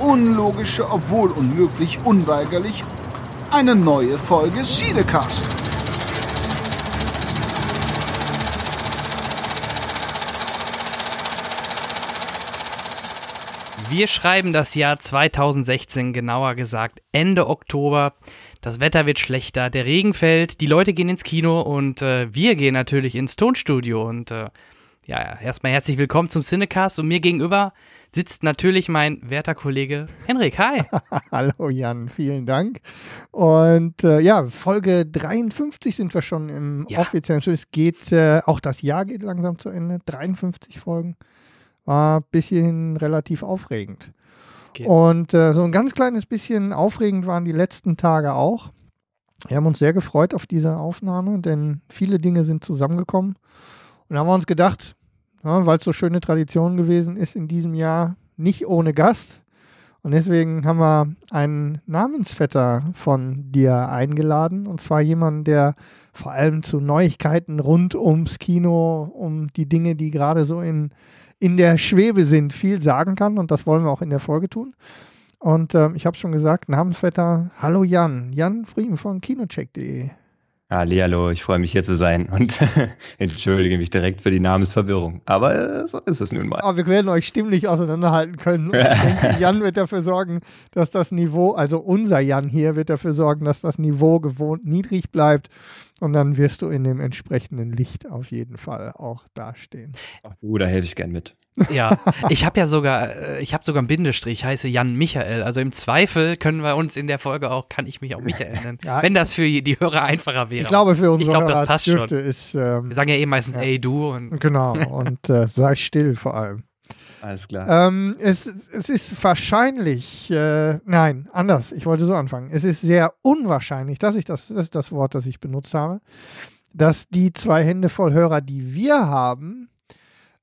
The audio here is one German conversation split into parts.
unlogische, obwohl unmöglich, unweigerlich eine neue Folge Siedecast. Wir schreiben das Jahr 2016, genauer gesagt Ende Oktober. Das Wetter wird schlechter, der Regen fällt, die Leute gehen ins Kino und äh, wir gehen natürlich ins Tonstudio. Und äh, ja, erstmal herzlich willkommen zum Cinecast und mir gegenüber sitzt natürlich mein werter Kollege Henrik. Hi. Hallo Jan, vielen Dank. Und äh, ja, Folge 53 sind wir schon im ja. offiziellen Schluss. Es geht, äh, auch das Jahr geht langsam zu Ende. 53 Folgen. War ein bisschen relativ aufregend. Okay. Und äh, so ein ganz kleines bisschen aufregend waren die letzten Tage auch. Wir haben uns sehr gefreut auf diese Aufnahme, denn viele Dinge sind zusammengekommen. Und da haben wir uns gedacht, ja, weil es so schöne Tradition gewesen ist in diesem Jahr, nicht ohne Gast. Und deswegen haben wir einen Namensvetter von dir eingeladen. Und zwar jemanden, der vor allem zu Neuigkeiten rund ums Kino, um die Dinge, die gerade so in, in der Schwebe sind, viel sagen kann. Und das wollen wir auch in der Folge tun. Und äh, ich habe schon gesagt, Namensvetter, hallo Jan, Jan Frieden von kinocheck.de. Hallo, ich freue mich hier zu sein und entschuldige mich direkt für die Namensverwirrung. Aber äh, so ist es nun mal. Aber wir werden euch stimmlich auseinanderhalten können. ich denke, Jan wird dafür sorgen, dass das Niveau, also unser Jan hier, wird dafür sorgen, dass das Niveau gewohnt niedrig bleibt. Und dann wirst du in dem entsprechenden Licht auf jeden Fall auch dastehen. Ach du, da helfe ich gern mit. Ja, ich habe ja sogar, äh, ich habe sogar einen Bindestrich, heiße Jan Michael. Also im Zweifel können wir uns in der Folge auch, kann ich mich auch Michael nennen. Ja, wenn das für die Hörer einfacher wäre. Ich glaube, für unsere ich glaub, Hörer das passt dürfte schon. Ist, ähm, wir sagen ja eh meistens ja. ey du. Und genau, und äh, sei still vor allem. Alles klar. Ähm, es, es ist wahrscheinlich, äh, nein, anders, ich wollte so anfangen. Es ist sehr unwahrscheinlich, dass ich das, das ist das Wort, das ich benutzt habe, dass die zwei Hände voll Hörer, die wir haben,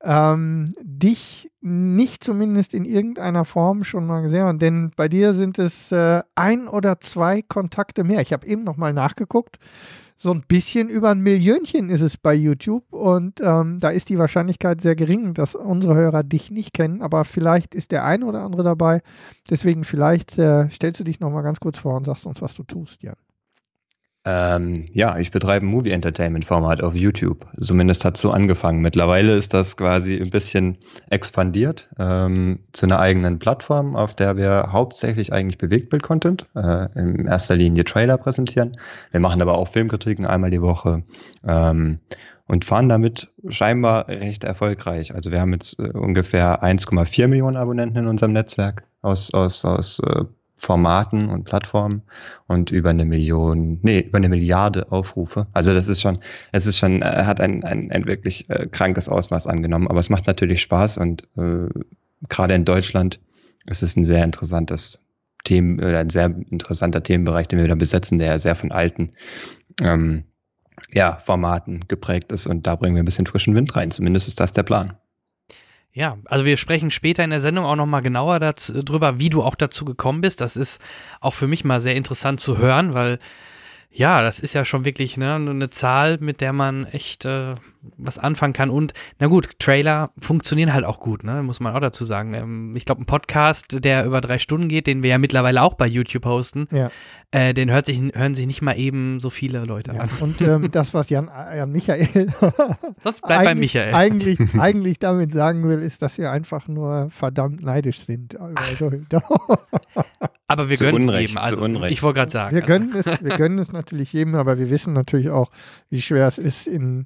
ähm, dich nicht zumindest in irgendeiner Form schon mal gesehen haben. Denn bei dir sind es äh, ein oder zwei Kontakte mehr. Ich habe eben noch mal nachgeguckt. So ein bisschen über ein Millionchen ist es bei YouTube und ähm, da ist die Wahrscheinlichkeit sehr gering, dass unsere Hörer dich nicht kennen, aber vielleicht ist der eine oder andere dabei. Deswegen vielleicht äh, stellst du dich noch mal ganz kurz vor und sagst uns, was du tust, Jan. Ähm, ja, ich betreibe ein Movie Entertainment Format auf YouTube. Zumindest hat es so angefangen. Mittlerweile ist das quasi ein bisschen expandiert ähm, zu einer eigenen Plattform, auf der wir hauptsächlich eigentlich Bewegtbild-Content, äh, in erster Linie Trailer präsentieren. Wir machen aber auch Filmkritiken einmal die Woche. Ähm, und fahren damit scheinbar recht erfolgreich. Also wir haben jetzt äh, ungefähr 1,4 Millionen Abonnenten in unserem Netzwerk aus, aus, aus äh, Formaten und Plattformen und über eine Million, nee, über eine Milliarde Aufrufe. Also das ist schon, es ist schon, äh, hat ein, ein, ein wirklich äh, krankes Ausmaß angenommen. Aber es macht natürlich Spaß und äh, gerade in Deutschland ist es ein sehr interessantes Themen oder ein sehr interessanter Themenbereich, den wir da besetzen, der ja sehr von alten ähm, ja, Formaten geprägt ist. Und da bringen wir ein bisschen frischen Wind rein. Zumindest ist das der Plan. Ja, also wir sprechen später in der Sendung auch nochmal genauer dazu, drüber, wie du auch dazu gekommen bist. Das ist auch für mich mal sehr interessant zu hören, weil ja, das ist ja schon wirklich ne, eine Zahl, mit der man echt äh, was anfangen kann. Und na gut, Trailer funktionieren halt auch gut, ne? muss man auch dazu sagen. Ähm, ich glaube, ein Podcast, der über drei Stunden geht, den wir ja mittlerweile auch bei YouTube hosten, ja. äh, den hört sich, hören sich nicht mal eben so viele Leute ja. an. Und ähm, das, was Jan, Jan Michael Sonst bleibt bei Michael. Eigentlich, eigentlich damit sagen will, ist, dass wir einfach nur verdammt neidisch sind. Also, aber wir gönnen es jedem. Also, ich wollte gerade sagen. Wir gönnen, es, wir gönnen es natürlich jedem, aber wir wissen natürlich auch, wie schwer es ist, in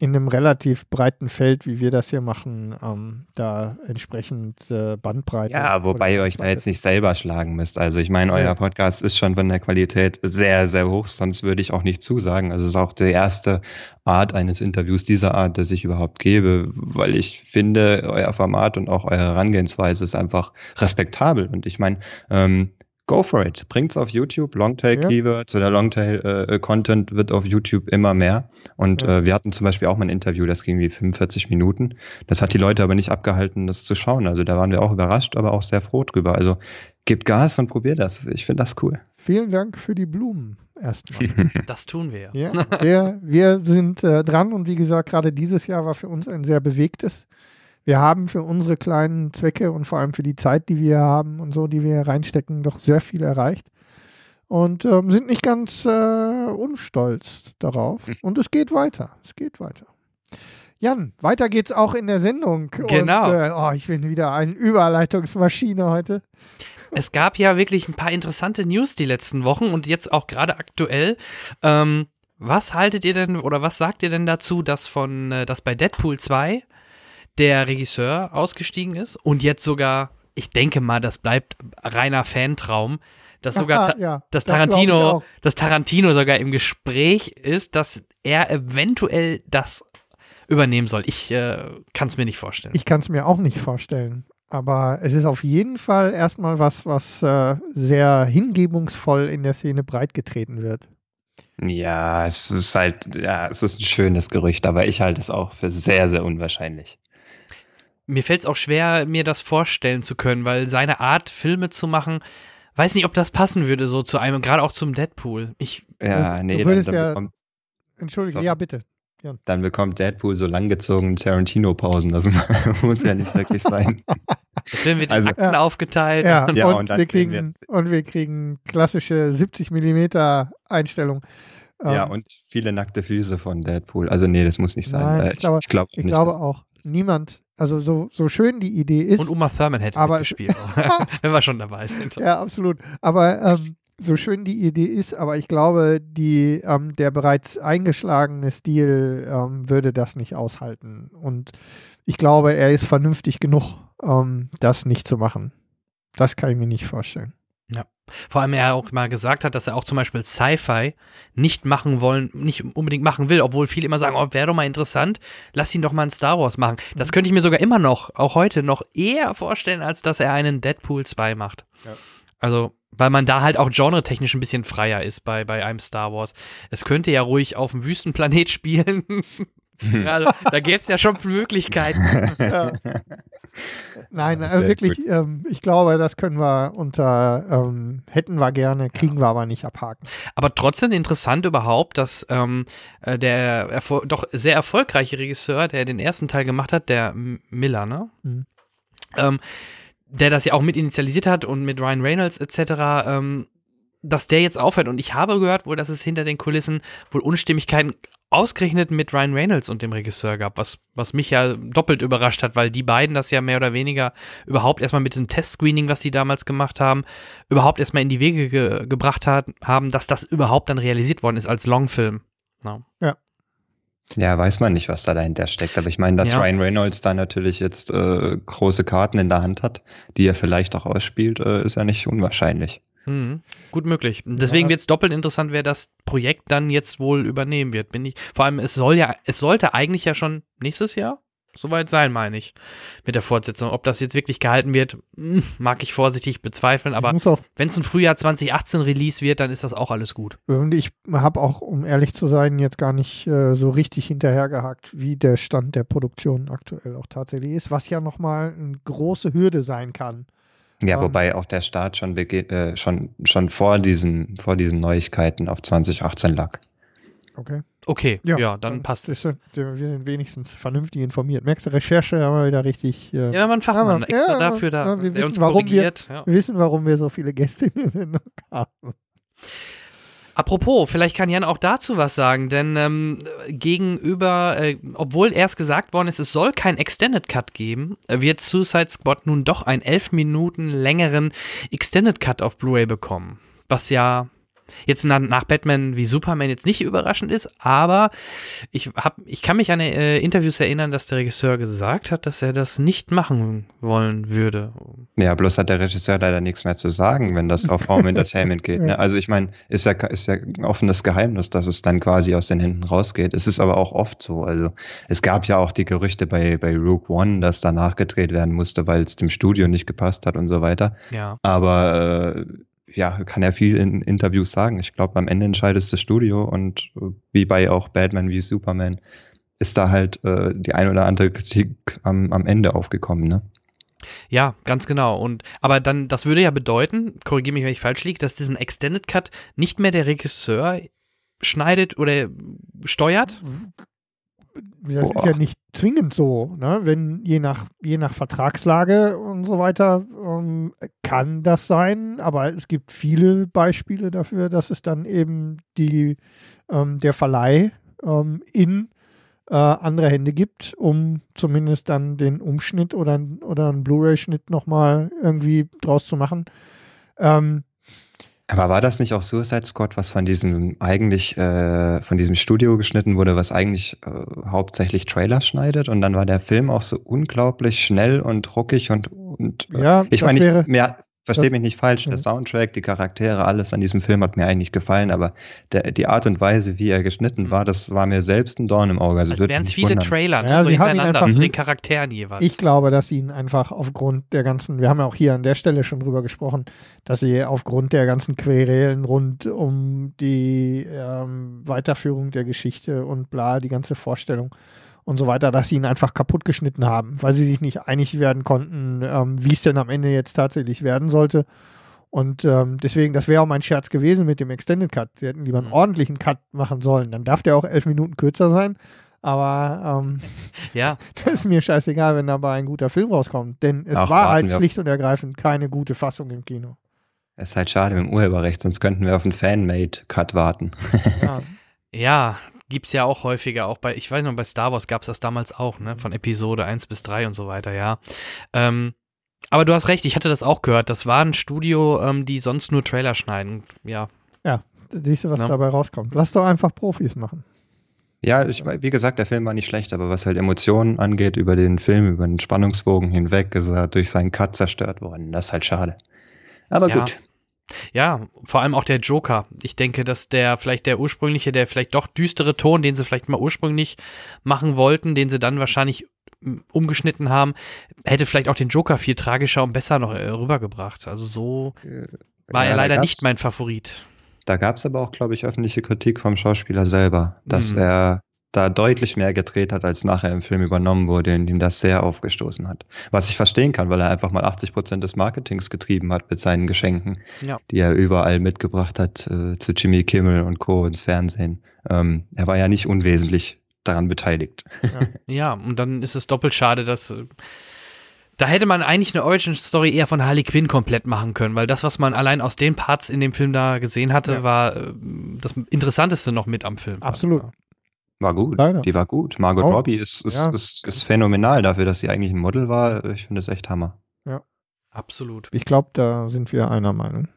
in einem relativ breiten Feld, wie wir das hier machen, ähm, da entsprechend äh, Bandbreite. Ja, wobei ihr euch da jetzt nicht selber schlagen müsst. Also ich meine, euer Podcast ist schon von der Qualität sehr, sehr hoch, sonst würde ich auch nicht zusagen. Also es ist auch die erste Art eines Interviews dieser Art, das ich überhaupt gebe, weil ich finde, euer Format und auch eure Herangehensweise ist einfach respektabel. Und ich meine, ähm, go for it. Bringt's auf YouTube. Longtail-Keywords ja. oder Longtail-Content äh, wird auf YouTube immer mehr. Und ja. äh, wir hatten zum Beispiel auch mal ein Interview, das ging wie 45 Minuten. Das hat die Leute aber nicht abgehalten, das zu schauen. Also da waren wir auch überrascht, aber auch sehr froh drüber. Also gebt Gas und probiert das. Ich finde das cool. Vielen Dank für die Blumen erstmal. Das tun wir. Ja, wir, wir sind äh, dran und wie gesagt, gerade dieses Jahr war für uns ein sehr bewegtes wir haben für unsere kleinen Zwecke und vor allem für die Zeit, die wir haben und so, die wir reinstecken, doch sehr viel erreicht. Und ähm, sind nicht ganz äh, unstolz darauf. Hm. Und es geht weiter. Es geht weiter. Jan, weiter geht's auch in der Sendung. Genau. Und, äh, oh, ich bin wieder eine Überleitungsmaschine heute. Es gab ja wirklich ein paar interessante News die letzten Wochen und jetzt auch gerade aktuell. Ähm, was haltet ihr denn oder was sagt ihr denn dazu, dass von, äh, dass bei Deadpool 2 der Regisseur ausgestiegen ist und jetzt sogar, ich denke mal, das bleibt reiner Fantraum, dass sogar ja, dass das Tarantino, dass Tarantino sogar im Gespräch ist, dass er eventuell das übernehmen soll. Ich äh, kann es mir nicht vorstellen. Ich kann es mir auch nicht vorstellen. Aber es ist auf jeden Fall erstmal was, was äh, sehr hingebungsvoll in der Szene breitgetreten wird. Ja, es ist halt, ja, es ist ein schönes Gerücht, aber ich halte es auch für sehr, sehr unwahrscheinlich mir fällt es auch schwer, mir das vorstellen zu können, weil seine Art, Filme zu machen, weiß nicht, ob das passen würde, so zu einem, gerade auch zum Deadpool. Ich, ja, also, nee, dann, dann ja, bekommt, Entschuldige, sorry. ja, bitte. Ja. Dann bekommt Deadpool so langgezogene Tarantino-Pausen. Das muss ja nicht wirklich sein. Der Film wird also, in Akten ja. aufgeteilt. Ja, ja und, und, wir kriegen, und wir kriegen klassische 70 Millimeter Einstellungen. Ja, ähm, und viele nackte Füße von Deadpool. Also nee, das muss nicht sein. Nein, äh, ich, glaube, ich, glaub ich glaube auch. Niemand also so, so schön die Idee ist. Und Uma Thurman hätte aber mitgespielt, wenn wir schon dabei sind. Ja, absolut. Aber ähm, so schön die Idee ist, aber ich glaube, die, ähm, der bereits eingeschlagene Stil ähm, würde das nicht aushalten. Und ich glaube, er ist vernünftig genug, ähm, das nicht zu machen. Das kann ich mir nicht vorstellen. Ja. Vor allem er auch mal gesagt hat, dass er auch zum Beispiel Sci-Fi nicht machen wollen, nicht unbedingt machen will, obwohl viele immer sagen, oh, wäre doch mal interessant, lass ihn doch mal ein Star Wars machen. Das mhm. könnte ich mir sogar immer noch, auch heute noch eher vorstellen, als dass er einen Deadpool 2 macht. Ja. Also, weil man da halt auch genretechnisch ein bisschen freier ist bei, bei einem Star Wars. Es könnte ja ruhig auf dem Wüstenplanet spielen. Also, da gäbe es ja schon Möglichkeiten. Ja. Nein, äh, wirklich, ähm, ich glaube, das können wir unter ähm, hätten wir gerne, kriegen ja. wir aber nicht abhaken. Aber trotzdem interessant überhaupt, dass ähm, äh, der doch sehr erfolgreiche Regisseur, der den ersten Teil gemacht hat, der Miller, ne? Mhm. Ähm, der das ja auch mit initialisiert hat und mit Ryan Reynolds etc., ähm, dass der jetzt aufhört. Und ich habe gehört wohl, dass es hinter den Kulissen wohl Unstimmigkeiten ausgerechnet mit Ryan Reynolds und dem Regisseur gab, was, was mich ja doppelt überrascht hat, weil die beiden das ja mehr oder weniger überhaupt erstmal mit dem Testscreening, was die damals gemacht haben, überhaupt erstmal in die Wege ge gebracht hat, haben, dass das überhaupt dann realisiert worden ist als Longfilm. No. Ja. Ja, weiß man nicht, was da dahinter steckt. Aber ich meine, dass ja. Ryan Reynolds da natürlich jetzt äh, große Karten in der Hand hat, die er vielleicht auch ausspielt, äh, ist ja nicht unwahrscheinlich. Mhm. Gut möglich. Deswegen ja. wird es doppelt interessant, wer das Projekt dann jetzt wohl übernehmen wird. Bin ich. Vor allem, es soll ja, es sollte eigentlich ja schon nächstes Jahr soweit sein, meine ich, mit der Fortsetzung. Ob das jetzt wirklich gehalten wird, hm, mag ich vorsichtig bezweifeln, aber wenn es ein Frühjahr 2018 Release wird, dann ist das auch alles gut. Und ich habe auch, um ehrlich zu sein, jetzt gar nicht äh, so richtig hinterhergehakt, wie der Stand der Produktion aktuell auch tatsächlich ist, was ja nochmal eine große Hürde sein kann. Ja, um, ähm. wobei auch der Start schon, äh, schon, schon vor, diesen, vor diesen Neuigkeiten auf 2018 lag. Okay. Okay, ja, ja dann, dann passt es. Wir sind wenigstens vernünftig informiert. Merkst du, Recherche haben wir wieder richtig. Äh, ja, man Fachmann extra ja, dafür, da, ja, wir wissen, warum wir, ja. wir wissen, warum wir so viele Gäste in der Sendung haben. Apropos, vielleicht kann Jan auch dazu was sagen, denn ähm, gegenüber, äh, obwohl erst gesagt worden ist, es soll kein Extended Cut geben, wird Suicide Squad nun doch einen elf Minuten längeren Extended Cut auf Blu-ray bekommen. Was ja jetzt nach, nach, Batman wie Superman jetzt nicht überraschend ist, aber ich, hab, ich kann mich an äh, Interviews erinnern, dass der Regisseur gesagt hat, dass er das nicht machen wollen würde. Ja, bloß hat der Regisseur leider nichts mehr zu sagen, wenn das auf Home Entertainment geht. Ne? Also ich meine, ist ja, ist ja ein offenes Geheimnis, dass es dann quasi aus den Händen rausgeht. Es ist aber auch oft so. Also es gab ja auch die Gerüchte bei, bei Rogue One, dass da nachgedreht werden musste, weil es dem Studio nicht gepasst hat und so weiter. Ja. Aber äh, ja, kann er viel in Interviews sagen. Ich glaube, am Ende entscheidet das Studio und äh, wie bei auch Batman wie Superman ist da halt äh, die ein oder andere Kritik am, am Ende aufgekommen, ne? Ja, ganz genau. Und aber dann, das würde ja bedeuten, korrigiere mich, wenn ich falsch liege, dass diesen Extended Cut nicht mehr der Regisseur schneidet oder steuert? Das Boah. ist ja nicht zwingend so, ne? Wenn je nach, je nach Vertragslage und so weiter ähm, kann das sein, aber es gibt viele Beispiele dafür, dass es dann eben die, ähm, der Verleih ähm, in äh, andere Hände gibt, um zumindest dann den Umschnitt oder, oder einen Blu-ray-Schnitt nochmal irgendwie draus zu machen. Ähm, aber war das nicht auch Suicide Squad, was von diesem eigentlich, äh, von diesem Studio geschnitten wurde, was eigentlich äh, hauptsächlich Trailers schneidet? Und dann war der Film auch so unglaublich schnell und ruckig und, und äh, ja, ich meine, mehr, Verstehe mich nicht falsch, der Soundtrack, die Charaktere, alles an diesem Film hat mir eigentlich gefallen, aber der, die Art und Weise, wie er geschnitten mhm. war, das war mir selbst ein Dorn im Auge. Also Als wären es viele wundern. Trailer, ne, ja, so hintereinander, zu den Charakteren jeweils. Ich glaube, dass sie ihn einfach aufgrund der ganzen, wir haben ja auch hier an der Stelle schon drüber gesprochen, dass sie aufgrund der ganzen Querelen rund um die ähm, Weiterführung der Geschichte und bla, die ganze Vorstellung, und so weiter, dass sie ihn einfach kaputt geschnitten haben, weil sie sich nicht einig werden konnten, ähm, wie es denn am Ende jetzt tatsächlich werden sollte. Und ähm, deswegen, das wäre auch mein Scherz gewesen mit dem Extended Cut. Sie hätten lieber einen mhm. ordentlichen Cut machen sollen. Dann darf der auch elf Minuten kürzer sein. Aber ähm, ja. das ist mir scheißegal, wenn dabei ein guter Film rauskommt. Denn es Ach, war halt schlicht und ergreifend keine gute Fassung im Kino. Es ist halt schade mit dem Urheberrecht, sonst könnten wir auf einen Fan-Made-Cut warten. ja. ja, Gibt es ja auch häufiger, auch bei, ich weiß noch, bei Star Wars gab es das damals auch, ne? Von Episode 1 bis 3 und so weiter, ja. Ähm, aber du hast recht, ich hatte das auch gehört. Das war ein Studio, ähm, die sonst nur Trailer schneiden. Ja. Ja, siehst du, was ja. dabei rauskommt. Lass doch einfach Profis machen. Ja, ich, wie gesagt, der Film war nicht schlecht, aber was halt Emotionen angeht, über den Film, über den Spannungsbogen hinweg, ist er durch seinen Cut zerstört worden. Das ist halt schade. Aber ja. gut. Ja, vor allem auch der Joker. Ich denke, dass der vielleicht der ursprüngliche, der vielleicht doch düstere Ton, den sie vielleicht mal ursprünglich machen wollten, den sie dann wahrscheinlich hm, umgeschnitten haben, hätte vielleicht auch den Joker viel tragischer und besser noch äh, rübergebracht. Also so äh, war ja, er leider nicht mein Favorit. Da gab es aber auch, glaube ich, öffentliche Kritik vom Schauspieler selber, dass mhm. er da deutlich mehr gedreht hat, als nachher im Film übernommen wurde, in dem das sehr aufgestoßen hat. Was ich verstehen kann, weil er einfach mal 80 Prozent des Marketings getrieben hat mit seinen Geschenken, ja. die er überall mitgebracht hat äh, zu Jimmy Kimmel und Co. ins Fernsehen. Ähm, er war ja nicht unwesentlich daran beteiligt. Ja. ja, und dann ist es doppelt schade, dass äh, da hätte man eigentlich eine Origin Story eher von Harley Quinn komplett machen können, weil das, was man allein aus den Parts in dem Film da gesehen hatte, ja. war äh, das Interessanteste noch mit am Film. Absolut. Fast, war gut. Leider. Die war gut. Margot oh. Robbie ist, ist, ja. ist, ist, phänomenal dafür, dass sie eigentlich ein Model war. Ich finde es echt Hammer. Ja. Absolut. Ich glaube, da sind wir einer Meinung.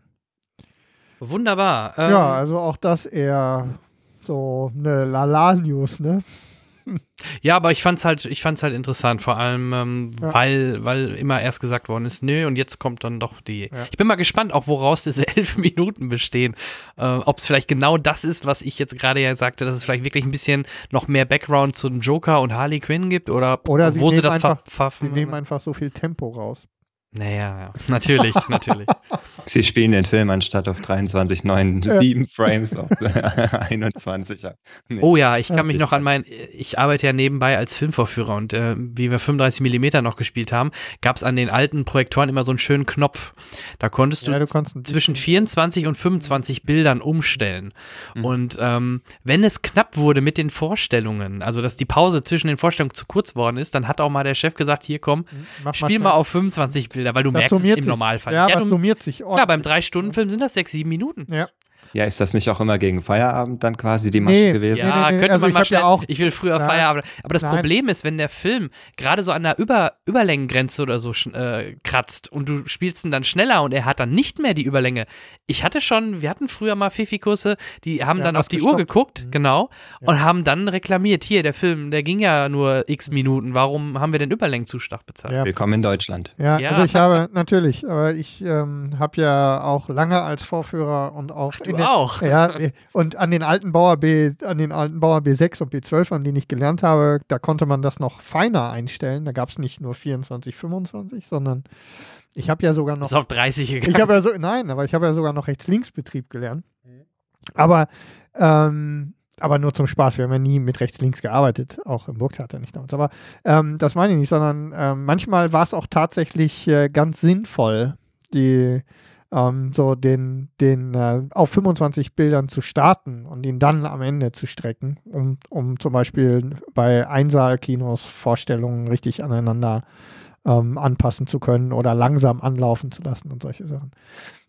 Wunderbar. Ähm, ja, also auch das eher so eine Lala-News, ne? Ja, aber ich fand's halt, ich fand's halt interessant, vor allem, ähm, ja. weil, weil immer erst gesagt worden ist, nö, und jetzt kommt dann doch die. Ja. Ich bin mal gespannt, auch woraus diese elf Minuten bestehen. Äh, Ob es vielleicht genau das ist, was ich jetzt gerade ja sagte, dass es vielleicht wirklich ein bisschen noch mehr Background zu dem Joker und Harley Quinn gibt oder, oder wo sie, sie das einfach, Sie nehmen einfach so viel Tempo raus. Naja, ja. natürlich, natürlich. Sie spielen den Film anstatt auf 23, 9, ja. 7 Frames auf 21. Nee. Oh ja, ich kann mich noch an mein, ich arbeite ja nebenbei als Filmvorführer und äh, wie wir 35 Millimeter noch gespielt haben, gab es an den alten Projektoren immer so einen schönen Knopf. Da konntest du, ja, du zwischen 24 und 25 Bildern umstellen. Mhm. Und ähm, wenn es knapp wurde mit den Vorstellungen, also dass die Pause zwischen den Vorstellungen zu kurz worden ist, dann hat auch mal der Chef gesagt, hier komm, Mach spiel mal, mal auf 25 Bilder, weil du das merkst es im Normalfall. Ja, ja das summiert sich. Ordentlich. Klar, beim Drei-Stunden-Film sind das sechs, sieben Minuten. Ja. Ja, ist das nicht auch immer gegen Feierabend dann quasi die Masche nee, gewesen? Ja, nee, nee, könnte also man mal schnell, ja auch, ich will früher nein, Feierabend. Aber das nein. Problem ist, wenn der Film gerade so an der Über Überlängengrenze oder so äh, kratzt und du spielst ihn dann schneller und er hat dann nicht mehr die Überlänge. Ich hatte schon, wir hatten früher mal Fifi-Kurse, die haben ja, dann auf die gestoppt. Uhr geguckt, mhm. genau, ja. und haben dann reklamiert, hier, der Film, der ging ja nur x Minuten, warum haben wir den Überlängenzuschlag bezahlt? Ja. Willkommen in Deutschland. Ja, also ich habe, natürlich, aber ich ähm, habe ja auch lange als Vorführer und auch Ach, du auch. Ja, und an den alten Bauer B, an den alten Bauer B6 und B12, an denen ich gelernt habe, da konnte man das noch feiner einstellen. Da gab es nicht nur 24, 25, sondern ich habe ja sogar noch. Ist auf 30 gegangen. Ich habe ja so, nein, aber ich habe ja sogar noch Rechts-Links-Betrieb gelernt. Aber, ähm, aber nur zum Spaß. Wir haben ja nie mit Rechts-Links gearbeitet, auch im Burgtheater nicht damals. Aber ähm, das meine ich nicht, sondern ähm, manchmal war es auch tatsächlich äh, ganz sinnvoll, die ähm, so den, den äh, auf 25 Bildern zu starten und ihn dann am Ende zu strecken, um, um zum Beispiel bei Einsaalkinos Vorstellungen richtig aneinander ähm, anpassen zu können oder langsam anlaufen zu lassen und solche Sachen.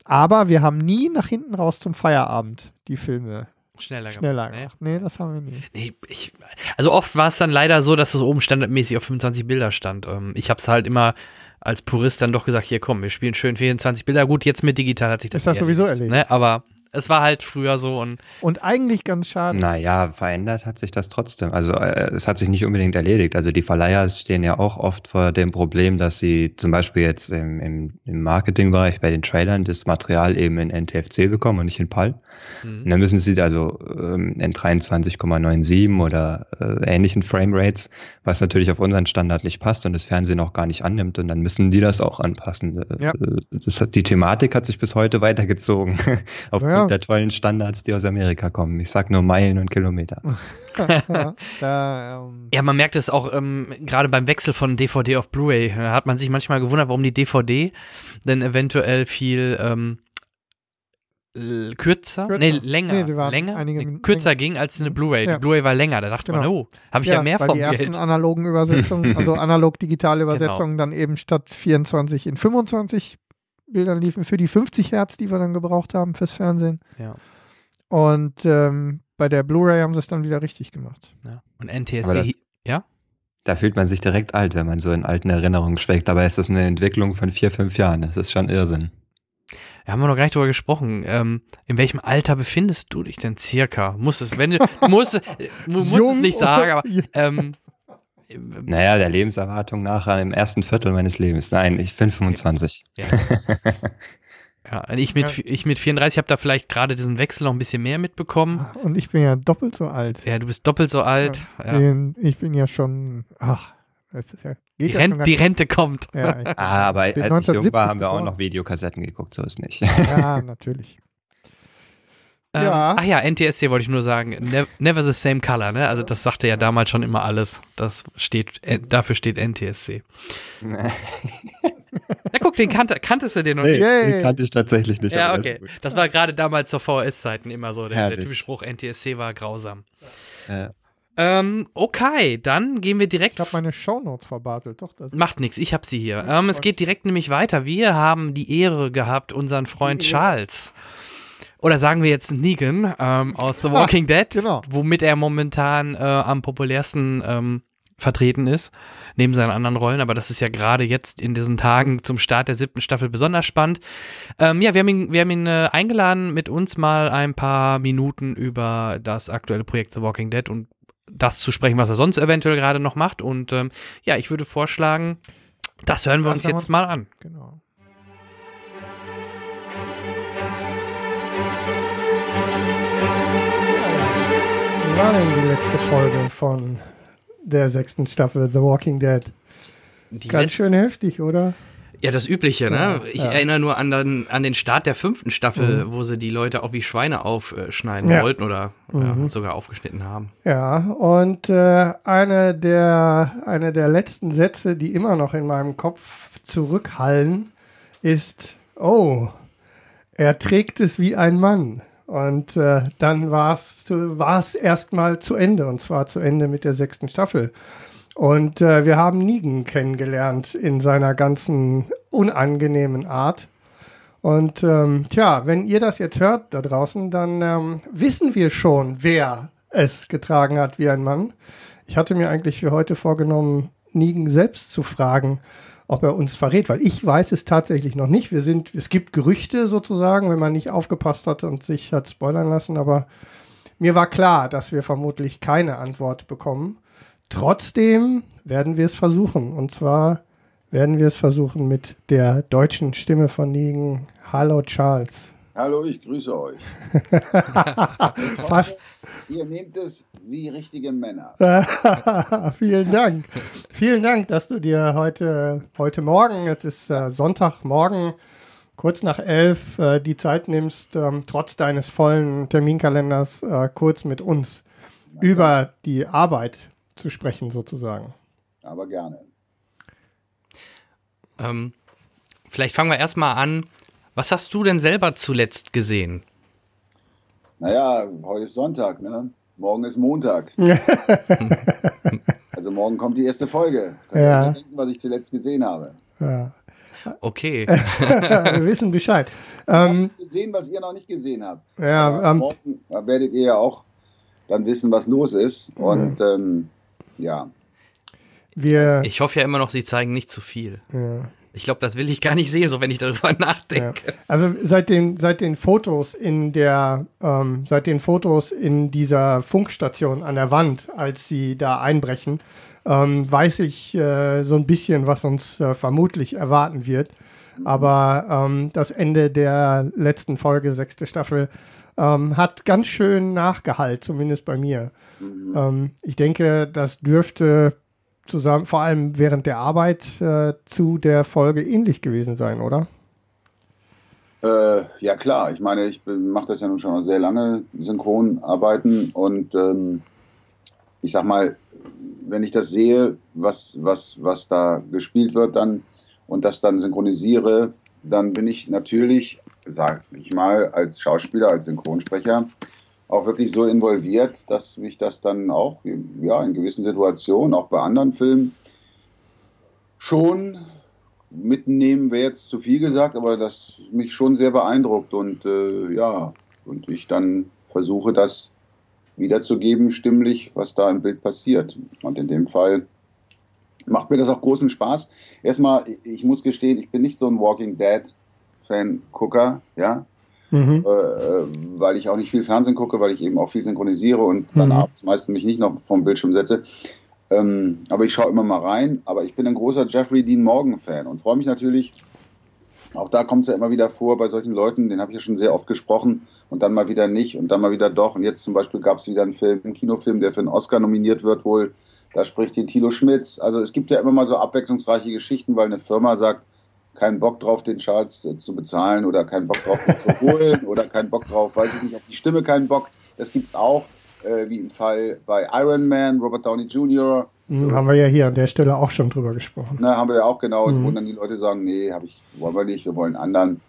Aber wir haben nie nach hinten raus zum Feierabend die Filme schneller, schneller gemacht. gemacht. Nee, das haben wir nie. Nee, ich, also oft war es dann leider so, dass es oben standardmäßig auf 25 Bilder stand. Ähm, ich habe es halt immer als Purist dann doch gesagt, hier komm, wir spielen schön 24 Bilder. Gut, jetzt mit digital hat sich das Ist das sowieso erledigt. Ne? Aber es war halt früher so und. Und eigentlich ganz schade. Naja, verändert hat sich das trotzdem. Also äh, es hat sich nicht unbedingt erledigt. Also die Verleiher stehen ja auch oft vor dem Problem, dass sie zum Beispiel jetzt im, im, im Marketingbereich bei den Trailern das Material eben in NTFC bekommen und nicht in PAL. Mhm. Und dann müssen sie also ähm, in 23,97 oder äh, ähnlichen Framerates, was natürlich auf unseren Standard nicht passt und das Fernsehen auch gar nicht annimmt. Und dann müssen die das auch anpassen. Äh, ja. Das hat, die Thematik hat sich bis heute weitergezogen aufgrund ja. der tollen Standards, die aus Amerika kommen. Ich sag nur Meilen und Kilometer. ähm. ja, man merkt es auch ähm, gerade beim Wechsel von DVD auf Blu-ray. hat man sich manchmal gewundert, warum die DVD denn eventuell viel ähm, kürzer, kürzer, nee, länger, nee, länger, nee, kürzer länger. ging als eine mhm. Blu-ray. Ja. Die Blu-ray war länger, da dachte genau. man, oh, habe ich ja, ja mehr weil vom die ersten Geld. analogen Übersetzungen, also analog-digitale. Übersetzungen genau. dann eben statt 24 in 25 Bildern liefen für die 50 Hertz, die wir dann gebraucht haben fürs Fernsehen. Ja. Und ähm, bei der Blu-ray haben sie es dann wieder richtig gemacht. Ja. Und NTSC, ja? Da fühlt man sich direkt alt, wenn man so in alten Erinnerungen schwelgt. Dabei ist das eine Entwicklung von vier, fünf Jahren. Das ist schon Irrsinn. Wir haben noch gar nicht drüber gesprochen. Ähm, in welchem Alter befindest du dich denn circa? Muss es, wenn du, musst, musst es nicht sagen, aber ähm, naja, der Lebenserwartung nachher im ersten Viertel meines Lebens. Nein, ich bin 25. Ja. ja ich, mit, ich mit 34 habe da vielleicht gerade diesen Wechsel noch ein bisschen mehr mitbekommen. Und ich bin ja doppelt so alt. Ja, du bist doppelt so alt. Ja, ja. Ich bin ja schon, ach, ja, die, Rente, die, Rente, kommt. Ja, ah, aber als ich jung war, haben wir auch noch Videokassetten geguckt, so ist nicht. Ja, natürlich. Ähm, ja. Ach ja, NTSC wollte ich nur sagen. Ne never the same color, ne? Also das sagte ja damals schon immer alles. Das steht, äh, dafür steht NTSC. Na guck, den kannte, kanntest du den noch nee, nicht? Den kannte ich tatsächlich nicht. Ja, okay. Das war gerade damals zur VHS-Zeiten immer so. Der, der typische Spruch NTSC war grausam. Ja. Ähm, okay, dann gehen wir direkt. Ich habe meine Shownotes verbaselt, doch. Das Macht nichts, ich habe sie hier. Ähm, es geht direkt nämlich weiter. Wir haben die Ehre gehabt, unseren Freund Charles. Oder sagen wir jetzt Negan ähm, aus The Walking Dead, genau. womit er momentan äh, am populärsten ähm, vertreten ist, neben seinen anderen Rollen. Aber das ist ja gerade jetzt in diesen Tagen zum Start der siebten Staffel besonders spannend. Ähm, ja, wir haben ihn, wir haben ihn äh, eingeladen, mit uns mal ein paar Minuten über das aktuelle Projekt The Walking Dead und das zu sprechen, was er sonst eventuell gerade noch macht. Und ähm, ja, ich würde vorschlagen, das hören wir das uns jetzt mal an. Genau. Wie war denn die letzte Folge von der sechsten Staffel The Walking Dead? Die Ganz schön heftig, oder? Ja, das Übliche, ne? Ich ja. erinnere nur an den, an den Start der fünften Staffel, mhm. wo sie die Leute auch wie Schweine aufschneiden ja. wollten oder mhm. sogar aufgeschnitten haben. Ja, und äh, eine, der, eine der letzten Sätze, die immer noch in meinem Kopf zurückhallen, ist, oh, er trägt es wie ein Mann. Und äh, dann war es erstmal zu Ende, und zwar zu Ende mit der sechsten Staffel. Und äh, wir haben Nigen kennengelernt in seiner ganzen unangenehmen Art. Und ähm, tja, wenn ihr das jetzt hört da draußen, dann ähm, wissen wir schon, wer es getragen hat wie ein Mann. Ich hatte mir eigentlich für heute vorgenommen, Nigen selbst zu fragen, ob er uns verrät, weil ich weiß es tatsächlich noch nicht. Wir sind, es gibt Gerüchte sozusagen, wenn man nicht aufgepasst hat und sich hat spoilern lassen, aber mir war klar, dass wir vermutlich keine Antwort bekommen. Trotzdem werden wir es versuchen. Und zwar werden wir es versuchen mit der deutschen Stimme von Nigen. Hallo Charles. Hallo, ich grüße euch. Fast. Ihr nehmt es wie richtige Männer. Vielen Dank. Vielen Dank, dass du dir heute, heute Morgen, es ist äh, Sonntagmorgen, kurz nach elf, äh, die Zeit nimmst, ähm, trotz deines vollen Terminkalenders äh, kurz mit uns über die Arbeit zu sprechen, sozusagen. Aber gerne. Ähm, vielleicht fangen wir erstmal an. Was hast du denn selber zuletzt gesehen? Naja, heute ist Sonntag, ne? Morgen ist Montag. also morgen kommt die erste Folge. Könnt ja. denken, was ich zuletzt gesehen habe. Ja. Okay. Wir wissen Bescheid. Wir ähm, haben gesehen, was ihr noch nicht gesehen habt. Ja, ähm, morgen werdet ihr ja auch dann wissen, was los ist. Und mhm. ähm, ja. Wir, ich hoffe ja immer noch, sie zeigen nicht zu viel. Ja. Ich glaube, das will ich gar nicht sehen, so wenn ich darüber nachdenke. Ja. Also seit den, seit den Fotos in der, ähm, seit den Fotos in dieser Funkstation an der Wand, als sie da einbrechen, ähm, weiß ich äh, so ein bisschen, was uns äh, vermutlich erwarten wird. Aber ähm, das Ende der letzten Folge, sechste Staffel, ähm, hat ganz schön Nachgehalt, zumindest bei mir. Mhm. Ähm, ich denke, das dürfte zusammen, vor allem während der Arbeit äh, zu der Folge ähnlich gewesen sein, oder? Äh, ja klar, ich meine, ich mache das ja nun schon sehr lange, Synchronarbeiten und ähm, ich sag mal, wenn ich das sehe, was, was, was da gespielt wird dann und das dann synchronisiere, dann bin ich natürlich, sag ich mal, als Schauspieler, als Synchronsprecher auch wirklich so involviert, dass mich das dann auch ja, in gewissen Situationen, auch bei anderen Filmen, schon mitnehmen wäre jetzt zu viel gesagt, aber das mich schon sehr beeindruckt und äh, ja, und ich dann versuche das wiederzugeben, stimmlich, was da im Bild passiert. Und in dem Fall macht mir das auch großen Spaß. Erstmal, ich muss gestehen, ich bin nicht so ein Walking Dead Fan-Gucker, ja mhm. äh, weil ich auch nicht viel Fernsehen gucke, weil ich eben auch viel synchronisiere und dann mhm. abends meistens mich nicht noch vom Bildschirm setze. Ähm, aber ich schaue immer mal rein. Aber ich bin ein großer Jeffrey Dean Morgan-Fan und freue mich natürlich, auch da kommt es ja immer wieder vor bei solchen Leuten, den habe ich ja schon sehr oft gesprochen und dann mal wieder nicht und dann mal wieder doch. Und jetzt zum Beispiel gab es wieder einen Film, einen Kinofilm, der für einen Oscar nominiert wird wohl. Da spricht die Tilo Schmitz. Also es gibt ja immer mal so abwechslungsreiche Geschichten, weil eine Firma sagt, keinen Bock drauf, den Charles äh, zu bezahlen oder keinen Bock drauf, ihn zu holen oder keinen Bock drauf, weiß ich nicht, auf die Stimme keinen Bock. Das gibt es auch, äh, wie im Fall bei Iron Man, Robert Downey Jr. Mhm, haben wir ja hier an der Stelle auch schon drüber gesprochen. Na, haben wir ja auch genau, mhm. wo dann die Leute sagen, nee, hab ich, wollen wir nicht, wir wollen anderen.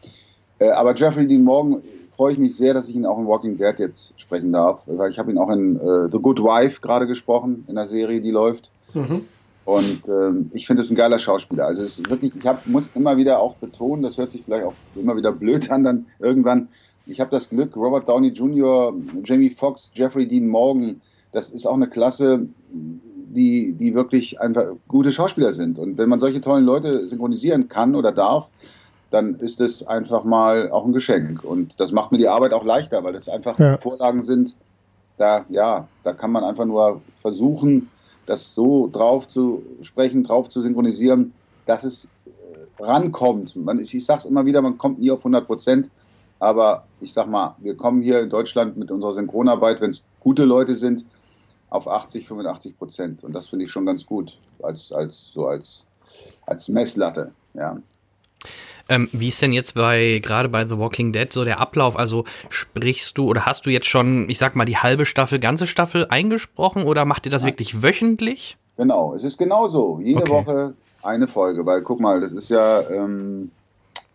Äh, aber Jeffrey Dean Morgan freue ich mich sehr, dass ich ihn auch in Walking Dead jetzt sprechen darf, weil ich habe ihn auch in äh, The Good Wife gerade gesprochen, in der Serie, die läuft. Mhm. Und ähm, ich finde es ein geiler Schauspieler. Also es ist wirklich, ich hab, muss immer wieder auch betonen, das hört sich vielleicht auch immer wieder blöd an, dann irgendwann. Ich habe das Glück, Robert Downey Jr., Jamie Foxx, Jeffrey Dean Morgan, das ist auch eine Klasse, die, die wirklich einfach gute Schauspieler sind. Und wenn man solche tollen Leute synchronisieren kann oder darf, dann ist es einfach mal auch ein Geschenk. Und das macht mir die Arbeit auch leichter, weil es einfach ja. Vorlagen sind. Da, ja, da kann man einfach nur versuchen, das so drauf zu sprechen, drauf zu synchronisieren, dass es äh, rankommt. Man, ich sage es immer wieder, man kommt nie auf 100 Prozent, aber ich sag mal, wir kommen hier in Deutschland mit unserer Synchronarbeit, wenn es gute Leute sind, auf 80, 85 Prozent. Und das finde ich schon ganz gut, als, als, so als, als Messlatte. Ja. Ähm, wie ist denn jetzt bei, gerade bei The Walking Dead, so der Ablauf? Also sprichst du oder hast du jetzt schon, ich sag mal, die halbe Staffel, ganze Staffel eingesprochen oder macht ihr das Nein. wirklich wöchentlich? Genau, es ist genauso. Jede okay. Woche eine Folge, weil guck mal, das ist ja, ähm,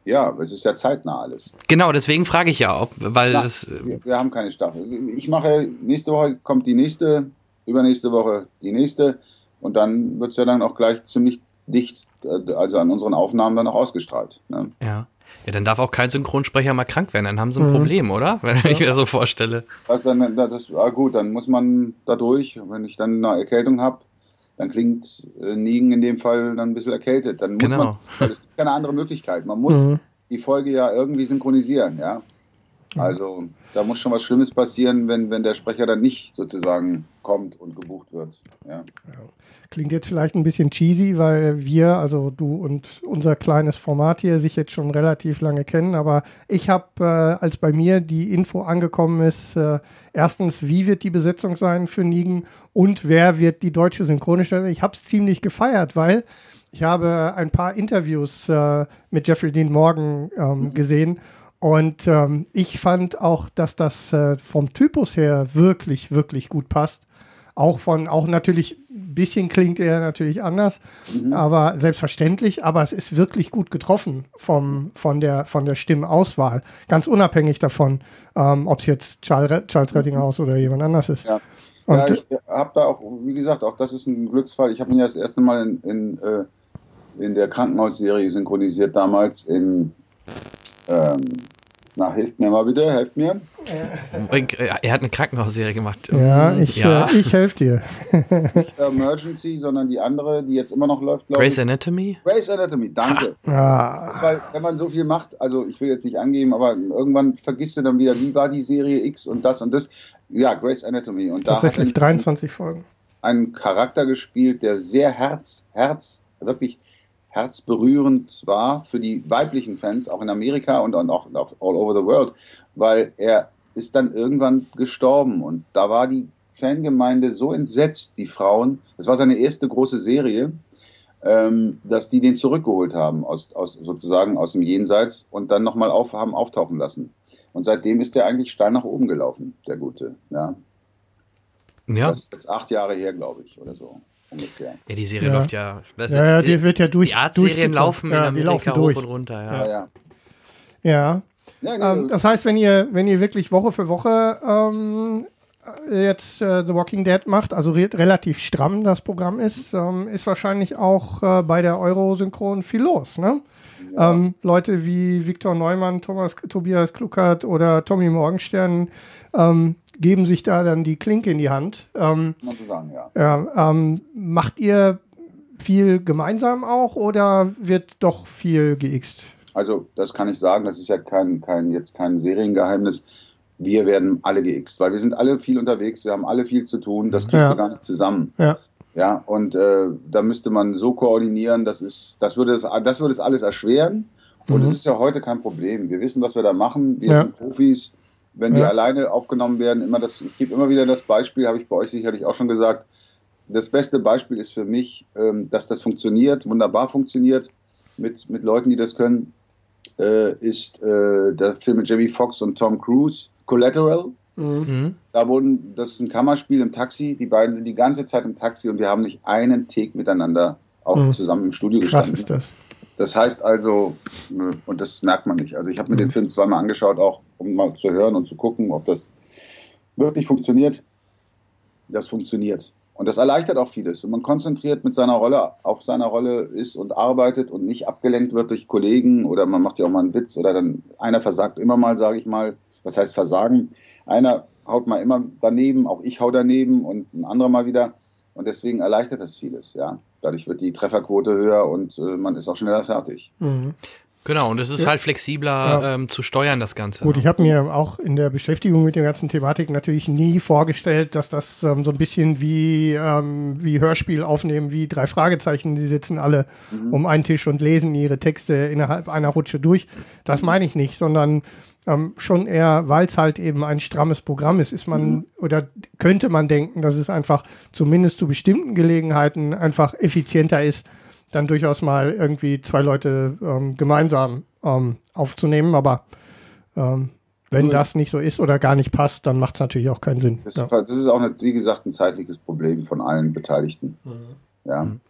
ja, es ist ja zeitnah alles. Genau, deswegen frage ich ja, ob, weil Na, das. Wir, wir, haben keine Staffel. Ich mache, nächste Woche kommt die nächste, übernächste Woche die nächste und dann wird es ja dann auch gleich ziemlich dicht, also an unseren Aufnahmen dann auch ausgestrahlt. Ne? Ja. Ja, dann darf auch kein Synchronsprecher mal krank werden, dann haben sie ein mhm. Problem, oder? Wenn ich mir das so vorstelle. Also dann, das, ah gut, dann muss man da durch. Wenn ich dann eine Erkältung habe, dann klingt äh, Nigen in dem Fall dann ein bisschen erkältet. Dann muss genau. man, weil es gibt keine andere Möglichkeit. Man muss mhm. die Folge ja irgendwie synchronisieren, ja. Also da muss schon was Schlimmes passieren, wenn, wenn der Sprecher dann nicht sozusagen kommt und gebucht wird. Ja. Klingt jetzt vielleicht ein bisschen cheesy, weil wir, also du und unser kleines Format hier, sich jetzt schon relativ lange kennen. Aber ich habe, äh, als bei mir die Info angekommen ist, äh, erstens, wie wird die Besetzung sein für Nigen und wer wird die deutsche Synchronstimme? Ich habe es ziemlich gefeiert, weil ich habe ein paar Interviews äh, mit Jeffrey Dean Morgan ähm, mhm. gesehen und ähm, ich fand auch, dass das äh, vom Typus her wirklich, wirklich gut passt. Auch von, auch natürlich, ein bisschen klingt er natürlich anders, mhm. aber selbstverständlich, aber es ist wirklich gut getroffen vom, von, der, von der Stimmauswahl. Ganz unabhängig davon, ähm, ob es jetzt Charles, Charles Rettinghaus oder jemand anders ist. Ja, Und, ja ich habe da auch, wie gesagt, auch das ist ein Glücksfall. Ich habe ihn ja das erste Mal in, in, äh, in der Krankenhausserie synchronisiert damals in ähm, na, hilft mir mal bitte, helft mir. Er hat eine Krankenhausserie gemacht. Ja, ich, ja. Äh, ich helfe dir. Nicht Emergency, sondern die andere, die jetzt immer noch läuft, glaube ich. Grace Anatomy? Grace Anatomy, danke. Ah. Ist, weil, wenn man so viel macht, also ich will jetzt nicht angeben, aber irgendwann vergisst du dann wieder, wie war die Serie X und das und das. Ja, Grace Anatomy. Und da Tatsächlich 23 Folgen. Einen Charakter gespielt, der sehr Herz, Herz, wirklich herzberührend war für die weiblichen Fans, auch in Amerika und, und auch all over the world, weil er ist dann irgendwann gestorben und da war die Fangemeinde so entsetzt, die Frauen, das war seine erste große Serie, ähm, dass die den zurückgeholt haben, aus, aus, sozusagen aus dem Jenseits und dann nochmal auf, haben auftauchen lassen. Und seitdem ist der eigentlich steil nach oben gelaufen, der Gute. Ja. ja. Das ist jetzt acht Jahre her, glaube ich, oder so ungefähr. Ja, die Serie ja. läuft ja. Das ja, ja, die wird ja durch. Die Art-Serien laufen ja, in Amerika hoch und runter. Ja. ja. ja. ja. Ähm, das heißt, wenn ihr, wenn ihr wirklich Woche für Woche ähm, jetzt äh, The Walking Dead macht, also re relativ stramm das Programm ist, ähm, ist wahrscheinlich auch äh, bei der Euro-Synchron viel los, ne? Ja. Ähm, Leute wie Viktor Neumann, Thomas, Tobias Kluckert oder Tommy Morgenstern ähm, geben sich da dann die Klinke in die Hand. Ähm, sagen, ja. ja ähm, macht ihr viel gemeinsam auch oder wird doch viel geixt? Also das kann ich sagen, das ist ja kein, kein, jetzt kein Seriengeheimnis. Wir werden alle geixt, weil wir sind alle viel unterwegs, wir haben alle viel zu tun, das kriegst ja. du gar nicht zusammen. Ja. Ja, und äh, da müsste man so koordinieren, das, ist, das, würde es, das würde es alles erschweren. Und es mhm. ist ja heute kein Problem. Wir wissen, was wir da machen. Wir ja. sind Profis wenn die alleine aufgenommen werden, immer das, ich gebe immer wieder das Beispiel, habe ich bei euch sicherlich auch schon gesagt. Das beste Beispiel ist für mich, ähm, dass das funktioniert, wunderbar funktioniert mit, mit Leuten, die das können, äh, ist äh, der Film mit Jamie Foxx und Tom Cruise, Collateral. Mhm. Da wurden, das ist ein Kammerspiel im Taxi. Die beiden sind die ganze Zeit im Taxi und wir haben nicht einen Take miteinander auch mhm. zusammen im Studio gestanden. Krass ist das. Das heißt also, und das merkt man nicht. Also ich habe mir den mhm. Film zweimal angeschaut, auch um mal zu hören und zu gucken, ob das wirklich funktioniert. Das funktioniert. Und das erleichtert auch vieles. Wenn man konzentriert mit seiner Rolle auf seiner Rolle ist und arbeitet und nicht abgelenkt wird durch Kollegen oder man macht ja auch mal einen Witz oder dann einer versagt immer mal, sage ich mal. Was heißt versagen? Einer haut mal immer daneben, auch ich hau daneben und ein anderer mal wieder. Und deswegen erleichtert das vieles, ja. Dadurch wird die Trefferquote höher und äh, man ist auch schneller fertig. Mhm. Genau, und es ist ja. halt flexibler ja. ähm, zu steuern, das Ganze. Gut, ich habe mir auch in der Beschäftigung mit der ganzen Thematik natürlich nie vorgestellt, dass das ähm, so ein bisschen wie, ähm, wie Hörspiel aufnehmen, wie drei Fragezeichen, die sitzen alle mhm. um einen Tisch und lesen ihre Texte innerhalb einer Rutsche durch. Das meine ich nicht, sondern ähm, schon eher, weil es halt eben ein strammes Programm ist, ist man mhm. oder könnte man denken, dass es einfach zumindest zu bestimmten Gelegenheiten einfach effizienter ist, dann durchaus mal irgendwie zwei Leute ähm, gemeinsam ähm, aufzunehmen. Aber ähm, wenn das nicht so ist oder gar nicht passt, dann macht es natürlich auch keinen Sinn. Das, ja. das ist auch, eine, wie gesagt, ein zeitliches Problem von allen Beteiligten. Mhm. Ja. Mhm.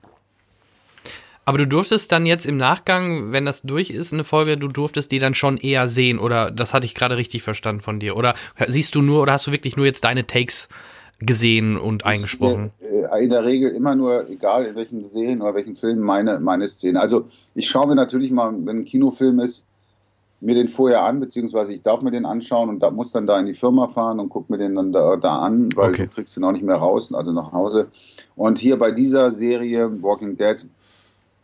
Aber du durftest dann jetzt im Nachgang, wenn das durch ist, eine Folge, du durftest die dann schon eher sehen oder das hatte ich gerade richtig verstanden von dir oder siehst du nur oder hast du wirklich nur jetzt deine Takes gesehen und eingesprochen? Äh, in der Regel immer nur, egal in welchen Serien oder welchen Filmen, meine, meine Szene. Also ich schaue mir natürlich mal, wenn ein Kinofilm ist, mir den vorher an, beziehungsweise ich darf mir den anschauen und da, muss dann da in die Firma fahren und gucke mir den dann da, da an, weil okay. du kriegst den auch nicht mehr raus, also nach Hause. Und hier bei dieser Serie Walking Dead,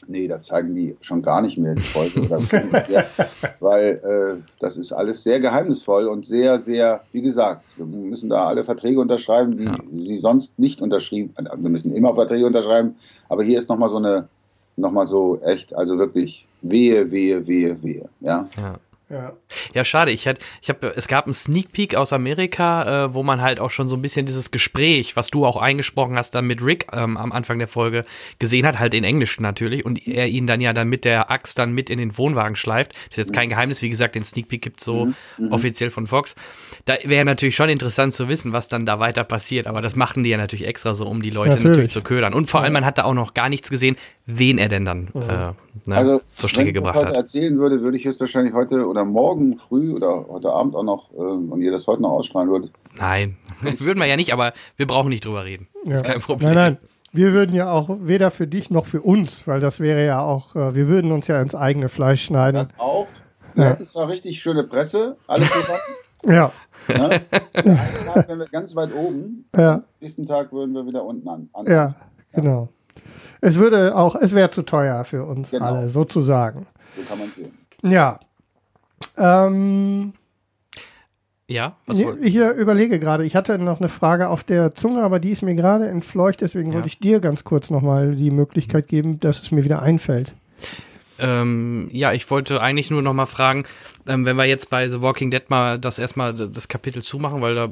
nee, da zeigen die schon gar nicht mehr die Folge, oder, weil äh, das ist alles sehr geheimnisvoll und sehr, sehr, wie gesagt, wir müssen da alle Verträge unterschreiben, die ja. sie sonst nicht unterschrieben, wir müssen immer Verträge unterschreiben, aber hier ist nochmal so eine, nochmal so echt, also wirklich wehe, wehe, wehe, wehe, ja. ja. Ja. ja, schade. Ich hatte, ich habe, es gab einen Sneak Peek aus Amerika, äh, wo man halt auch schon so ein bisschen dieses Gespräch, was du auch eingesprochen hast, dann mit Rick ähm, am Anfang der Folge gesehen hat, halt in Englisch natürlich, und er ihn dann ja dann mit der Axt dann mit in den Wohnwagen schleift. Das ist jetzt kein Geheimnis, wie gesagt, den Sneak Peek gibt so mhm. mhm. offiziell von Fox. Da wäre natürlich schon interessant zu wissen, was dann da weiter passiert, aber das machten die ja natürlich extra so, um die Leute natürlich, natürlich zu ködern. Und vor allem, man hatte auch noch gar nichts gesehen, wen er denn dann mhm. äh, ne, also, zur Strecke gebracht hat. Wenn ich das heute erzählen würde, würde ich es wahrscheinlich heute oder morgen früh oder heute Abend auch noch, äh, und ihr das heute noch ausstrahlen würdet. Nein, würden wir ja nicht, aber wir brauchen nicht drüber reden. Ja. ist kein Problem. Nein, nein. Wir würden ja auch weder für dich noch für uns, weil das wäre ja auch, äh, wir würden uns ja ins eigene Fleisch schneiden. Das auch. Wir ja. hatten zwar richtig schöne Presse, alles zusammen. ja. Ja? Einen Tag wären wir ganz weit oben, ja. nächsten Tag würden wir wieder unten an. an. Ja, genau. Es würde auch, es wäre zu teuer für uns genau. alle, sozusagen. So kann man sehen. Ja. Ähm, ja, was ich überlege gerade, ich hatte noch eine Frage auf der Zunge, aber die ist mir gerade entfleucht, deswegen ja. wollte ich dir ganz kurz nochmal die Möglichkeit geben, dass es mir wieder einfällt. Ähm, ja, ich wollte eigentlich nur nochmal fragen, ähm, wenn wir jetzt bei The Walking Dead mal das erstmal das Kapitel zumachen, weil da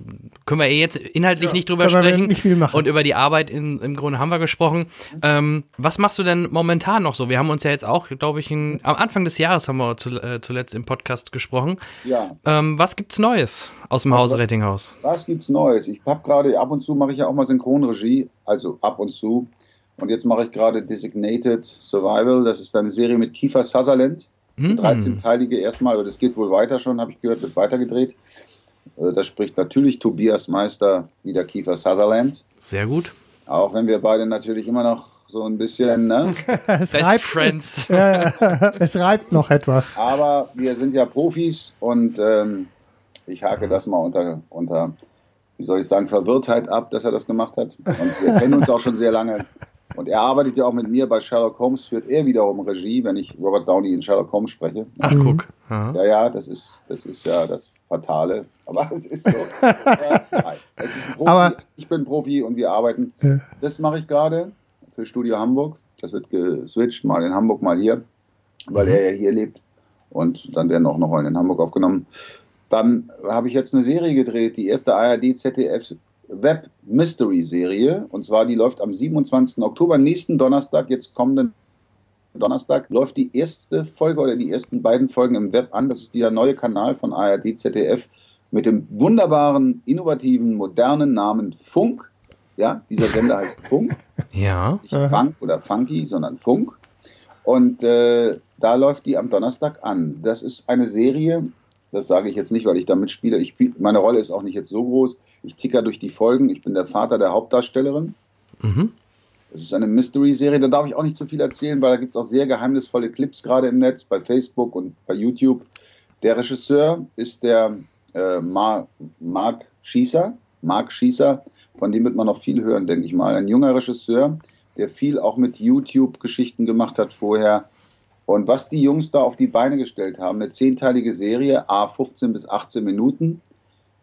können wir eh jetzt inhaltlich ja, nicht drüber sprechen. Nicht viel machen. Und über die Arbeit in, im Grunde haben wir gesprochen. Ähm, was machst du denn momentan noch so? Wir haben uns ja jetzt auch, glaube ich, in, am Anfang des Jahres haben wir zu, äh, zuletzt im Podcast gesprochen. Ja. Ähm, was gibt's Neues aus dem Hause Rettinghaus? Was gibt's Neues? Ich habe gerade ab und zu mache ich ja auch mal Synchronregie, also ab und zu. Und jetzt mache ich gerade Designated Survival. Das ist eine Serie mit Kiefer Sutherland. Mhm. 13-teilige erstmal, aber das geht wohl weiter schon, habe ich gehört, wird weitergedreht. Äh, da spricht natürlich Tobias Meister wieder Kiefer Sutherland. Sehr gut. Auch wenn wir beide natürlich immer noch so ein bisschen, ne? es Best reibt, Friends. Es, ja, es reibt noch etwas. Aber wir sind ja Profis und ähm, ich hake das mal unter, unter, wie soll ich sagen, Verwirrtheit ab, dass er das gemacht hat. Und wir kennen uns auch schon sehr lange. Und er arbeitet ja auch mit mir bei Sherlock Holmes, führt er wiederum Regie, wenn ich Robert Downey in Sherlock Holmes spreche. Ach, mhm. guck. Aha. Ja, ja, das ist, das ist ja das Fatale. Aber es ist so. nein, es ist Profi. Aber ich bin Profi und wir arbeiten. Ja. Das mache ich gerade für Studio Hamburg. Das wird geswitcht, mal in Hamburg, mal hier, weil mhm. er ja hier lebt. Und dann werden auch noch mal in Hamburg aufgenommen. Dann habe ich jetzt eine Serie gedreht, die erste ARD-ZDF Web-Mystery-Serie. Und zwar, die läuft am 27. Oktober, nächsten Donnerstag, jetzt kommenden Donnerstag, läuft die erste Folge oder die ersten beiden Folgen im Web an. Das ist der neue Kanal von ARD, ZDF mit dem wunderbaren, innovativen, modernen Namen Funk. Ja, dieser Sender heißt Funk. Ja. Nicht Funk oder Funky, sondern Funk. Und äh, da läuft die am Donnerstag an. Das ist eine Serie, das sage ich jetzt nicht, weil ich da mitspiele. Ich, meine Rolle ist auch nicht jetzt so groß. Ich ticker durch die Folgen. Ich bin der Vater der Hauptdarstellerin. Mhm. Das ist eine Mystery-Serie. Da darf ich auch nicht zu viel erzählen, weil da gibt es auch sehr geheimnisvolle Clips gerade im Netz, bei Facebook und bei YouTube. Der Regisseur ist der äh, Mar Mark Schießer. Mark Schießer, von dem wird man noch viel hören, denke ich mal. Ein junger Regisseur, der viel auch mit YouTube-Geschichten gemacht hat vorher und was die Jungs da auf die Beine gestellt haben, eine zehnteilige Serie, a 15 bis 18 Minuten.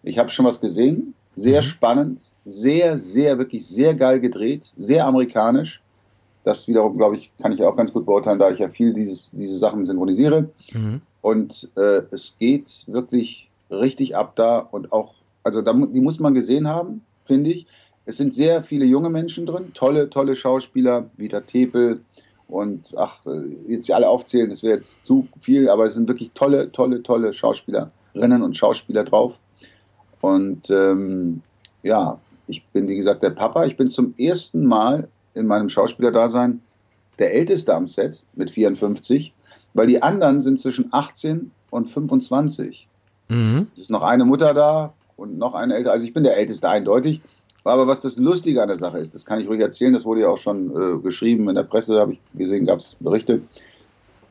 Ich habe schon was gesehen, sehr mhm. spannend, sehr, sehr, wirklich sehr geil gedreht, sehr amerikanisch. Das wiederum, glaube ich, kann ich auch ganz gut beurteilen, da ich ja viel dieses, diese Sachen synchronisiere. Mhm. Und äh, es geht wirklich richtig ab da und auch, also da, die muss man gesehen haben, finde ich. Es sind sehr viele junge Menschen drin, tolle, tolle Schauspieler, wie der Tepel, und ach, jetzt alle aufzählen, das wäre jetzt zu viel, aber es sind wirklich tolle, tolle, tolle Schauspielerinnen und Schauspieler drauf. Und ähm, ja, ich bin wie gesagt der Papa. Ich bin zum ersten Mal in meinem Schauspielerdasein der Älteste am Set mit 54, weil die anderen sind zwischen 18 und 25. Mhm. Es ist noch eine Mutter da und noch eine ältere. Also ich bin der Älteste eindeutig. Aber was das Lustige an der Sache ist, das kann ich ruhig erzählen, das wurde ja auch schon äh, geschrieben in der Presse, habe ich gesehen, gab es Berichte.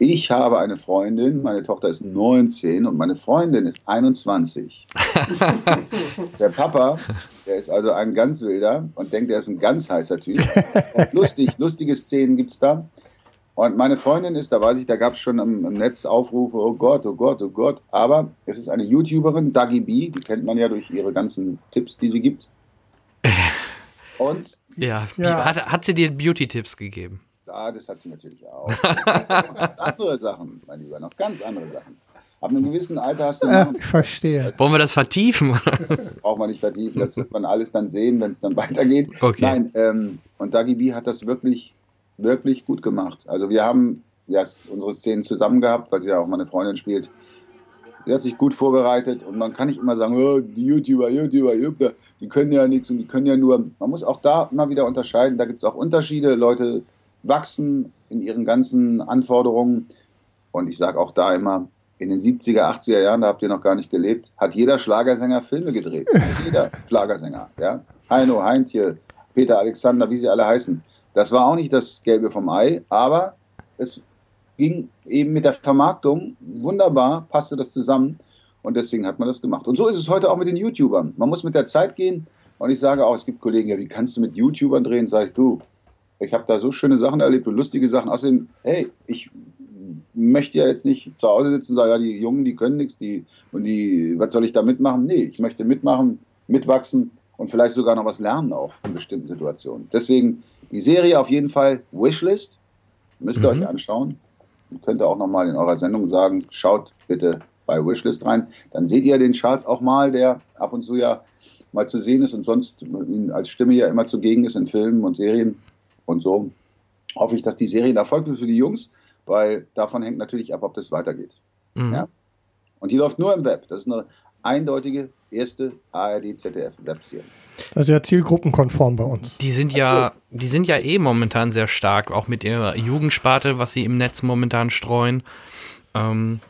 Ich habe eine Freundin, meine Tochter ist 19 und meine Freundin ist 21. der Papa, der ist also ein ganz wilder und denkt, er ist ein ganz heißer Typ. Und lustig, lustige Szenen gibt es da. Und meine Freundin ist, da weiß ich, da gab es schon im, im, Netz Aufrufe, oh Gott, oh Gott, oh Gott. Aber es ist eine YouTuberin, Dagi B, die kennt man ja durch ihre ganzen Tipps, die sie gibt. Und? Ja, ja. Hat, hat sie dir Beauty-Tipps gegeben? Ja, das hat sie natürlich auch. ganz andere Sachen, mein Lieber, noch ganz andere Sachen. Ab einem gewissen Alter hast du. Noch, ich verstehe. Wollen wir das vertiefen? das braucht man nicht vertiefen. Das wird man alles dann sehen, wenn es dann weitergeht. Okay. Nein, ähm, und Dagi B hat das wirklich, wirklich gut gemacht. Also, wir haben ja, unsere Szenen zusammen gehabt, weil sie ja auch meine Freundin spielt. Sie hat sich gut vorbereitet und man kann nicht immer sagen, oh, die YouTuber, YouTuber, YouTuber, die können ja nichts und die können ja nur. Man muss auch da immer wieder unterscheiden. Da gibt es auch Unterschiede. Leute wachsen in ihren ganzen Anforderungen. Und ich sage auch da immer, in den 70er, 80er Jahren, da habt ihr noch gar nicht gelebt, hat jeder Schlagersänger Filme gedreht. jeder Schlagersänger. Ja? Heino, Heintje, Peter Alexander, wie sie alle heißen. Das war auch nicht das Gelbe vom Ei, aber es ging eben mit der Vermarktung wunderbar, passte das zusammen und deswegen hat man das gemacht. Und so ist es heute auch mit den YouTubern. Man muss mit der Zeit gehen und ich sage auch, es gibt Kollegen, ja, wie kannst du mit YouTubern drehen? Sag ich, du, ich habe da so schöne Sachen erlebt und lustige Sachen. Außerdem, hey, ich möchte ja jetzt nicht zu Hause sitzen und sagen, ja, die Jungen, die können nichts, die und die, was soll ich da mitmachen? Nee, ich möchte mitmachen, mitwachsen und vielleicht sogar noch was lernen auch in bestimmten Situationen. Deswegen die Serie auf jeden Fall Wishlist. Müsst ihr mhm. euch anschauen. Und könnt ihr auch nochmal in eurer Sendung sagen, schaut bitte bei Wishlist rein. Dann seht ihr den Charles auch mal, der ab und zu ja mal zu sehen ist und sonst als Stimme ja immer zugegen ist in Filmen und Serien. Und so hoffe ich, dass die Serie ein Erfolg wird für die Jungs, weil davon hängt natürlich ab, ob das weitergeht. Mhm. Ja? Und die läuft nur im Web. Das ist eine eindeutige erste ARD-ZDF-Webserie. Das ist ja zielgruppenkonform bei uns. Die sind ja, die sind ja eh momentan sehr stark, auch mit ihrer Jugendsparte, was sie im Netz momentan streuen. Ähm,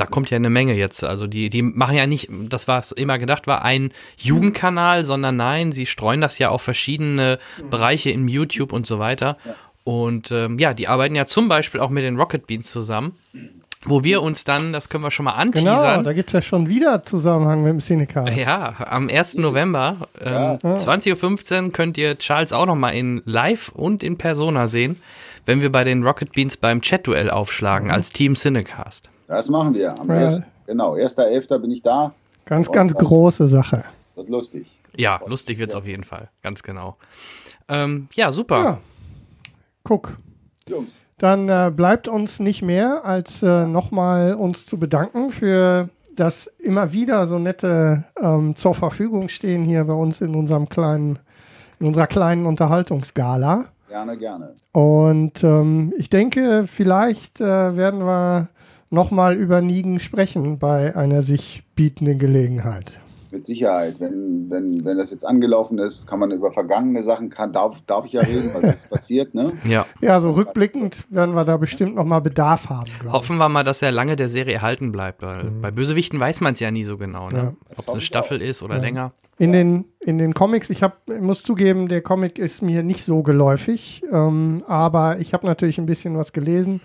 da kommt ja eine Menge jetzt. Also die, die machen ja nicht, das war immer gedacht war, ein Jugendkanal, sondern nein, sie streuen das ja auf verschiedene Bereiche in YouTube und so weiter. Und ähm, ja, die arbeiten ja zum Beispiel auch mit den Rocket Beans zusammen. Wo wir uns dann, das können wir schon mal anteasern. Genau, da gibt es ja schon wieder Zusammenhang mit dem Cinecast. Ja, am 1. November, ähm, ja. 20.15 Uhr könnt ihr Charles auch nochmal in Live und in Persona sehen, wenn wir bei den Rocket Beans beim Chat-Duell aufschlagen mhm. als Team Cinecast. Das machen wir. Am ja. erst, genau, 1.11. bin ich da. Ganz, ganz große Sache. Wird lustig. Ja, lustig wird es ja. auf jeden Fall. Ganz genau. Ähm, ja, super. Ja. Guck. Jungs. Dann äh, bleibt uns nicht mehr, als äh, nochmal uns zu bedanken für das immer wieder so nette ähm, zur Verfügung stehen hier bei uns in unserem kleinen, in unserer kleinen Unterhaltungsgala. Gerne, gerne. Und ähm, ich denke, vielleicht äh, werden wir nochmal über Nigen sprechen bei einer sich bietenden Gelegenheit. Mit Sicherheit. Wenn, wenn, wenn das jetzt angelaufen ist, kann man über vergangene Sachen, kann, darf, darf ich ja reden, was ist passiert, ne? Ja. Ja, so rückblickend werden wir da bestimmt nochmal Bedarf haben. Hoffen wir mal, dass er lange der Serie erhalten bleibt, weil mhm. bei Bösewichten weiß man es ja nie so genau, ne? Ja. Ob es eine Staffel auch. ist oder ja. länger. In den, in den Comics, ich, hab, ich muss zugeben, der Comic ist mir nicht so geläufig, ähm, aber ich habe natürlich ein bisschen was gelesen.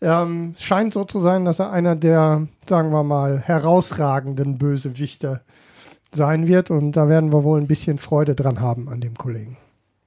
Ähm, scheint so zu sein, dass er einer der, sagen wir mal, herausragenden Bösewichte sein wird. Und da werden wir wohl ein bisschen Freude dran haben an dem Kollegen.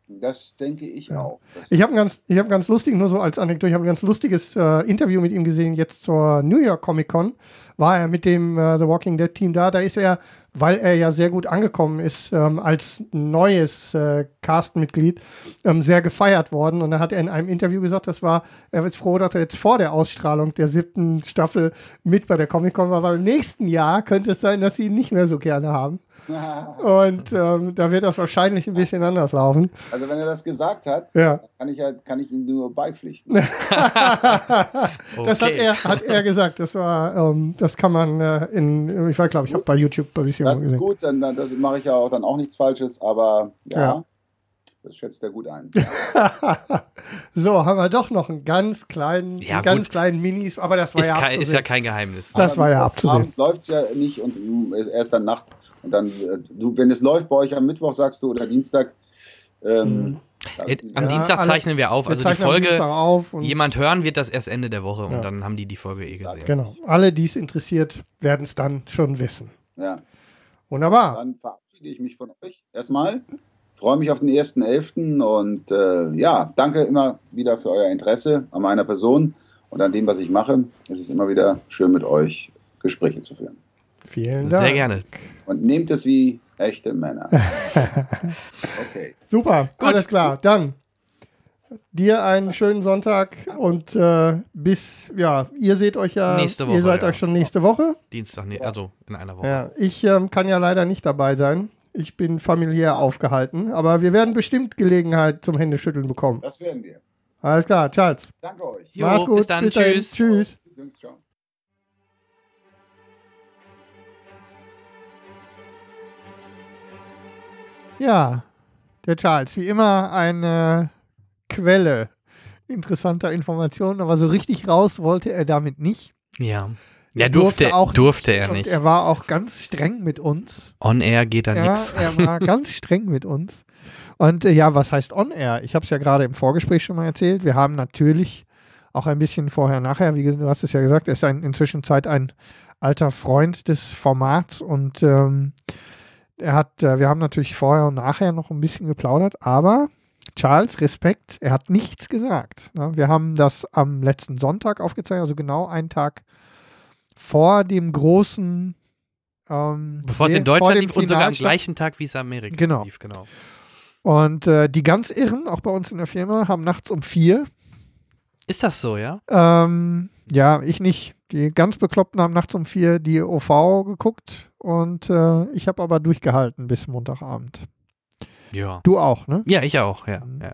Das denke ich ja. auch. Das ich habe ganz, ich habe ganz lustig, nur so als Anekdote, ich habe ein ganz lustiges äh, Interview mit ihm gesehen, jetzt zur New York Comic Con. War er mit dem äh, The Walking Dead Team da? Da ist er weil er ja sehr gut angekommen ist ähm, als neues äh, Cast-Mitglied, ähm, sehr gefeiert worden. Und da hat er in einem Interview gesagt, das war, er ist froh, dass er jetzt vor der Ausstrahlung der siebten Staffel mit bei der Comic-Con war, weil im nächsten Jahr könnte es sein, dass sie ihn nicht mehr so gerne haben. Und ähm, da wird das wahrscheinlich ein bisschen anders laufen. Also wenn er das gesagt hat, ja. kann, ich halt, kann ich ihm nur beipflichten. das hat er, hat er gesagt. Das war, ähm, das kann man äh, in, ich war glaube ich, habe bei YouTube ein bisschen das gesehen. Das ist gut, dann, dann mache ich ja auch dann auch nichts Falsches, aber ja. ja. Das schätzt er gut ein. so, haben wir doch noch einen ganz kleinen, ja, einen ganz kleinen Minis, aber das war ist ja kein, Ist ja kein Geheimnis. Das aber war ja abzusehen. läuft es ja nicht und erst dann Nacht und dann, äh, du, wenn es läuft bei euch am Mittwoch, sagst du, oder Dienstag, ähm, mhm. Am ja, Dienstag zeichnen wir auf. Wir also die Folge, auf jemand hören wird das erst Ende der Woche und dann haben die die Folge eh gesehen. Genau. Alle, die es interessiert, werden es dann schon wissen. Ja. Wunderbar. Dann verabschiede ich mich von euch erstmal. Freue mich auf den 1.11. und äh, ja, danke immer wieder für euer Interesse an meiner Person und an dem, was ich mache. Es ist immer wieder schön mit euch Gespräche zu führen. Vielen Dank. Sehr gerne. Und nehmt es wie echte Männer. okay. Super, Gut. alles klar. Dann dir einen schönen Sonntag und äh, bis, ja, ihr seht euch ja, nächste Woche, ihr seid ja. euch schon nächste Woche. Dienstag, also in einer Woche. Ja, ich ähm, kann ja leider nicht dabei sein. Ich bin familiär aufgehalten, aber wir werden bestimmt Gelegenheit zum Händeschütteln bekommen. Das werden wir. Alles klar, Charles. Danke euch. Jo, Mach's gut. Bis dann. Bis tschüss. Tschüss. Ja, der Charles, wie immer eine Quelle interessanter Informationen, aber so richtig raus wollte er damit nicht. Ja. Ja, durfte, durfte, auch durfte nicht. er nicht. Und er war auch ganz streng mit uns. On Air geht da ja, nichts. Er war ganz streng mit uns. Und äh, ja, was heißt On Air? Ich habe es ja gerade im Vorgespräch schon mal erzählt. Wir haben natürlich auch ein bisschen vorher, nachher, wie du hast es ja gesagt, er ist ein, inzwischen Zeit ein alter Freund des Formats und ähm, er hat, äh, wir haben natürlich vorher und nachher noch ein bisschen geplaudert, aber Charles, Respekt, er hat nichts gesagt. Ne? Wir haben das am letzten Sonntag aufgezeigt, also genau einen Tag vor dem großen. Ähm, Bevor es in Deutschland lief und sogar am gleichen Tag wie es in Amerika genau. lief, genau. Und äh, die ganz Irren, auch bei uns in der Firma, haben nachts um vier. Ist das so, ja? Ähm, ja, ich nicht. Die ganz Bekloppten haben nachts um vier die OV geguckt und äh, ich habe aber durchgehalten bis Montagabend. Ja. Du auch, ne? Ja, ich auch, ja, mhm. ja.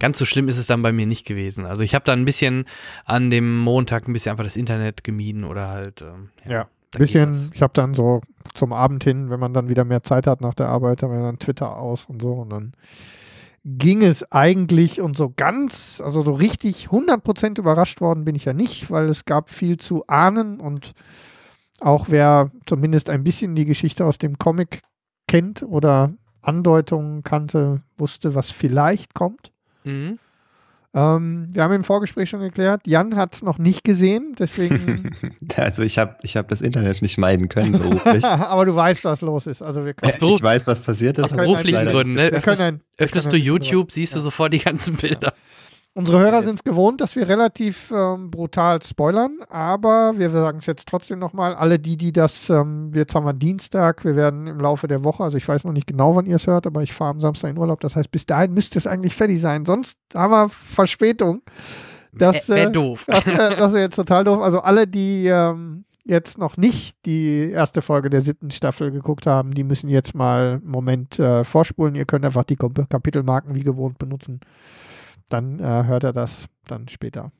Ganz so schlimm ist es dann bei mir nicht gewesen. Also ich habe dann ein bisschen an dem Montag ein bisschen einfach das Internet gemieden oder halt. Ähm, ja. ja. Ein bisschen, ich habe dann so zum Abend hin, wenn man dann wieder mehr Zeit hat nach der Arbeit, haben wir dann Twitter aus und so und dann ging es eigentlich und so ganz, also so richtig 100% überrascht worden bin ich ja nicht, weil es gab viel zu ahnen und auch wer zumindest ein bisschen die Geschichte aus dem Comic kennt oder Andeutungen kannte, wusste, was vielleicht kommt. Mhm. Ähm, wir haben im Vorgespräch schon geklärt, Jan hat es noch nicht gesehen, deswegen. also ich habe ich hab das Internet nicht meiden können beruflich. Aber du weißt, was los ist. Also wir können, ich weiß, was passiert ist. Aus beruflichen Gründen. Ne? Öffnest, öffnest du YouTube, siehst du sofort die ganzen Bilder. Unsere Hörer sind es gewohnt, dass wir relativ ähm, brutal spoilern, aber wir sagen es jetzt trotzdem nochmal. Alle die, die das, ähm, jetzt haben wir Dienstag, wir werden im Laufe der Woche, also ich weiß noch nicht genau, wann ihr es hört, aber ich fahre am Samstag in Urlaub. Das heißt, bis dahin müsste es eigentlich fertig sein. Sonst haben wir Verspätung. Das wäre doof. Das, äh, das wäre jetzt total doof. Also alle, die ähm, jetzt noch nicht die erste Folge der siebten Staffel geguckt haben, die müssen jetzt mal einen Moment äh, vorspulen. Ihr könnt einfach die Kapitelmarken wie gewohnt benutzen dann äh, hört er das dann später.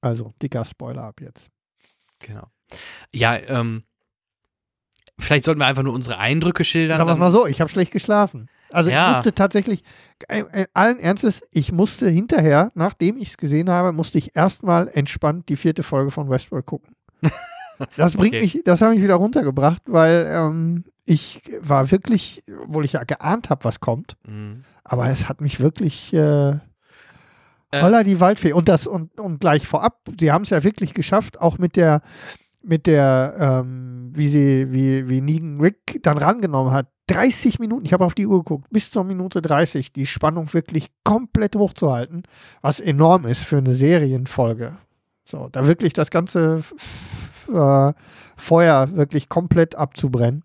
Also, dicker Spoiler ab jetzt. Genau. Ja, ähm, vielleicht sollten wir einfach nur unsere Eindrücke schildern. Sagen wir mal so, ich habe schlecht geschlafen. Also ja. ich musste tatsächlich, äh, äh, allen Ernstes, ich musste hinterher, nachdem ich es gesehen habe, musste ich erstmal entspannt die vierte Folge von Westworld gucken. Das bringt okay. mich, das hat mich wieder runtergebracht, weil ähm, ich war wirklich, obwohl ich ja geahnt habe, was kommt, mhm. aber es hat mich wirklich äh, äh. Holla die Waldfee. Und das und, und gleich vorab, sie haben es ja wirklich geschafft, auch mit der, mit der, ähm, wie sie, wie, wie Negan Rick dann rangenommen hat. 30 Minuten, ich habe auf die Uhr geguckt, bis zur Minute 30, die Spannung wirklich komplett hochzuhalten, was enorm ist für eine Serienfolge. So, da wirklich das ganze äh, Feuer wirklich komplett abzubrennen.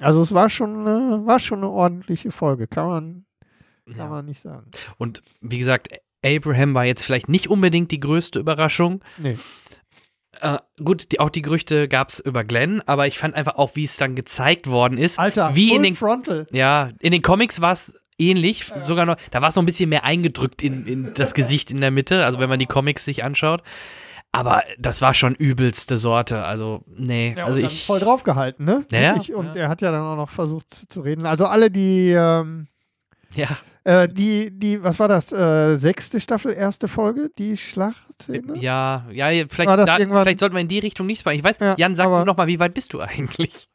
Also es war schon, äh, war schon eine ordentliche Folge, kann man, kann ja. man nicht sagen. Und wie gesagt, Abraham war jetzt vielleicht nicht unbedingt die größte Überraschung. Nee. Äh, gut, die, auch die Gerüchte gab es über Glenn, aber ich fand einfach auch, wie es dann gezeigt worden ist. Alter, wie in den, Frontal. Ja, in den Comics war es ähnlich, ja. sogar noch, da war es noch ein bisschen mehr eingedrückt in, in das Gesicht in der Mitte, also wenn man die Comics sich anschaut. Aber das war schon übelste Sorte. Also, nee. Ja, also ich. Voll draufgehalten, ne? Ja. Ich, und ja. er hat ja dann auch noch versucht zu reden. Also alle, die. Ähm, ja. Äh, die, die, was war das? Äh, sechste Staffel, erste Folge, die Schlachtszene? Ja, ja, vielleicht, da, vielleicht sollten wir in die Richtung nichts machen. Ich weiß, ja, Jan, sag noch mal, wie weit bist du eigentlich?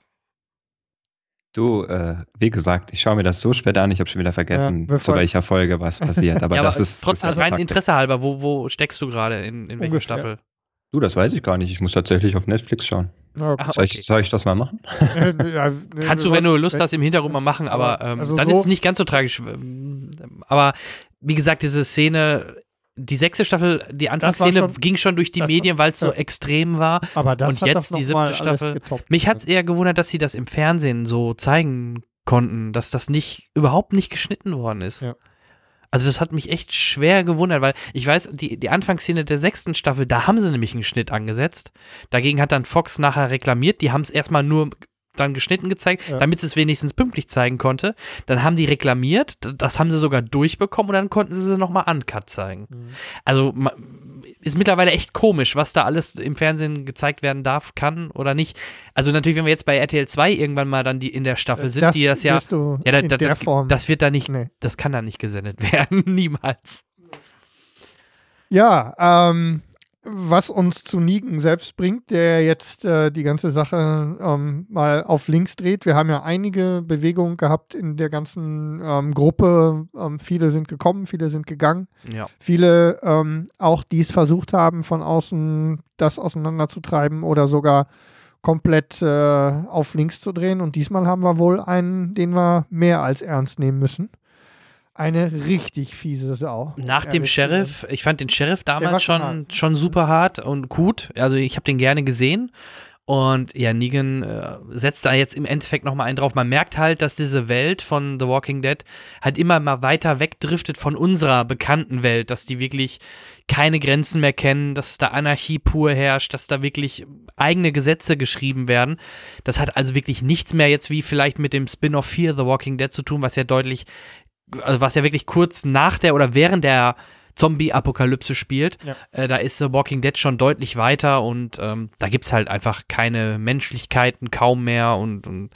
Du, äh, wie gesagt, ich schaue mir das so spät an, ich habe schon wieder vergessen, ja, zu welcher Folge was passiert. Aber, ja, das aber ist trotzdem rein Interesse halber, wo, wo steckst du gerade in, in welcher Staffel? Du, das weiß ich gar nicht. Ich muss tatsächlich auf Netflix schauen. Ah, okay. soll, ich, soll, ich, das mal machen? ja, nee, Kannst du, wenn du Lust hast, im Hintergrund mal machen, aber ähm, also dann so ist es nicht ganz so tragisch. Aber wie gesagt, diese Szene die sechste Staffel, die Anfangsszene schon, ging schon durch die Medien, weil es so extrem war. Aber das und jetzt die siebte Staffel. Mich hat es eher gewundert, dass sie das im Fernsehen so zeigen konnten, dass das nicht überhaupt nicht geschnitten worden ist. Ja. Also das hat mich echt schwer gewundert, weil ich weiß, die, die Anfangsszene der sechsten Staffel, da haben sie nämlich einen Schnitt angesetzt. Dagegen hat dann Fox nachher reklamiert, die haben es erstmal nur dann geschnitten gezeigt, ja. damit sie es wenigstens pünktlich zeigen konnte. Dann haben die reklamiert, das haben sie sogar durchbekommen und dann konnten sie sie nochmal uncut zeigen. Mhm. Also ist mittlerweile echt komisch, was da alles im Fernsehen gezeigt werden darf, kann oder nicht. Also natürlich, wenn wir jetzt bei RTL 2 irgendwann mal dann die in der Staffel sind, das die das ja, ja da, da, das, das wird da nicht, nee. das kann da nicht gesendet werden, niemals. Ja, ähm, was uns zu Nigen selbst bringt, der jetzt äh, die ganze Sache ähm, mal auf links dreht. Wir haben ja einige Bewegungen gehabt in der ganzen ähm, Gruppe. Ähm, viele sind gekommen, viele sind gegangen. Ja. Viele ähm, auch, die es versucht haben, von außen das auseinanderzutreiben oder sogar komplett äh, auf links zu drehen. Und diesmal haben wir wohl einen, den wir mehr als ernst nehmen müssen eine richtig fiese Sau. Nach dem Sheriff, ich fand den Sheriff damals schon, schon super hart und gut. Also ich habe den gerne gesehen. Und ja, Negan äh, setzt da jetzt im Endeffekt nochmal einen drauf. Man merkt halt, dass diese Welt von The Walking Dead halt immer mal weiter wegdriftet von unserer bekannten Welt, dass die wirklich keine Grenzen mehr kennen, dass da Anarchie pur herrscht, dass da wirklich eigene Gesetze geschrieben werden. Das hat also wirklich nichts mehr jetzt wie vielleicht mit dem Spin-off 4 The Walking Dead zu tun, was ja deutlich also was ja wirklich kurz nach der oder während der Zombie-Apokalypse spielt. Ja. Äh, da ist The Walking Dead schon deutlich weiter und ähm, da gibt es halt einfach keine Menschlichkeiten kaum mehr und, und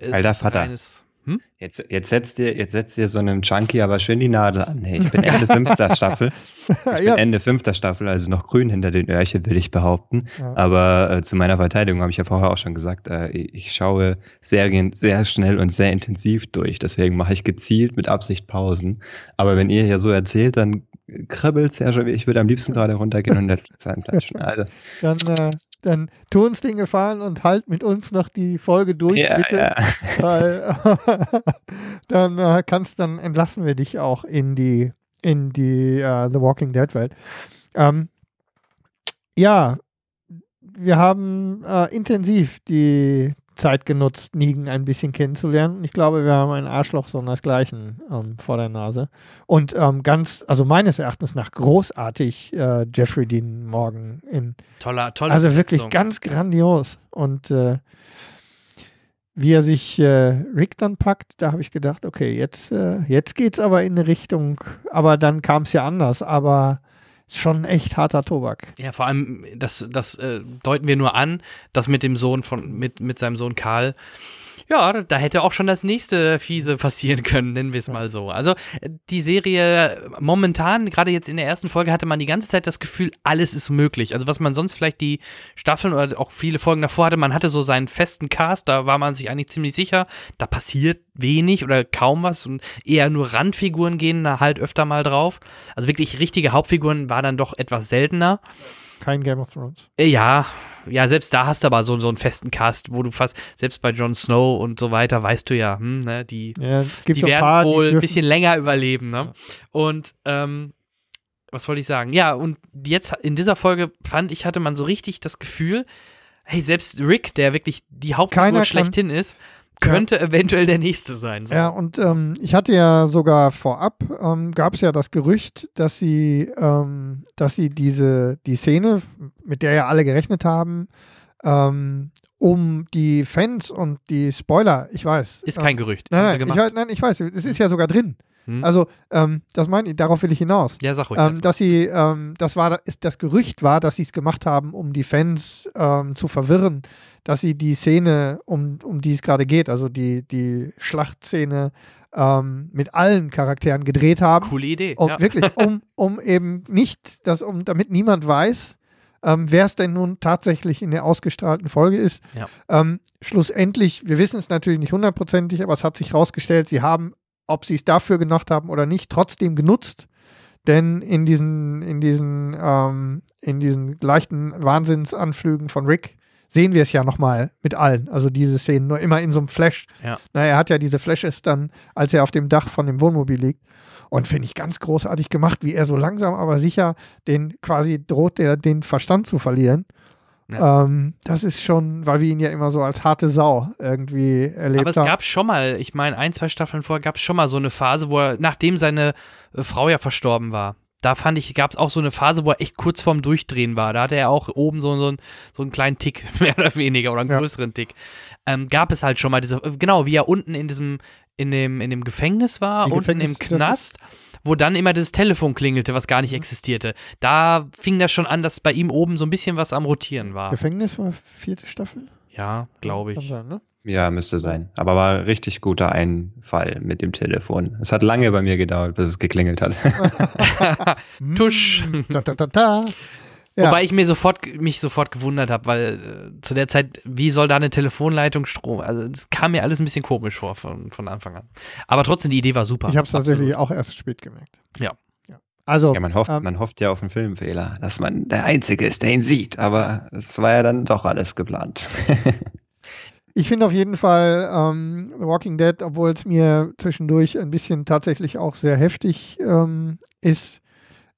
Alter Vater. Reines, hm? Jetzt, jetzt, setzt dir, jetzt setzt dir so einem Junkie aber schön die Nadel an. Hey, ich bin Ende fünfter Staffel. Ich bin ja. Ende fünfter Staffel, also noch grün hinter den Öhrchen, will ich behaupten. Ja. Aber äh, zu meiner Verteidigung habe ich ja vorher auch schon gesagt, äh, ich schaue Serien sehr schnell und sehr intensiv durch. Deswegen mache ich gezielt mit Absicht Pausen. Aber wenn ihr hier so erzählt, dann kribbelt es ja schon. Ich würde am liebsten gerade runtergehen und Netflix einplatschen. Also. Dann äh, dann tu uns den Gefallen und halt mit uns noch die Folge durch, ja, bitte. Ja. Weil dann äh, kannst, dann entlassen wir dich auch in die, in die uh, The Walking Dead Welt. Ähm, ja, wir haben äh, intensiv die Zeit genutzt, Nigen ein bisschen kennenzulernen. Ich glaube, wir haben ein Arschloch so sondersgleichen ähm, vor der Nase. Und ähm, ganz, also meines Erachtens nach großartig äh, Jeffrey Dean Morgan in. Toller, toller. Also wirklich Besetzung. ganz grandios. Und äh, wie er sich äh, Rick dann packt, da habe ich gedacht, okay, jetzt, äh, jetzt geht es aber in eine Richtung, aber dann kam es ja anders. Aber ist schon echt harter Tobak. Ja, vor allem, das, das äh, deuten wir nur an, dass mit dem Sohn von, mit, mit seinem Sohn Karl, ja, da hätte auch schon das nächste Fiese passieren können, nennen wir es mal so. Also die Serie momentan, gerade jetzt in der ersten Folge, hatte man die ganze Zeit das Gefühl, alles ist möglich. Also was man sonst vielleicht die Staffeln oder auch viele Folgen davor hatte, man hatte so seinen festen Cast, da war man sich eigentlich ziemlich sicher, da passiert wenig oder kaum was und eher nur Randfiguren gehen da halt öfter mal drauf. Also wirklich richtige Hauptfiguren war dann doch etwas seltener. Kein Game of Thrones. Äh, ja, ja, selbst da hast du aber so, so einen festen Cast, wo du fast, selbst bei Jon Snow und so weiter, weißt du ja, hm, ne, die, ja, die werden wohl ein bisschen länger überleben, ne? Ja. Und, ähm, was wollte ich sagen? Ja, und jetzt in dieser Folge fand ich, hatte man so richtig das Gefühl, hey, selbst Rick, der wirklich die Hauptfigur schlechthin ist, könnte ja. eventuell der nächste sein. So. Ja, und ähm, ich hatte ja sogar vorab, ähm, gab es ja das Gerücht, dass sie, ähm, dass sie diese, die Szene, mit der ja alle gerechnet haben, ähm, um die Fans und die Spoiler, ich weiß. Ist kein Gerücht. Nein, nein, ich, nein, ich weiß, es ist ja sogar drin. Hm. Also, ähm, das meine ich, darauf will ich hinaus. Ja, sag ruhig. Ähm, dass sie, ähm, das war, das Gerücht war, dass sie es gemacht haben, um die Fans ähm, zu verwirren, dass sie die Szene, um, um die es gerade geht, also die, die Schlachtszene ähm, mit allen Charakteren gedreht haben. Coole Idee. Um, ja. Wirklich, um, um eben nicht, dass, um, damit niemand weiß, ähm, wer es denn nun tatsächlich in der ausgestrahlten Folge ist. Ja. Ähm, schlussendlich, wir wissen es natürlich nicht hundertprozentig, aber es hat sich herausgestellt, sie haben, ob sie es dafür gemacht haben oder nicht, trotzdem genutzt. Denn in diesen, in diesen, ähm, in diesen leichten Wahnsinnsanflügen von Rick sehen wir es ja nochmal mit allen. Also diese Szenen nur immer in so einem Flash. Ja. Na, er hat ja diese Flashes dann, als er auf dem Dach von dem Wohnmobil liegt. Und finde ich ganz großartig gemacht, wie er so langsam aber sicher den quasi droht, der, den Verstand zu verlieren. Ja. Ähm, das ist schon, weil wir ihn ja immer so als harte Sau irgendwie erlebt Aber es haben. gab schon mal, ich meine, ein, zwei Staffeln vorher gab es schon mal so eine Phase, wo er, nachdem seine äh, Frau ja verstorben war, da fand ich, gab es auch so eine Phase, wo er echt kurz vorm Durchdrehen war. Da hatte er auch oben so, so, einen, so einen kleinen Tick, mehr oder weniger, oder einen Ja. größeren Tick. Ähm, gab es halt schon mal diese, genau, wie er unten in diesem, in dem, in dem Gefängnis war, Die unten im Gefängnis- Knast, wo dann immer das Telefon klingelte, was gar nicht existierte. Da fing das schon an, dass bei ihm oben so ein bisschen was am Rotieren war. Gefängnis war vierte Staffel? Ja, glaube Kann ich. sein, ne? Ja, müsste sein. Aber war ein richtig guter Einfall mit dem Telefon. Es hat lange bei mir gedauert, bis es geklingelt hat. Tusch. Mm, Da, da, da, da. Ja. Wobei ich mir sofort, mich sofort gewundert habe, weil äh, zu der Zeit, wie soll da eine Telefonleitung Strom? Also das kam mir alles ein bisschen komisch vor von, von Anfang an. Aber trotzdem, die Idee war super. Ich habe es tatsächlich auch erst spät gemerkt. Ja. Also, Ja, man hofft, ähm, man hofft ja auf einen Filmfehler, dass man der Einzige ist, der ihn sieht. Aber es war ja dann doch alles geplant. ich finde auf jeden Fall ähm, The Walking Dead, obwohl es mir zwischendurch ein bisschen tatsächlich auch sehr heftig ähm, ist,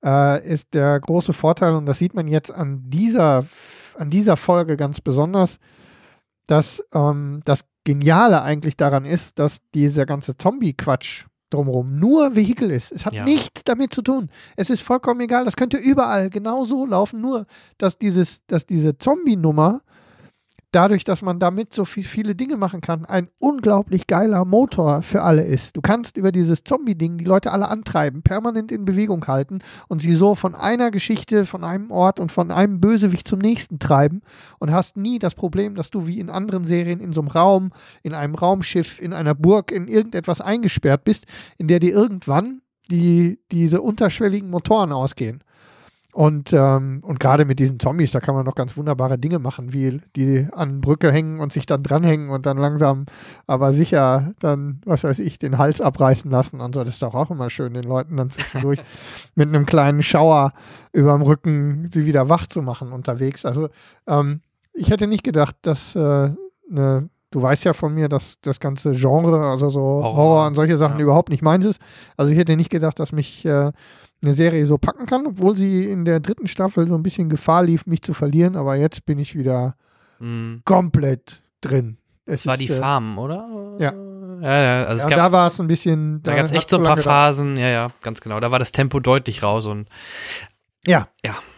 äh, ist der große Vorteil, und das sieht man jetzt an dieser, an dieser Folge ganz besonders, dass ähm, das Geniale eigentlich daran ist, dass dieser ganze Zombie-Quatsch drumherum nur Vehikel ist. Es hat Ja. nichts damit zu tun. Es ist vollkommen egal. Das könnte überall genau so laufen, nur dass dieses, dass diese Zombie-Nummer dadurch, dass man damit so viel, viele Dinge machen kann, ein unglaublich geiler Motor für alle ist. Du kannst über dieses Zombie-Ding die Leute alle antreiben, permanent in Bewegung halten und sie so von einer Geschichte, von einem Ort und von einem Bösewicht zum nächsten treiben und hast nie das Problem, dass du wie in anderen Serien in so einem Raum, in einem Raumschiff, in einer Burg, in irgendetwas eingesperrt bist, in der dir irgendwann die, diese unterschwelligen Motoren ausgehen. Und, ähm, und gerade mit diesen Zombies, da kann man noch ganz wunderbare Dinge machen, wie die an Brücke hängen und sich dann dranhängen und dann langsam, aber sicher dann, was weiß ich, den Hals abreißen lassen und so. Das ist doch auch immer schön, den Leuten dann zwischendurch mit einem kleinen Schauer überm Rücken sie wieder wach zu machen unterwegs. Also ähm, ich hätte nicht gedacht, dass äh, eine Du weißt ja von mir, dass das ganze Genre, also so Horror, Horror, und solche Sachen ja. überhaupt nicht meins ist. Also ich hätte nicht gedacht, dass mich äh, eine Serie so packen kann, obwohl sie in der dritten Staffel so ein bisschen Gefahr lief, mich zu verlieren. Aber jetzt bin ich wieder Mhm. komplett drin. Es Das war ist, die äh, Farm, oder? Ja. Ja, ja. Also es Ja, gab, da war es ein bisschen. da gab es echt so ein paar gedauert. Phasen. Ja, ja, ganz genau. Da war das Tempo deutlich raus und Ja,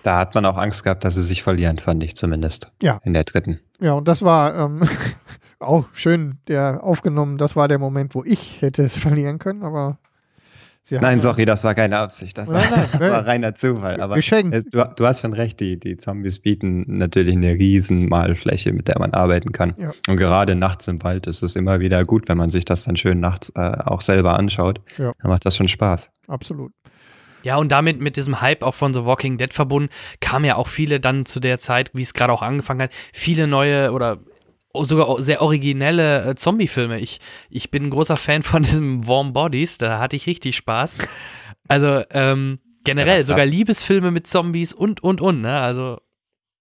Da hat man auch Angst gehabt, dass sie sich verlieren, fand ich zumindest. Ja. In der dritten. ja, und das war ähm, auch schön, der aufgenommen. Das war der Moment, wo ich hätte es verlieren können, aber. Sie Nein, sorry, das war keine Absicht. Das Nein, nein, nein. war reiner Zufall. Aber Geschenkt. es, du, du hast schon recht, die, die Zombies bieten natürlich eine riesen Malfläche, mit der man arbeiten kann. Ja. Und gerade nachts im Wald ist es immer wieder gut, wenn man sich das dann schön nachts äh, auch selber anschaut. Ja. Dann macht das schon Spaß. Absolut. Ja, und damit mit diesem Hype auch von The Walking Dead verbunden, kamen ja auch viele dann zu der Zeit, wie es gerade auch angefangen hat, viele neue oder sogar sehr originelle äh, Zombie-Filme. Ich, ich bin ein großer Fan von diesem Warm Bodies, da hatte ich richtig Spaß. Also ähm, generell, Ja, sogar Liebesfilme mit Zombies und, und, und, ne? Also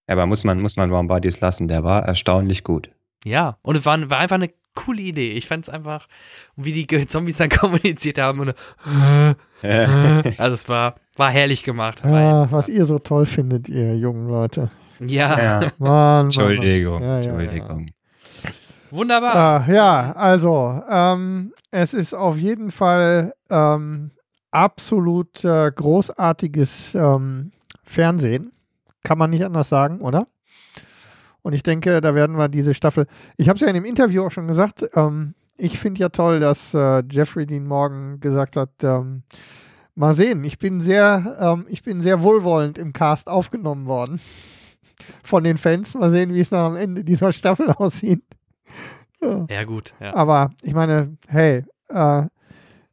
Aber muss man, muss man Warm Bodies lassen, der war erstaunlich gut. ja, und es war, war einfach eine coole Idee. Ich fand es einfach, wie die Zombies dann kommuniziert haben und also es war, war herrlich gemacht. Ah, was ihr so toll findet, ihr jungen Leute. ja, ja. Mann, Mann, Entschuldigung. Ja, ja, ja. Entschuldigung. Wunderbar. Ah, ja, also, ähm, es ist auf jeden Fall ähm, absolut äh, großartiges ähm, Fernsehen. Kann man nicht anders sagen, oder? Und ich denke, da werden wir diese Staffel. Ich habe es ja in dem Interview auch schon gesagt. Ähm, ich finde ja toll, dass äh, Jeffrey Dean Morgan gesagt hat, ähm, mal sehen, ich bin sehr, ähm, ich bin sehr wohlwollend im Cast aufgenommen worden von den Fans. Mal sehen, wie es noch am Ende dieser Staffel aussieht. Ja. Ja, gut, ja. Aber ich meine, hey, äh,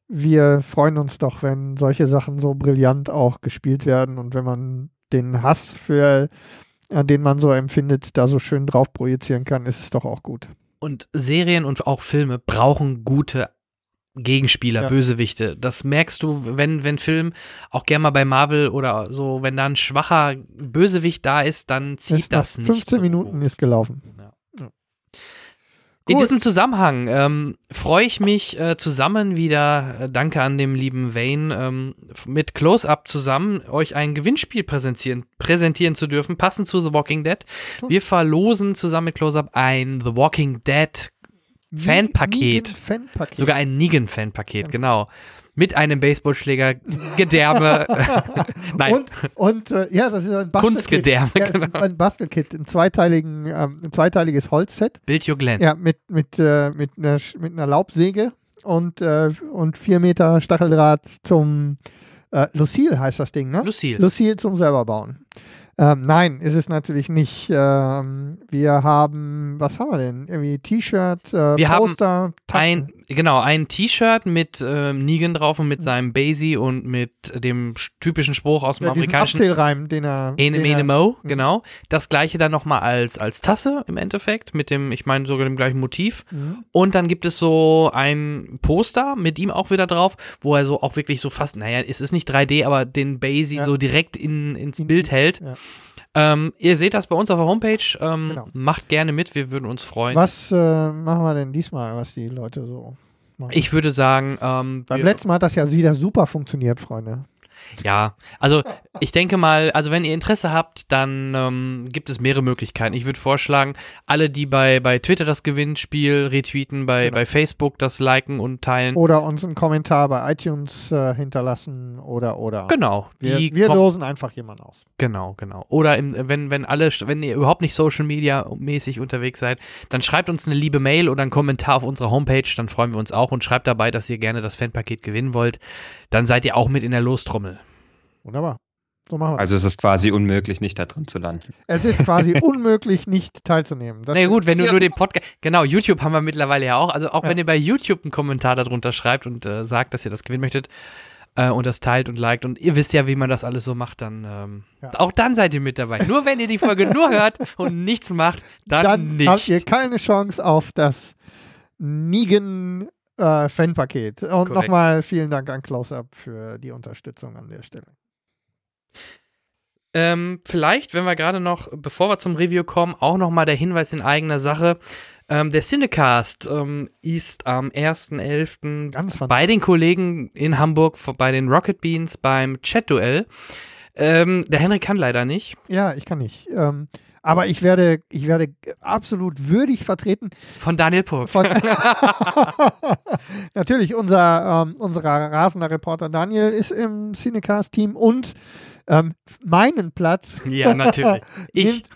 wir freuen uns doch, wenn solche Sachen so brillant auch gespielt werden und wenn man den Hass für den man so empfindet, da so schön drauf projizieren kann, ist es doch auch gut. Und Serien und auch Filme brauchen gute Gegenspieler, ja. Bösewichte. Das merkst du, wenn, wenn Film, auch gerne mal bei Marvel oder so, wenn da ein schwacher Bösewicht da ist, dann zieht ist das nicht. 15 so Minuten ist gelaufen. Ja. In diesem Zusammenhang ähm, freue ich mich äh, zusammen wieder, äh, danke an dem lieben Wayne, ähm, mit Close-Up zusammen euch ein Gewinnspiel präsentieren, präsentieren zu dürfen, passend zu The Walking Dead. Wir verlosen zusammen mit Close-Up ein The Walking Dead Fanpaket. Fanpaket. Sogar ein Negan-Fanpaket, ja. genau. Mit einem Baseballschläger, Gedärme. Nein. Und, und äh, ja, das ist ein Kunstgedärme, ja, genau. Ein Bastelkit, ein, zweiteiligen, ähm, ein zweiteiliges Holzset. Build your Glenn. Ja, mit, mit, äh, mit, einer, mit einer Laubsäge und, äh, und vier Meter Stacheldraht zum äh, Lucille heißt das Ding, ne? Lucille. Lucille zum selber bauen. Ähm, nein, ist es natürlich nicht. Ähm, wir haben, was haben wir denn? Irgendwie T-Shirt, äh, wir Poster, haben ein, genau, ein T-Shirt mit äh, Negan drauf und mit seinem Basie und mit dem typischen Spruch aus dem ja, amerikanischen Abzählreim, den er. Ene, den mene, mo, mhm. genau. Das gleiche dann nochmal als, als Tasse im Endeffekt, mit dem, ich meine sogar dem gleichen Motiv. Mhm. Und dann gibt es so ein Poster mit ihm auch wieder drauf, wo er so auch wirklich so fast, naja, es ist nicht 3D, aber den Basie ja. so direkt in, ins in, Bild hält. Ja. Ähm, ihr seht das bei uns auf der Homepage. Ähm, genau. Macht gerne mit, wir würden uns freuen. Was äh, machen wir denn diesmal, was die Leute so machen? Ich würde sagen, ähm, beim letzten Mal hat das ja wieder super funktioniert, Freunde. Ja, also ich denke mal, also wenn ihr Interesse habt, dann ähm, gibt es mehrere Möglichkeiten. Ich würde vorschlagen, alle, die bei, bei Twitter das Gewinnspiel retweeten, bei, genau. bei Facebook das liken und teilen. Oder uns einen Kommentar bei iTunes äh, hinterlassen oder oder. Genau. Wir, wir losen einfach jemanden aus. Genau, genau. Oder im, wenn, wenn alle, wenn ihr überhaupt nicht Social Media mäßig unterwegs seid, dann schreibt uns eine liebe Mail oder einen Kommentar auf unserer Homepage, dann freuen wir uns auch und schreibt dabei, dass ihr gerne das Fanpaket gewinnen wollt. Dann seid ihr auch mit in der Lostrommel. Wunderbar. So machen wir also es ist quasi unmöglich, nicht da drin zu landen. Es ist quasi unmöglich, nicht teilzunehmen. Das Na gut, wenn du nur den Podcast. Genau, YouTube haben wir mittlerweile ja auch. Also auch ja. wenn ihr bei YouTube einen Kommentar darunter schreibt und äh, sagt, dass ihr das gewinnen möchtet äh, und das teilt und liked und ihr wisst ja, wie man das alles so macht, dann ähm, ja. auch dann seid ihr mit dabei. Nur wenn ihr die Folge nur hört und nichts macht, dann, dann nicht. habt ihr keine Chance auf das Nigen äh, Fanpaket. Und nochmal vielen Dank an Close-Up für die Unterstützung an der Stelle. Ähm, vielleicht, wenn wir gerade noch, bevor wir zum Review kommen, auch nochmal der Hinweis in eigener Sache. Ähm, der Cinecast ähm, ist am 1.11. bei den Kollegen in Hamburg, bei den Rocket Beans beim Chat-Duell. Ähm, der Henrik kann leider nicht. Ja, ich kann nicht. Ähm, aber ich werde, ich werde absolut würdig vertreten. Von Daniel Puck. Von Natürlich, unser, ähm, unser rasender Reporter Daniel ist im Cinecast-Team und ähm, meinen Platz ja, natürlich. nimmt,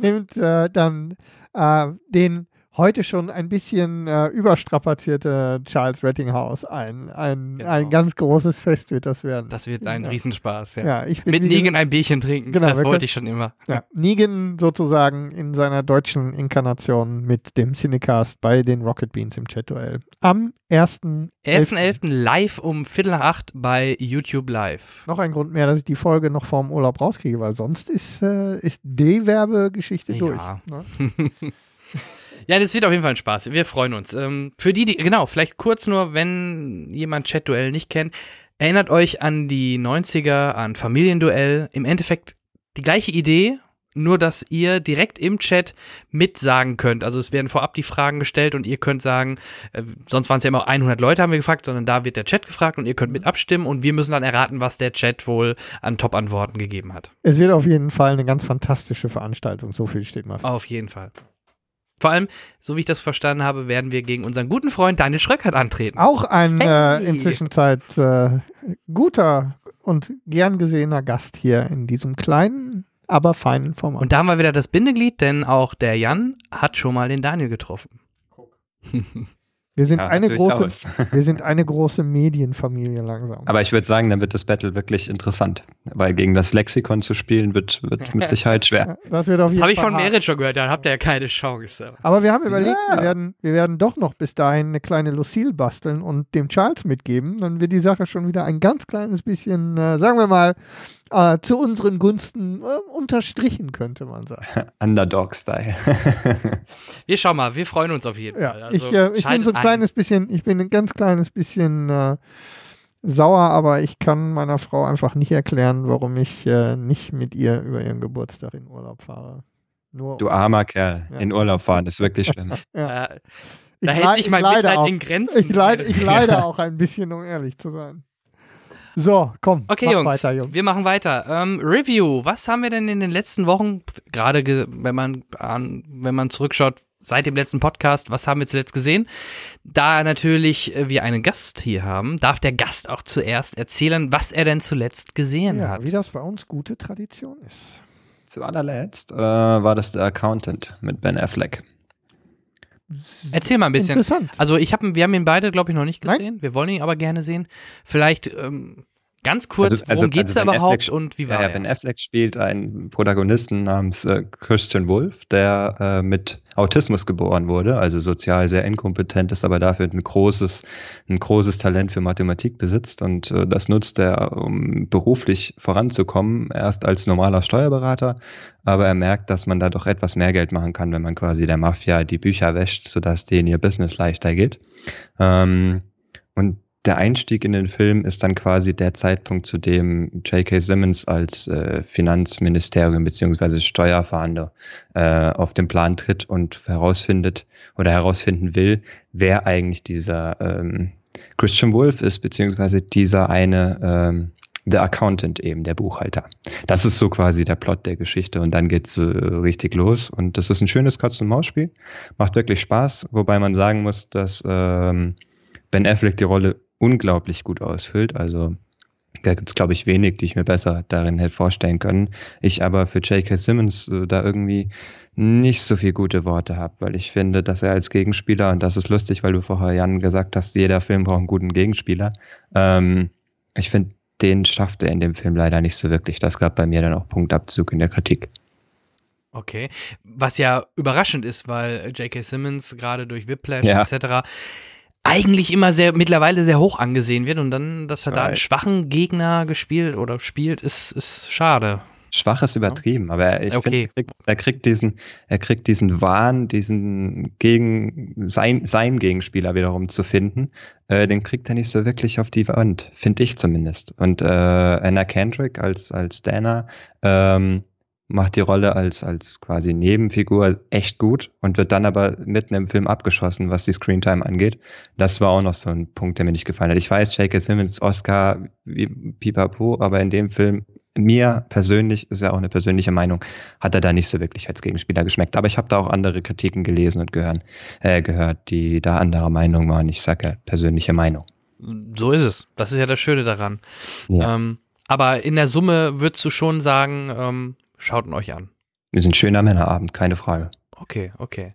nimmt äh, dann äh, den heute schon ein bisschen äh, überstrapazierte Charles Rettinghaus ein. Ein, genau. ein ganz großes Fest wird das werden. Das wird ein ja. Riesenspaß, ja. ja ich bin Mit Negan ein Bierchen trinken, genau, das wollte ich schon immer. Ja, Negan sozusagen in seiner deutschen Inkarnation mit dem Cinecast bei den Rocket Beans im Chat-Duell. Am 1.11. 1.11. live um Viertel nach acht bei YouTube Live. Noch ein Grund mehr, dass ich die Folge noch vorm Urlaub rauskriege, weil sonst ist, äh, ist die Werbegeschichte durch. Ne? Ja, das wird auf jeden Fall ein Spaß. Wir freuen uns. Ähm, für die, die, genau, vielleicht kurz nur, wenn jemand Chat-Duell nicht kennt, erinnert euch an die 90er, an Familienduell. Im Endeffekt die gleiche Idee, nur dass ihr direkt im Chat mitsagen könnt. Also es werden vorab die Fragen gestellt und ihr könnt sagen, äh, sonst waren es ja immer 100 Leute haben wir gefragt, sondern da wird der Chat gefragt und ihr könnt mit abstimmen und wir müssen dann erraten, was der Chat wohl an Top-Antworten gegeben hat. Es wird auf jeden Fall eine ganz fantastische Veranstaltung, so viel steht mal. Auf jeden Fall. Vor allem, so wie ich das verstanden habe, werden wir gegen unseren guten Freund Daniel Schröckert antreten. Auch ein hey. äh, inzwischen Zeit äh, guter und gern gesehener Gast hier in diesem kleinen, aber feinen Format. Und da haben wir wieder das Bindeglied, denn auch der Jan hat schon mal den Daniel getroffen. Guck. Wir sind, ja, eine große, wir sind eine große Medienfamilie langsam. Aber ich würde sagen, dann wird das Battle wirklich interessant. Weil gegen das Lexikon zu spielen, wird, wird mit Sicherheit schwer. das wird auf jeden das habe ich von Merit schon gehört, da habt ihr ja keine Chance. Aber wir haben überlegt, ja. wir, werden, wir werden doch noch bis dahin eine kleine Lucille basteln und dem Charles mitgeben. Dann wird die Sache schon wieder ein ganz kleines bisschen, äh, sagen wir mal, äh, zu unseren Gunsten äh, unterstrichen, könnte man sagen. Underdog-Style. wir schauen mal, wir freuen uns auf jeden ja, Fall. Also, ich, äh, ich bin so ein kleines bisschen, ich bin ein ganz kleines bisschen äh, sauer, aber ich kann meiner Frau einfach nicht erklären, warum ich äh, nicht mit ihr über ihren Geburtstag in Urlaub fahre. Nur du armer Kerl, ja. in Urlaub fahren ist wirklich schlimm. ja. Äh, da hält sich mein Mitleid auch, in Grenzen. Ich leide, ich leide auch ein bisschen, um ehrlich zu sein. So, komm. Okay, Jungs, weiter, Jungs. Wir machen weiter. Ähm, Review. Was haben wir denn in den letzten Wochen, gerade wenn man an, wenn man zurückschaut, seit dem letzten Podcast, was haben wir zuletzt gesehen? Da natürlich äh, wir einen Gast hier haben, darf der Gast auch zuerst erzählen, was er denn zuletzt gesehen ja, hat. Wie das bei uns gute Tradition ist. Zu allerletzt äh, war das der Accountant mit Ben Affleck. Erzähl mal ein bisschen. Interessant. Also ich habe, wir haben ihn beide, glaube ich, noch nicht gesehen. Nein? Wir wollen ihn aber gerne sehen. Vielleicht ähm, Ganz kurz, also, also, worum geht es also da überhaupt Affleck, und wie war ja, er? Ben Affleck spielt einen Protagonisten namens äh, Christian Wolf, der äh, mit Autismus geboren wurde, also sozial sehr inkompetent ist, aber dafür ein großes, ein großes Talent für Mathematik besitzt und äh, das nutzt er, um beruflich voranzukommen, erst als normaler Steuerberater, aber er merkt, dass man da doch etwas mehr Geld machen kann, wenn man quasi der Mafia die Bücher wäscht, sodass denen ihr Business leichter geht. Ähm, und der Einstieg in den Film ist dann quasi der Zeitpunkt, zu dem J.K. Simmons als äh, Finanzministerium beziehungsweise Steuerfahnder äh, auf den Plan tritt und herausfindet oder herausfinden will, wer eigentlich dieser ähm, Christian Wolf ist, beziehungsweise dieser eine ähm, The Accountant eben, der Buchhalter. Das ist so quasi der Plot der Geschichte und dann geht's äh, richtig los und das ist ein schönes Katz-und-Maus-Spiel, macht wirklich Spaß, wobei man sagen muss, dass ähm, Ben Affleck die Rolle unglaublich gut ausfüllt. Also da gibt es, glaube ich, wenig, die ich mir besser darin hätte vorstellen können. Ich aber für J.K. Simmons äh, da irgendwie nicht so viel gute Worte habe, weil ich finde, dass er als Gegenspieler, und das ist lustig, weil du vorher, Jan, gesagt hast, jeder Film braucht einen guten Gegenspieler. Ähm, ich finde, den schafft er in dem Film leider nicht so wirklich. Das gab bei mir dann auch Punktabzug in der Kritik. Okay, was ja überraschend ist, weil J.K. Simmons gerade durch Whiplash ja. etc eigentlich immer sehr, mittlerweile sehr hoch angesehen wird und dann, dass er da einen schwachen Gegner gespielt oder spielt, ist, ist schade. Schwach ist übertrieben, aber ich okay. finde, er kriegt diesen, er kriegt diesen Wahn, diesen gegen sein, sein Gegenspieler wiederum zu finden, äh, den kriegt er nicht so wirklich auf die Wand, finde ich zumindest. Und äh, Anna Kendrick als als Dana ähm, macht die Rolle als, als quasi Nebenfigur echt gut und wird dann aber mitten im Film abgeschossen, was die Screentime angeht. Das war auch noch so ein Punkt, der mir nicht gefallen hat. Ich weiß, J.K. Simmons, Oscar, wie Pipapo, aber in dem Film, mir persönlich, ist ja auch eine persönliche Meinung, hat er da nicht so wirklich als Gegenspieler geschmeckt. Aber ich habe da auch andere Kritiken gelesen und gehören, äh, gehört, die da anderer Meinung waren. Ich sage ja persönliche Meinung. So ist es. Das ist ja das Schöne daran. Ja. Ähm, aber in der Summe würdest du schon sagen, ähm, Schaut ihn euch an. Wir sind schöner Männerabend, keine Frage. Okay, okay.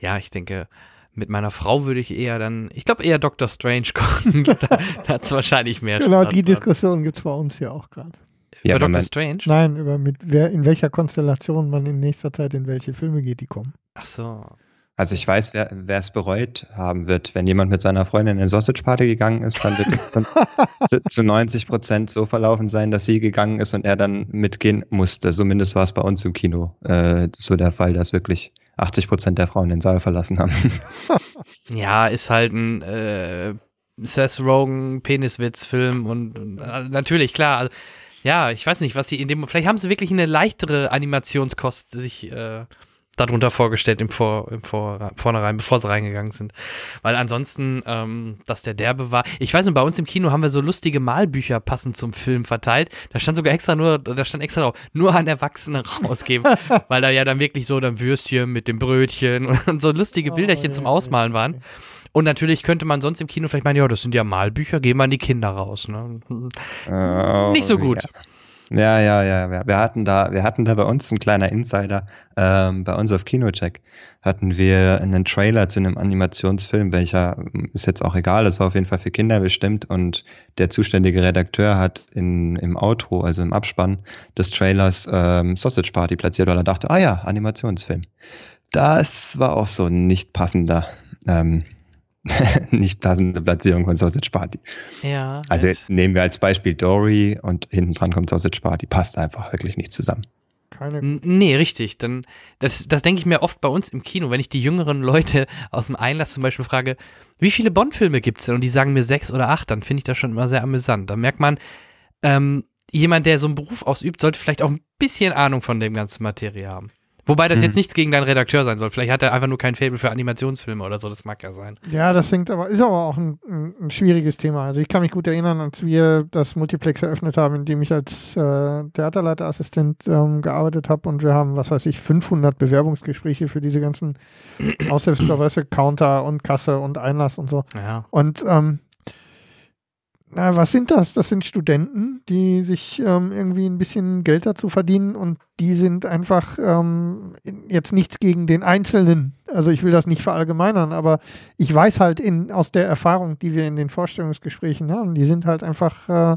Ja, ich denke, mit meiner Frau würde ich eher dann, ich glaube eher Doctor Strange gucken. da hat es wahrscheinlich mehr Genau, Spaß die Diskussion gibt es bei uns ja auch gerade. Über ja, Doctor Strange? Nein, über mit wer, in welcher Konstellation man in nächster Zeit in welche Filme geht, die kommen. Ach so. Also ich weiß, wer es bereut haben wird. Wenn jemand mit seiner Freundin in eine Sausage Party gegangen ist, dann wird es zu, zu 90 Prozent so verlaufen sein, dass sie gegangen ist und er dann mitgehen musste. Zumindest war es bei uns im Kino äh, so der Fall, dass wirklich 80 Prozent der Frauen den Saal verlassen haben. ja, ist halt ein äh, Seth Rogen Peniswitz-Film und, und äh, natürlich, klar. Also, ja, ich weiß nicht, was sie in dem. Vielleicht haben sie wirklich eine leichtere Animationskost sich äh, darunter vorgestellt im, Vor, im Vor, Vornherein, bevor sie reingegangen sind. Weil ansonsten, ähm, dass der derbe war. Ich weiß nicht, bei uns im Kino haben wir so lustige Malbücher passend zum Film verteilt. Da stand sogar extra nur, da stand extra drauf, nur an Erwachsene rausgeben. weil da ja dann wirklich so dann Würstchen mit dem Brötchen und so lustige Bilderchen oh, zum Ausmalen waren. Und natürlich könnte man sonst im Kino vielleicht meinen, ja, das sind ja Malbücher, gehen wir an die Kinder raus. Ne? Oh, Nicht so gut. Ja. Ja, ja, ja. Wir hatten da, wir hatten da bei uns ein kleiner Insider. Ähm, bei uns auf Kinocheck hatten wir einen Trailer zu einem Animationsfilm, welcher ist jetzt auch egal, das war auf jeden Fall für Kinder bestimmt und der zuständige Redakteur hat in, im Outro, also im Abspann des Trailers ähm, Sausage Party platziert, weil er dachte, ah ja, Animationsfilm. Das war auch so ein nicht passender ähm, nicht passende Platzierung von Sausage Party. Ja. Also nehmen wir als Beispiel Dory und hinten dran kommt Sausage Party. Passt einfach wirklich nicht zusammen. Keine nee, richtig. Dann, das, das denke ich mir oft bei uns im Kino, wenn ich die jüngeren Leute aus dem Einlass zum Beispiel frage, wie viele Bond-Filme gibt es denn? Und die sagen mir sechs oder acht, dann finde ich das schon immer sehr amüsant. Da merkt man, ähm, jemand, der so einen Beruf ausübt, sollte vielleicht auch ein bisschen Ahnung von dem ganzen Materie haben. Wobei das mhm. jetzt nichts gegen deinen Redakteur sein soll. Vielleicht hat er einfach nur kein Fable für Animationsfilme oder so. Das mag ja sein. Ja, das hängt aber, ist aber auch ein, ein, ein schwieriges Thema. Also ich kann mich gut erinnern, als wir das Multiplex eröffnet haben, in dem ich als äh, Theaterleiterassistent ähm, gearbeitet habe und wir haben, was weiß ich, 500 Bewerbungsgespräche für diese ganzen Aushilfsverweise, Counter und Kasse und Einlass und so. Ja. Und ähm, na, was sind das? Das sind Studenten, die sich ähm, irgendwie ein bisschen Geld dazu verdienen und die sind einfach ähm, jetzt nichts gegen den Einzelnen. Also ich will das nicht verallgemeinern, aber ich weiß halt in, aus der Erfahrung, die wir in den Vorstellungsgesprächen haben, die sind halt einfach äh,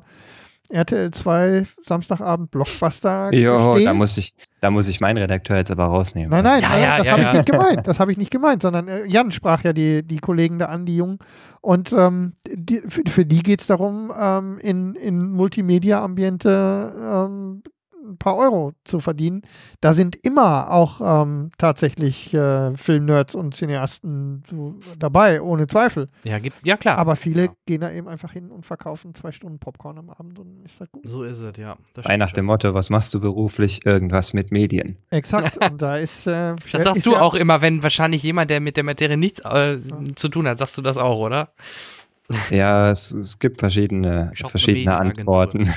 RTL 2 Samstagabend Blockbuster. Jo, da muss ich, da muss ich meinen Redakteur jetzt aber rausnehmen. Nein, nein, ja, ja, das ja, habe ich nicht gemeint. Das habe ich nicht gemeint, sondern äh, Jan sprach ja die, die Kollegen da an, die Jungen. Und ähm, die, für, für, die geht es darum, ähm, in, in Multimedia-Ambiente ähm, ein paar Euro zu verdienen. Da sind immer auch ähm, tatsächlich äh, Filmnerds und Cineasten so dabei, ohne Zweifel. Ja, gibt, ja klar. Aber viele ja. gehen da eben einfach hin und verkaufen zwei Stunden Popcorn am Abend und ist das gut. So ist es, ja. Bei nach dem Motto, was machst du beruflich? Irgendwas mit Medien. Exakt. und da ist. Äh, das sagst du auch immer, wenn wahrscheinlich jemand, der mit der Materie nichts äh, zu tun hat, sagst du das auch, oder? Ja, es, es gibt verschiedene, verschiedene Antworten.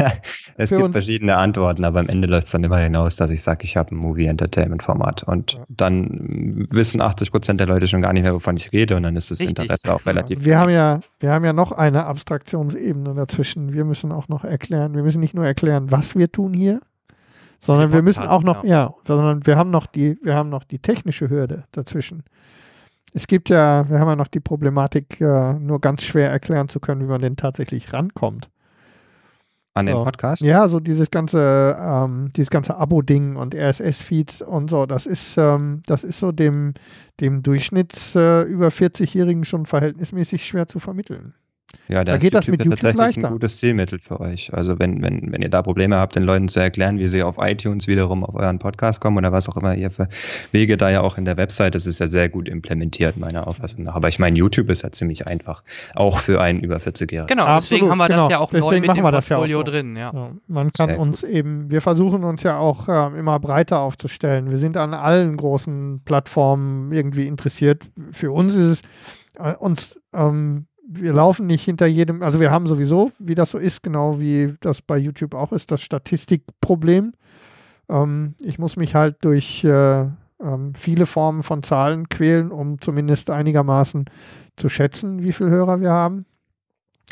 es Für gibt verschiedene Antworten, aber am Ende läuft es dann immer hinaus, dass ich sage, ich habe ein Movie-Entertainment-Format. Und ja. dann wissen 80 Prozent der Leute schon gar nicht mehr, wovon ich rede, und dann ist das Richtig. Interesse auch relativ. Ja. Wir, haben ja, wir haben ja noch eine Abstraktionsebene dazwischen. Wir müssen auch noch erklären, wir müssen nicht nur erklären, was wir tun hier, sondern wir müssen auch noch, ja. ja, sondern wir haben noch die, wir haben noch die technische Hürde dazwischen. Es gibt ja, wir haben ja noch die Problematik, äh, nur ganz schwer erklären zu können, wie man denn tatsächlich rankommt. An den so. Podcast? Ja, so dieses ganze, ähm, dieses ganze Abo-Ding und RSS-Feed und so, das ist, ähm, das ist so dem, dem Durchschnitts äh, über 40-Jährigen schon verhältnismäßig schwer zu vermitteln. Ja, da, da geht das mit YouTube tatsächlich leichter. ein gutes Zielmittel für euch. Also wenn, wenn, wenn ihr da Probleme habt, den Leuten zu erklären, wie sie auf iTunes wiederum auf euren Podcast kommen oder was auch immer ihr für Wege da ja auch in der Website, das ist ja sehr gut implementiert, meiner Auffassung nach. Aber ich meine, YouTube ist ja ziemlich einfach, auch für einen über 40-Jährigen. Genau, Absolut, deswegen haben wir genau. das ja auch deswegen neu mit dem Portfolio ja so. drin. Ja. ja. man kann sehr uns gut. eben, wir versuchen uns ja auch äh, immer breiter aufzustellen. Wir sind an allen großen Plattformen irgendwie interessiert. Für uns ist es äh, uns ähm, wir laufen nicht hinter jedem, also wir haben sowieso, wie das so ist, genau wie das bei YouTube auch ist, das Statistikproblem. Ähm, ich muss mich halt durch äh, ähm, viele Formen von Zahlen quälen, um zumindest einigermaßen zu schätzen, wie viele Hörer wir haben.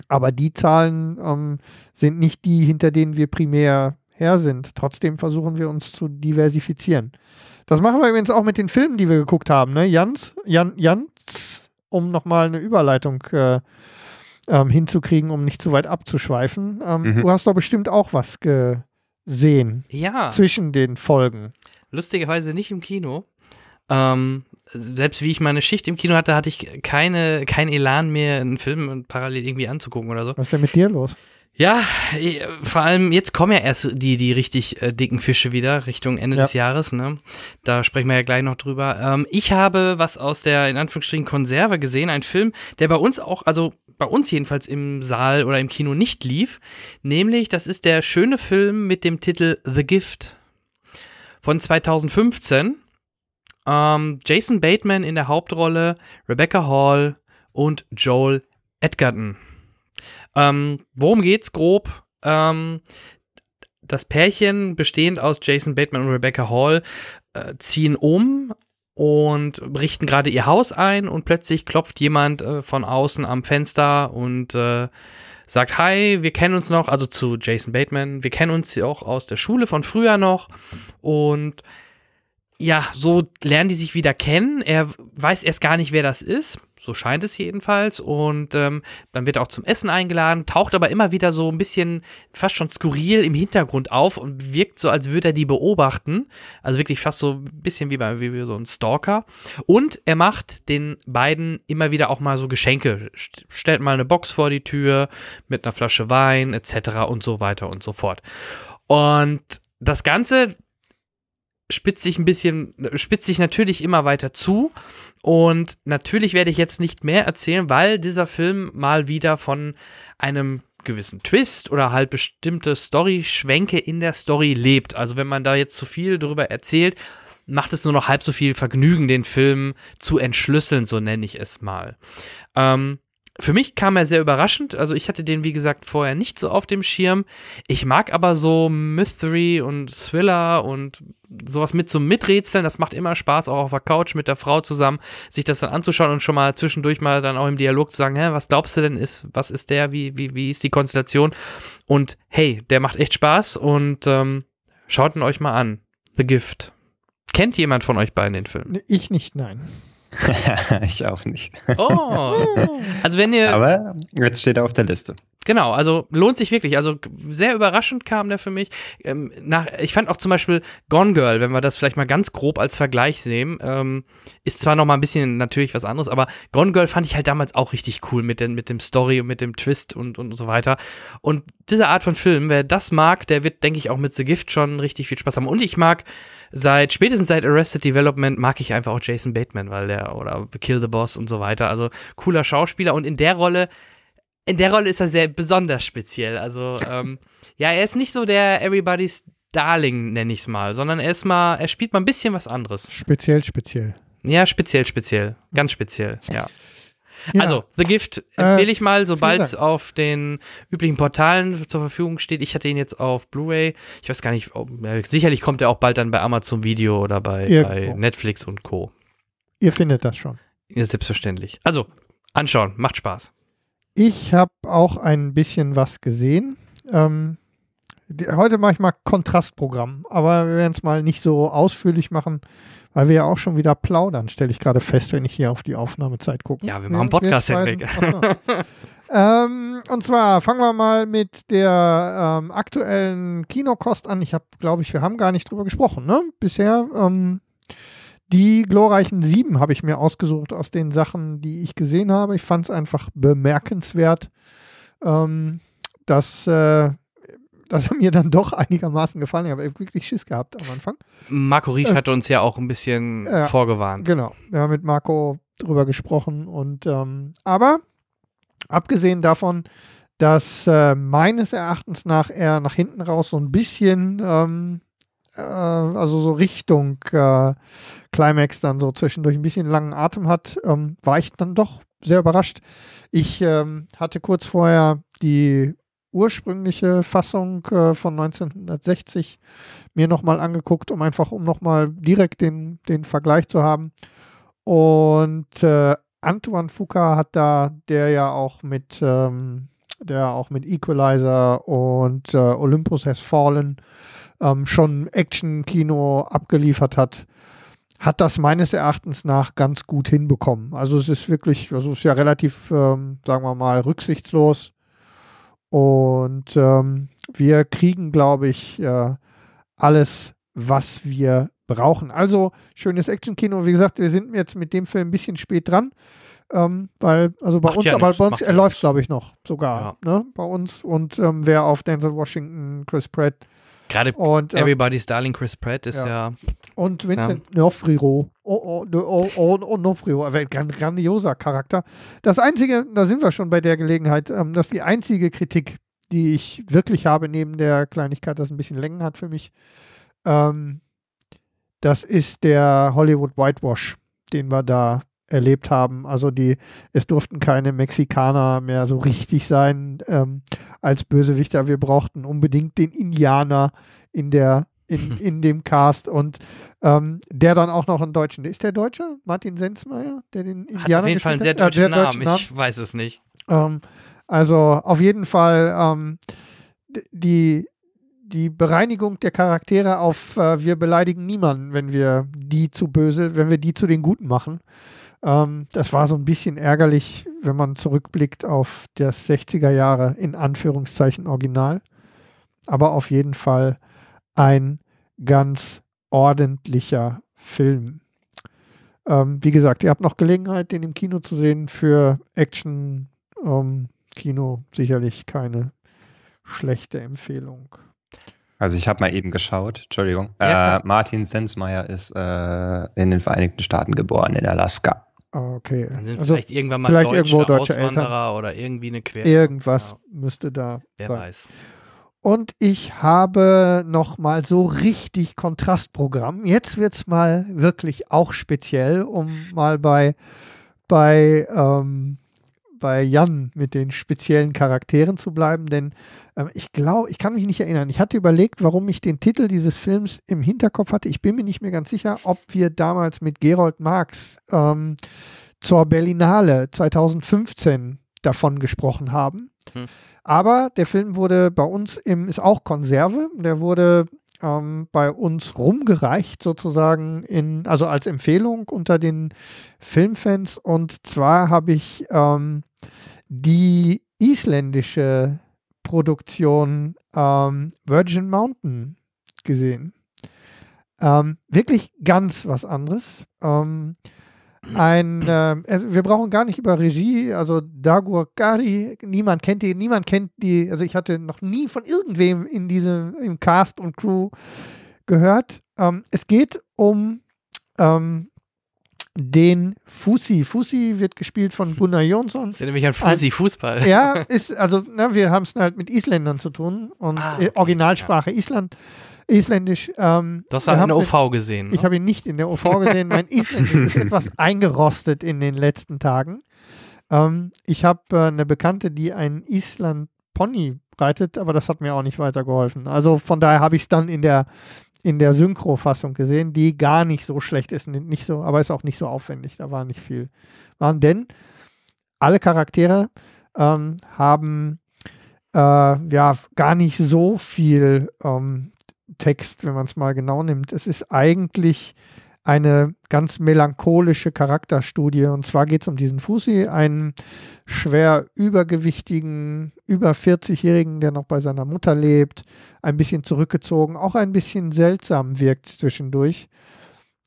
Aber die Zahlen ähm, sind nicht die, hinter denen wir primär her sind. Trotzdem versuchen wir uns zu diversifizieren. Das machen wir übrigens auch mit den Filmen, die wir geguckt haben. Ne? Jans, Jan, Jans um nochmal eine Überleitung äh, ähm, hinzukriegen, um nicht zu weit abzuschweifen. Ähm, mhm. Du hast doch bestimmt auch was gesehen. Ja. Zwischen den Folgen. Lustigerweise nicht im Kino. Ähm, selbst wie ich meine Schicht im Kino hatte, hatte ich keine, kein Elan mehr, einen Film parallel irgendwie anzugucken oder so. Was ist denn mit dir los? Ja, vor allem jetzt kommen ja erst die, die richtig äh, dicken Fische wieder Richtung Ende ja. des Jahres. Ne? Da sprechen wir ja gleich noch drüber. Ähm, ich habe was aus der in Anführungsstrichen Konserve gesehen, ein Film, der bei uns auch, also bei uns jedenfalls im Saal oder im Kino nicht lief. Nämlich, das ist der schöne Film mit dem Titel The Gift von 2015. Ähm, Jason Bateman in der Hauptrolle, Rebecca Hall und Joel Edgerton. Ähm, worum geht's grob? Ähm, das Pärchen, bestehend aus Jason Bateman und Rebecca Hall, äh, ziehen um und richten gerade ihr Haus ein und plötzlich klopft jemand äh, von außen am Fenster und äh, sagt, hi, wir kennen uns noch, also zu Jason Bateman, wir kennen uns auch aus der Schule von früher noch und ja, so lernen die sich wieder kennen. Er weiß erst gar nicht, wer das ist. So scheint es jedenfalls. Und ähm, dann wird er auch zum Essen eingeladen, taucht aber immer wieder so ein bisschen fast schon skurril im Hintergrund auf und wirkt so, als würde er die beobachten. Also wirklich fast so ein bisschen wie bei wie so ein Stalker. Und er macht den beiden immer wieder auch mal so Geschenke. Stellt mal eine Box vor die Tür mit einer Flasche Wein etc. und so weiter und so fort. Und das Ganze spitzt sich ein bisschen, spitzt sich natürlich immer weiter zu. Und natürlich werde ich jetzt nicht mehr erzählen, weil dieser Film mal wieder von einem gewissen Twist oder halt bestimmte Story-Schwenke in der Story lebt. Also wenn man da jetzt zu viel darüber erzählt, macht es nur noch halb so viel Vergnügen, den Film zu entschlüsseln, so nenne ich es mal. Ähm, für mich kam er sehr überraschend. Also ich hatte den, wie gesagt, vorher nicht so auf dem Schirm. Ich mag aber so Mystery und Thriller und sowas mit so Miträtseln. Das macht immer Spaß, auch auf der Couch mit der Frau zusammen, sich das dann anzuschauen und schon mal zwischendurch mal dann auch im Dialog zu sagen, hä, was glaubst du denn ist, was ist der, wie, wie, wie ist die Konstellation? Und hey, der macht echt Spaß und ähm, schaut ihn euch mal an. The Gift. Kennt jemand von euch beiden den Film? Ich nicht, nein. ich auch nicht. Oh. Also wenn ihr. Aber jetzt steht er auf der Liste. Genau, also lohnt sich wirklich. Also sehr überraschend kam der für mich. Ähm, nach, ich fand auch zum Beispiel Gone Girl, wenn wir das vielleicht mal ganz grob als Vergleich sehen, ähm, ist zwar noch mal ein bisschen natürlich was anderes, aber Gone Girl fand ich halt damals auch richtig cool mit, den, mit dem Story und mit dem Twist und, und so weiter. Und diese Art von Film, wer das mag, der wird, denke ich, auch mit The Gift schon richtig viel Spaß haben. Und ich mag seit spätestens seit Arrested Development mag ich einfach auch Jason Bateman, weil der oder Kill the Boss und so weiter. Also cooler Schauspieler und in der Rolle, in der Rolle ist er sehr besonders speziell. Also ähm, ja, er ist nicht so der Everybody's Darling, nenne ich es mal, sondern er ist mal, er spielt mal ein bisschen was anderes. Speziell, speziell. Ja, speziell, speziell. Ganz speziell, ja. Ja. Also, The Gift empfehle äh, ich mal, sobald es auf den üblichen Portalen zur Verfügung steht. Ich hatte ihn jetzt auf Blu-ray. Ich weiß gar nicht, ob, ja, sicherlich kommt er auch bald dann bei Amazon Video oder bei, bei Netflix und Co. Ihr findet das schon. Ja, selbstverständlich. Also, anschauen, macht Spaß. Ich habe auch ein bisschen was gesehen. Ähm, die, heute mache ich mal Kontrastprogramm, aber wir werden es mal nicht so ausführlich machen weil wir ja auch schon wieder plaudern, stelle ich gerade fest, wenn ich hier auf die Aufnahmezeit gucke. Ja, wir machen Podcast hinweg. ähm, und zwar fangen wir mal mit der ähm, aktuellen Kinokost an. Ich habe, glaube ich, wir haben gar nicht drüber gesprochen, ne? Bisher. Ähm, die glorreichen sieben habe ich mir ausgesucht aus den Sachen, die ich gesehen habe. Ich fand es einfach bemerkenswert, ähm, dass äh, dass er mir dann doch einigermaßen gefallen hat. Ich habe wirklich Schiss gehabt am Anfang. Marco Riesch äh, hatte uns ja auch ein bisschen äh, vorgewarnt. Genau, wir haben mit Marco drüber gesprochen und ähm, aber abgesehen davon, dass äh, meines Erachtens nach er nach hinten raus so ein bisschen ähm, äh, also so Richtung äh, Climax dann so zwischendurch ein bisschen langen Atem hat, ähm, war ich dann doch sehr überrascht. Ich ähm, hatte kurz vorher die ursprüngliche Fassung äh, von 1960 mir nochmal angeguckt, um einfach, um nochmal direkt den, den Vergleich zu haben. Und äh, Antoine Fuqua hat da, der ja auch mit, ähm, der auch mit Equalizer und äh, Olympus Has Fallen ähm, schon Action-Kino abgeliefert hat, hat das meines Erachtens nach ganz gut hinbekommen. Also es ist wirklich, also es ist ja relativ, ähm, sagen wir mal, rücksichtslos und ähm, wir kriegen, glaube ich, äh, alles, was wir brauchen. Also schönes Actionkino. Wie gesagt, wir sind jetzt mit dem Film ein bisschen spät dran. Ähm, weil, also bei macht uns, ja aber bei uns, er läuft, glaube ich, noch sogar. Ja. Ne, bei uns. Und ähm, wer auf Denzel Washington, Chris Pratt, Gerade und, ähm, Everybody's Darling Chris Pratt ist ja. Und Vincent ja. Nofriro. Oh, oh, oh, oh, oh Nofriro, ein grandioser Charakter. Das Einzige, da sind wir schon bei der Gelegenheit, ähm, dass die einzige Kritik, die ich wirklich habe, neben der Kleinigkeit, das ein bisschen Längen hat für mich, ähm, das ist der Hollywood Whitewash, den wir da erlebt haben. Also die, es durften keine Mexikaner mehr so richtig sein ähm, als Bösewichter. Wir brauchten unbedingt den Indianer in der in, in dem Cast und ähm, der dann auch noch einen Deutschen. Ist der Deutsche? Martin Sensmeier, der den Indianer Hat auf jeden Fall einen sehr deutschen, äh, Namen. Deutschen Namen. Ich weiß es nicht. Ähm, also auf jeden Fall ähm, die die Bereinigung der Charaktere auf äh, wir beleidigen niemanden, wenn wir die zu böse, wenn wir die zu den Guten machen. Ähm, das war so ein bisschen ärgerlich, wenn man zurückblickt auf das 60er Jahre in Anführungszeichen Original. Aber auf jeden Fall ein ganz ordentlicher Film. Ähm, wie gesagt, ihr habt noch Gelegenheit, den im Kino zu sehen. Für Action ähm, Kino sicherlich keine schlechte Empfehlung. Also ich habe mal eben geschaut, Entschuldigung. Ja. Äh, Martin Sensmeier ist äh, in den Vereinigten Staaten geboren, in Alaska. Okay. Dann sind also vielleicht irgendwann mal vielleicht deutsche irgendwo deutsche Auswanderer Eltern. oder irgendwie eine Quer. Irgendwas genau. müsste da Wer sein. weiß. Und ich habe noch mal so richtig Kontrastprogramm. Jetzt wird es mal wirklich auch speziell, um mal bei, bei, ähm, bei Jan mit den speziellen Charakteren zu bleiben. Denn äh, ich glaube, ich kann mich nicht erinnern. Ich hatte überlegt, warum ich den Titel dieses Films im Hinterkopf hatte. Ich bin mir nicht mehr ganz sicher, ob wir damals mit Gerold Marx ähm, zur Berlinale 2015 davon gesprochen haben. Hm. Aber der Film wurde bei uns im, ist auch Konserve. Der wurde ähm, bei uns rumgereicht, sozusagen, in, also als Empfehlung unter den Filmfans. Und zwar habe ich ähm, die isländische Produktion ähm, Virgin Mountain gesehen. Ähm, wirklich ganz was anderes. Ein, äh, also wir brauchen gar nicht über Regie, also Dagur Kari, niemand kennt die, niemand kennt die, also ich hatte noch nie von irgendwem in diesem, im Cast und Crew gehört. Ähm, es geht um ähm, den Fusi. Fusi wird gespielt von Gunnar Jonsson. Das ist ja nämlich ein Fusi-Fußball. Ja, ist, also, ne, wir haben es halt mit Isländern zu tun und ah, okay. Originalsprache ja. Island. Isländisch. Ähm, hast ihn in der OV gesehen. Ne? Ich habe ihn nicht in der OV gesehen. Mein Isländisch ist etwas eingerostet in den letzten Tagen. Ähm, ich habe äh, eine Bekannte, die einen Island-Pony reitet, aber das hat mir auch nicht weitergeholfen. Also von daher habe ich es dann in der in der Synchro-Fassung gesehen, die gar nicht so schlecht ist, nicht so, aber ist auch nicht so aufwendig. Da war nicht viel. Waren denn alle Charaktere ähm, haben äh, ja gar nicht so viel ähm, Text, wenn man es mal genau nimmt. Es ist eigentlich eine ganz melancholische Charakterstudie. Und zwar geht es um diesen Fusi, einen schwer übergewichtigen, über 40-Jährigen, der noch bei seiner Mutter lebt, ein bisschen zurückgezogen, auch ein bisschen seltsam wirkt zwischendurch,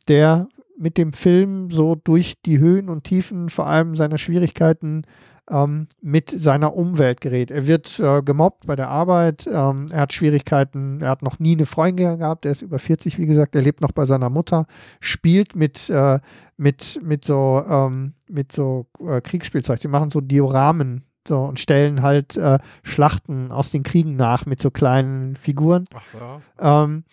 der mit dem Film so durch die Höhen und Tiefen, vor allem seiner Schwierigkeiten, ähm, mit seiner Umwelt gerät. Er wird äh, gemobbt bei der Arbeit, ähm, er hat Schwierigkeiten, er hat noch nie eine Freundin gehabt, er ist über 40, wie gesagt, er lebt noch bei seiner Mutter, spielt mit, äh, mit, mit so, ähm, mit so äh, Kriegsspielzeug. Die machen so Dioramen so, und stellen halt äh, Schlachten aus den Kriegen nach mit so kleinen Figuren. Ach ja. Ähm,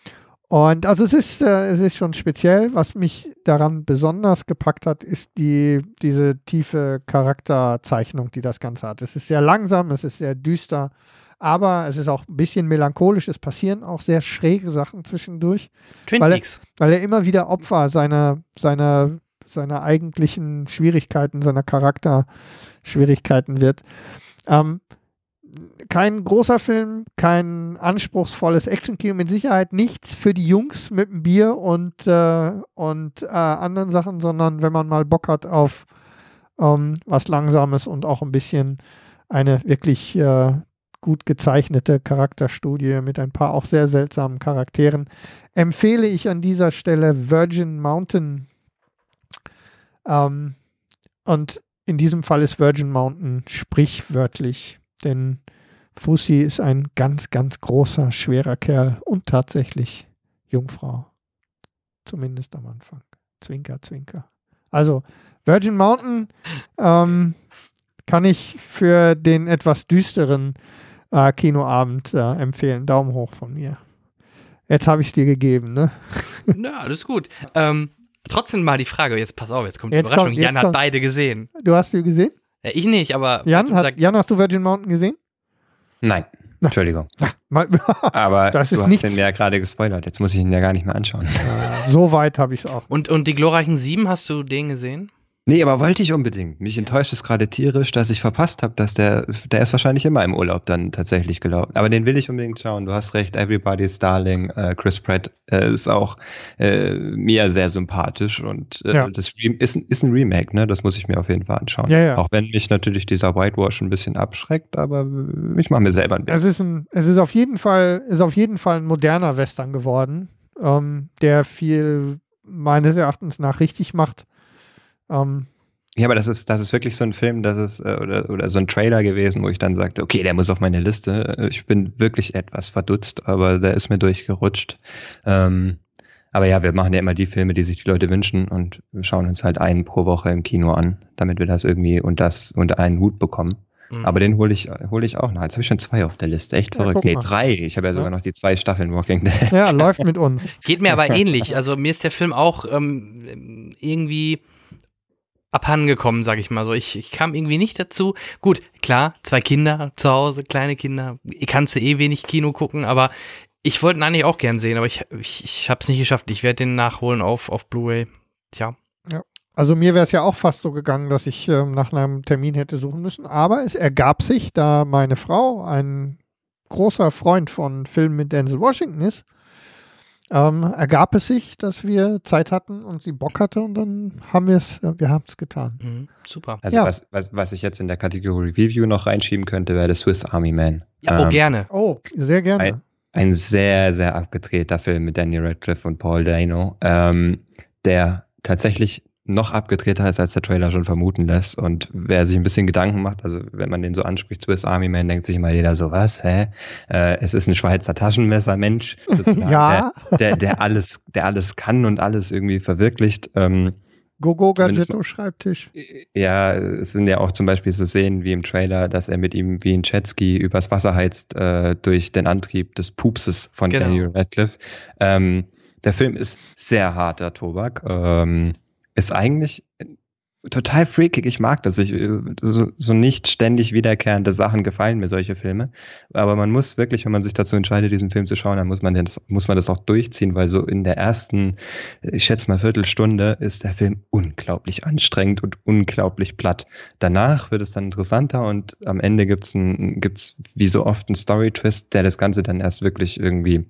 und also es ist, äh, es ist schon speziell. Was mich daran besonders gepackt hat, ist die, diese tiefe Charakterzeichnung, die das Ganze hat. Es ist sehr langsam, es ist sehr düster, aber es ist auch ein bisschen melancholisch. Es passieren auch sehr schräge Sachen zwischendurch. Twin weil, er, weil er immer wieder Opfer seiner, seiner, seiner eigentlichen Schwierigkeiten, seiner Charakterschwierigkeiten wird. Ähm, kein großer Film, kein anspruchsvolles Actionkino, mit Sicherheit nichts für die Jungs mit dem Bier und, äh, und äh, anderen Sachen, sondern wenn man mal Bock hat auf ähm, was Langsames und auch ein bisschen eine wirklich äh, gut gezeichnete Charakterstudie mit ein paar auch sehr seltsamen Charakteren, empfehle ich an dieser Stelle Virgin Mountain. Ähm, und in diesem Fall ist Virgin Mountain sprichwörtlich denn Fussi ist ein ganz, ganz großer, schwerer Kerl und tatsächlich Jungfrau. Zumindest am Anfang. Zwinker, zwinker. Also, Virgin Mountain ähm, kann ich für den etwas düsteren äh, Kinoabend äh, empfehlen. Daumen hoch von mir. Jetzt habe ich es dir gegeben, ne? Na, alles gut. Ähm, trotzdem mal die Frage, jetzt pass auf, jetzt kommt die jetzt Überraschung. Kommt, Jan hat beide gesehen. Du hast sie gesehen? Ja, ich nicht, aber. Jan, hat, Jan, hast du Virgin Mountain gesehen? Nein. Entschuldigung. Aber das du hast nichts. den ja gerade gespoilert. Jetzt muss ich ihn ja gar nicht mehr anschauen. so weit habe ich es auch. Und, und die glorreichen Sieben, hast du den gesehen? Nee, aber wollte ich unbedingt. Mich enttäuscht es gerade tierisch, dass ich verpasst habe, dass der, der ist wahrscheinlich immer im Urlaub dann tatsächlich gelaufen. Aber den will ich unbedingt schauen. Du hast recht, Everybody's Darling, äh, Chris Pratt äh, ist auch äh, mir sehr sympathisch und äh, ja. das ist, ist ein Remake, ne? Das muss ich mir auf jeden Fall anschauen. Ja, ja. Auch wenn mich natürlich dieser Whitewash ein bisschen abschreckt, aber ich mache mir selber ein bisschen. Es ist ein, es ist auf jeden Fall, ist auf jeden Fall ein moderner Western geworden, ähm, der viel meines Erachtens nach richtig macht ähm, ja, aber das ist, das ist wirklich so ein Film, das ist, äh, oder, oder so ein Trailer gewesen, wo ich dann sagte, okay, der muss auf meine Liste. Äh, ich bin wirklich etwas verdutzt, aber der ist mir durchgerutscht. Ähm, aber ja, wir machen ja immer die Filme, die sich die Leute wünschen und wir schauen uns halt einen pro Woche im Kino an, damit wir das irgendwie und das unter einen Hut bekommen. Mhm. Aber den hole ich, hole ich auch noch. Jetzt habe ich schon zwei auf der Liste. Echt ja, verrückt. Nee, drei. Ich habe ja sogar noch die zwei Staffeln Walking Dead. Ja, läuft mit uns. Geht mir aber ähnlich. Also mir ist der Film auch ähm, irgendwie abhandengekommen, sag ich mal so. Ich, ich kam irgendwie nicht dazu. Gut, klar, zwei Kinder zu Hause, kleine Kinder. Ich kannst du eh wenig Kino gucken, aber ich wollte ihn eigentlich auch gern sehen, aber ich, ich, ich habe es nicht geschafft. Ich werde den nachholen auf, auf Blu-ray. Tja. Ja. Also mir wäre es ja auch fast so gegangen, dass ich ähm, nach einem Termin hätte suchen müssen. Aber es ergab sich, da meine Frau ein großer Freund von Filmen mit Denzel Washington ist, ähm, ergab es sich, dass wir Zeit hatten und sie Bock hatte und dann haben wir es, wir haben es getan. Mhm, super. Also ja. was, was, was ich jetzt in der Kategorie Review noch reinschieben könnte, wäre der Swiss Army Man. Ja, oh, ähm, gerne. Oh, sehr gerne. Ein, ein, sehr, sehr abgedrehter Film mit Danny Radcliffe und Paul Dano, ähm, der tatsächlich noch abgedrehter ist, als der Trailer schon vermuten lässt. Und wer sich ein bisschen Gedanken macht, also wenn man den so anspricht, Swiss Army Man, denkt sich immer jeder so, was, hä? Äh, es ist ein Schweizer Taschenmesser-Mensch, ja. der, der, der, alles, der alles kann und alles irgendwie verwirklicht. Ähm, Gogo Gadgetto Schreibtisch. Ja, es sind ja auch zum Beispiel so Szenen wie im Trailer, dass er mit ihm wie ein Jetski übers Wasser heizt äh, durch den Antrieb des Pupses von genau. Daniel Radcliffe. Ähm, der Film ist sehr harter Tobak. Ähm, ist eigentlich total freakig. Ich mag das. Ich, so, so nicht ständig wiederkehrende Sachen gefallen mir solche Filme. Aber man muss wirklich, wenn man sich dazu entscheidet, diesen Film zu schauen, dann muss man das, muss man das auch durchziehen, weil so in der ersten, ich schätze mal Viertelstunde, ist der Film unglaublich anstrengend und unglaublich platt. Danach wird es dann interessanter und am Ende gibt's ein, gibt's wie so oft einen Story-Twist, der das Ganze dann erst wirklich irgendwie